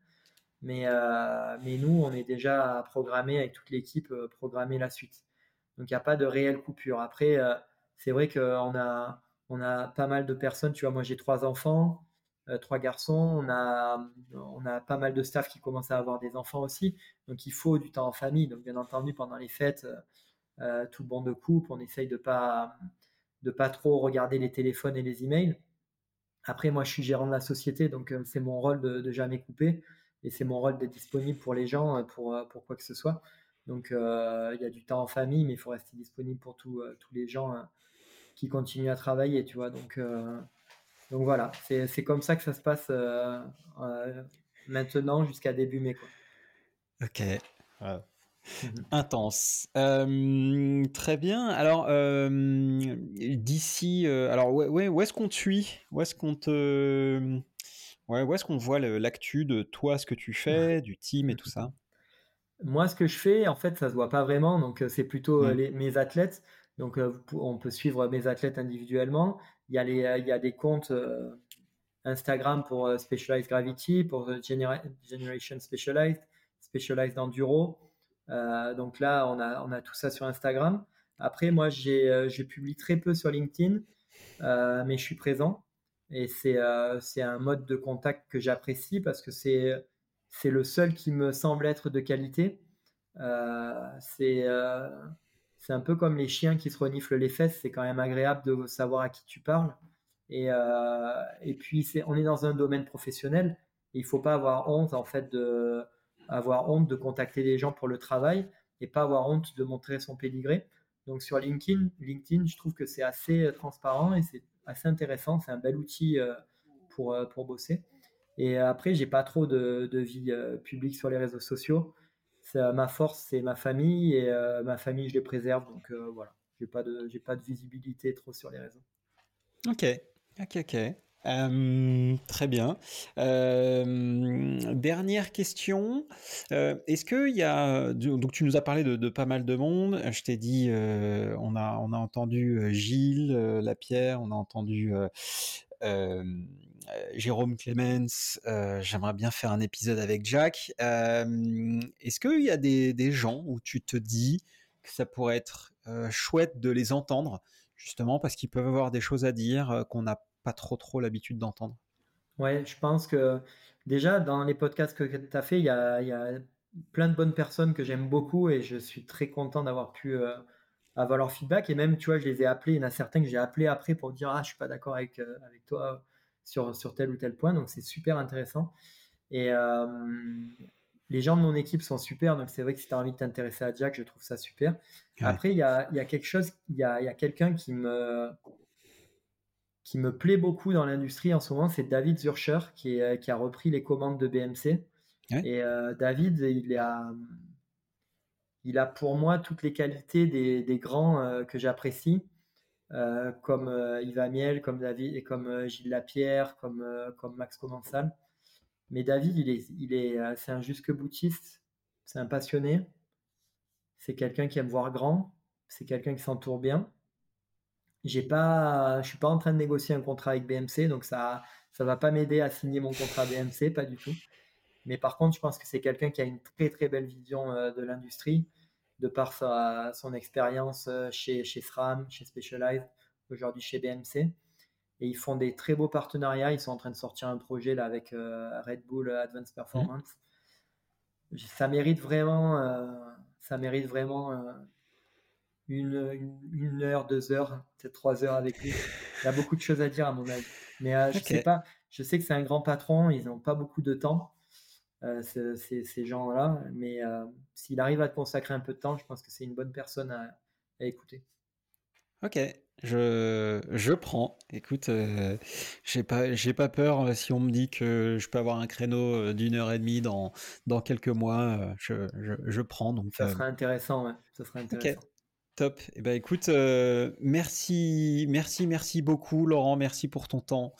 Mais, euh, mais nous, on est déjà programmé avec toute l'équipe, euh, programmé la suite. Donc, il n'y a pas de réelle coupure. Après, euh, c'est vrai qu'on a, on a pas mal de personnes. Tu vois, moi, j'ai trois enfants, trois garçons. On a, on a pas mal de staff qui commencent à avoir des enfants aussi. Donc, il faut du temps en famille. Donc, bien entendu, pendant les fêtes, tout bon de coupe, on essaye de pas de pas trop regarder les téléphones et les emails. Après, moi, je suis gérant de la société, donc euh, c'est mon rôle de, jamais couper et c'est mon rôle d'être disponible pour les gens, euh, pour, euh, pour quoi que ce soit. Donc, il y a du temps en famille, mais il faut rester disponible pour tous les gens qui continuent à travailler, tu vois. Donc, donc voilà, c'est comme ça que ça se passe maintenant jusqu'à début mai. Quoi. Ok. Intense. très bien. Alors, d'ici, alors ouais, où est-ce qu'on te suit? Où est-ce qu'on te, ouais, où est-ce qu'on voit l'actu de toi, ce que tu fais, du team et tout ça? Moi, ce que je fais, en fait, ça se voit pas vraiment. Donc, c'est plutôt mmh. mes athlètes. Donc, on peut suivre mes athlètes individuellement. Il y a, a des comptes Instagram pour Specialized Gravity, pour Generation Specialized, Specialized Enduro. Euh, donc là, on a, tout ça sur Instagram. Après, moi, euh, je publie très peu sur LinkedIn, euh, mais je suis présent. Et c'est, un mode de contact que j'apprécie parce que c'est, c'est le seul qui me semble être de qualité. c'est, c'est un peu comme les chiens qui se reniflent les fesses. C'est quand même agréable de savoir à qui tu parles. Et, et puis, c'est, on est dans un domaine professionnel. il ne faut pas avoir honte, en fait, de avoir honte de contacter les gens pour le travail et pas avoir honte de montrer son pédigré. Donc sur LinkedIn, LinkedIn, je trouve que c'est assez euh, transparent et c'est assez intéressant. C'est un bel outil euh, pour, euh, pour bosser. Et après, j'ai pas trop de, de vie publique sur les réseaux sociaux. Ma force, c'est ma famille et ma famille, je les préserve. Donc voilà, j'ai pas de, j'ai pas de visibilité trop sur les réseaux. Ok, ok, ok très bien. dernière question. Est-ce qu'il y a. Donc, tu nous as parlé de, pas mal de monde. Je t'ai dit, on, a, on a entendu Gilles Lapierre, on a entendu. Jérôme Clemens, j'aimerais bien faire un épisode avec Jack. Est-ce qu'il y a des, gens où tu te dis que ça pourrait être chouette de les entendre, justement parce qu'ils peuvent avoir des choses à dire qu'on n'a pas trop trop l'habitude d'entendre? Ouais, je pense que déjà dans les podcasts que tu as fait, il y a, plein de bonnes personnes que j'aime beaucoup et je suis très content d'avoir pu euh, avoir leur feedback. Et même, tu vois, je les ai appelés, il y en a certains que j'ai appelés après pour dire Ah, je suis pas d'accord euh, avec toi sur, sur tel ou tel point. Donc, c'est super intéressant. Et euh, les gens de mon équipe sont super. Donc, c'est vrai que si tu as envie de t'intéresser à Jack, je trouve ça super. Après, il y a, y a, quelque chose, il y a, y a quelqu'un qui me qui me plaît beaucoup dans l'industrie en ce moment, c'est David Zurcher qui, qui, a repris les commandes de BMC. Et euh, David, il a, il a pour moi toutes les qualités des, des grands euh, que j'apprécie, euh, comme Yves Amiel, comme David comme Gilles Lapierre, comme, comme Max Commensal. Mais David, il est, c'est un jusque boutiste, c'est un passionné, c'est quelqu'un qui aime voir grand, c'est quelqu'un qui s'entoure bien j'ai pas, je suis pas en train de négocier un contrat avec BMC, donc ça, ça va pas m'aider à signer mon contrat BMC, pas du tout. Mais par contre, je pense que c'est quelqu'un qui a une très très belle vision euh, de l'industrie, de par sa, son expérience euh, chez, chez SRAM, chez Specialized, aujourd'hui chez BMC. Et ils font des très beaux partenariats. Ils sont en train de sortir un projet là avec euh, Red Bull Advanced Performance. Ça mérite vraiment, ça mérite vraiment une, heure, deux heures, peut-être trois heures avec lui. Il y a beaucoup de choses à dire à mon avis. Mais je sais pas, je sais que c'est un grand patron, ils n'ont pas beaucoup de temps, ces, gens-là, mais s'il arrive à te consacrer un peu de temps, je pense que c'est une bonne personne à écouter. Ok, je, je prends. Écoute, euh, j'ai pas, j'ai pas peur euh, si on me dit que je peux avoir un créneau euh, d'une heure et demie dans, dans quelques mois. je, je, je prends. Donc, ça sera intéressant, ouais. Ça sera intéressant. Top. Eh ben, écoute, merci, merci, merci beaucoup, Laurent. Merci pour ton temps.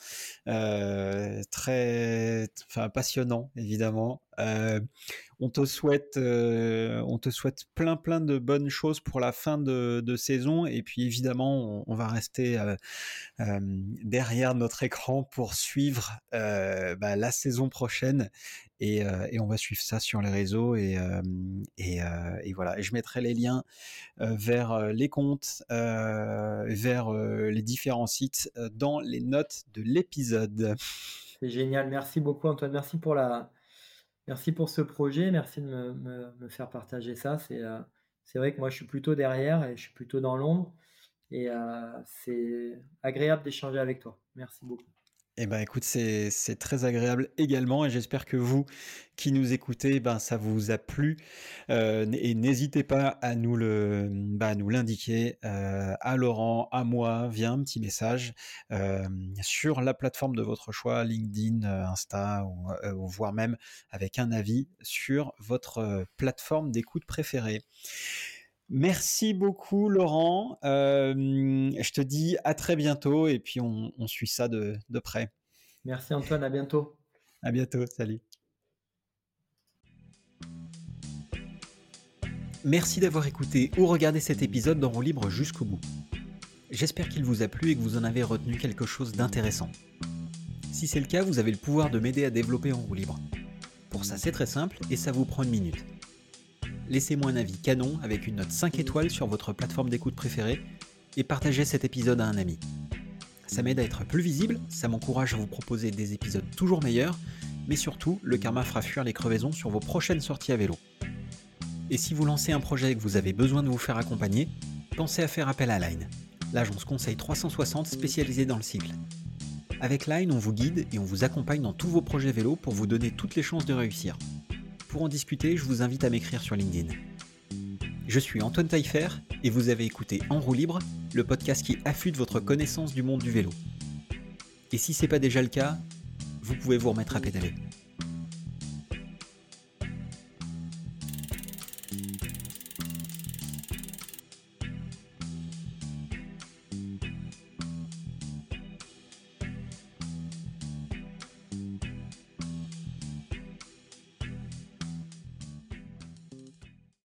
très, enfin, passionnant, évidemment. On te souhaite, on te souhaite plein, plein de bonnes choses pour la fin de, saison. Et puis, évidemment, on, va rester derrière notre écran pour suivre bah, la saison prochaine. Et, on va suivre ça sur les réseaux. Et, et, voilà. Et je mettrai les liens vers euh, les comptes, euh, vers euh, les différents sites dans les notes de l'épisode. C'est génial. Merci beaucoup Antoine. Merci pour la, merci pour ce projet. Merci de me, faire partager ça. C'est, c'est vrai que moi je suis plutôt derrière et je suis plutôt dans l'ombre. Et c'est agréable d'échanger avec toi. Merci beaucoup. Eh ben écoute, c'est très agréable également et j'espère que vous qui nous écoutez, ben ça vous a plu euh, et n'hésitez pas à nous nous l'indiquer euh, à Laurent, à moi via un petit message euh, sur la plateforme de votre choix, LinkedIn, Insta voire même avec un avis sur votre plateforme d'écoute préférée. Merci beaucoup Laurent. je te dis à très bientôt et puis on, suit ça de, de, près. Merci Antoine, à bientôt. À bientôt, salut. Merci d'avoir écouté ou regardé cet épisode d'En libre jusqu'au bout. J'espère qu'il vous a plu et que vous en avez retenu quelque chose d'intéressant. Si c'est le cas, vous avez le pouvoir de m'aider à développer en roue libre. Pour ça, c'est très simple et ça vous prend une minute laissez-moi un avis canon avec une note 5 étoiles sur votre plateforme d'écoute préférée et partagez cet épisode à un ami. Ça m'aide à être plus visible, ça m'encourage à vous proposer des épisodes toujours meilleurs, mais surtout, le karma fera fuir les crevaisons sur vos prochaines sorties à vélo. Et si vous lancez un projet et que vous avez besoin de vous faire accompagner, pensez à faire appel à Line, l'agence conseil 360 spécialisée dans le cycle. Avec Line, on vous guide et on vous accompagne dans tous vos projets vélo pour vous donner toutes les chances de réussir. Pour en discuter, je vous invite à m'écrire sur LinkedIn. Je suis Antoine Taillefer et vous avez écouté En roue libre, le podcast qui affûte votre connaissance du monde du vélo. Et si c'est pas déjà le cas, vous pouvez vous remettre à pédaler.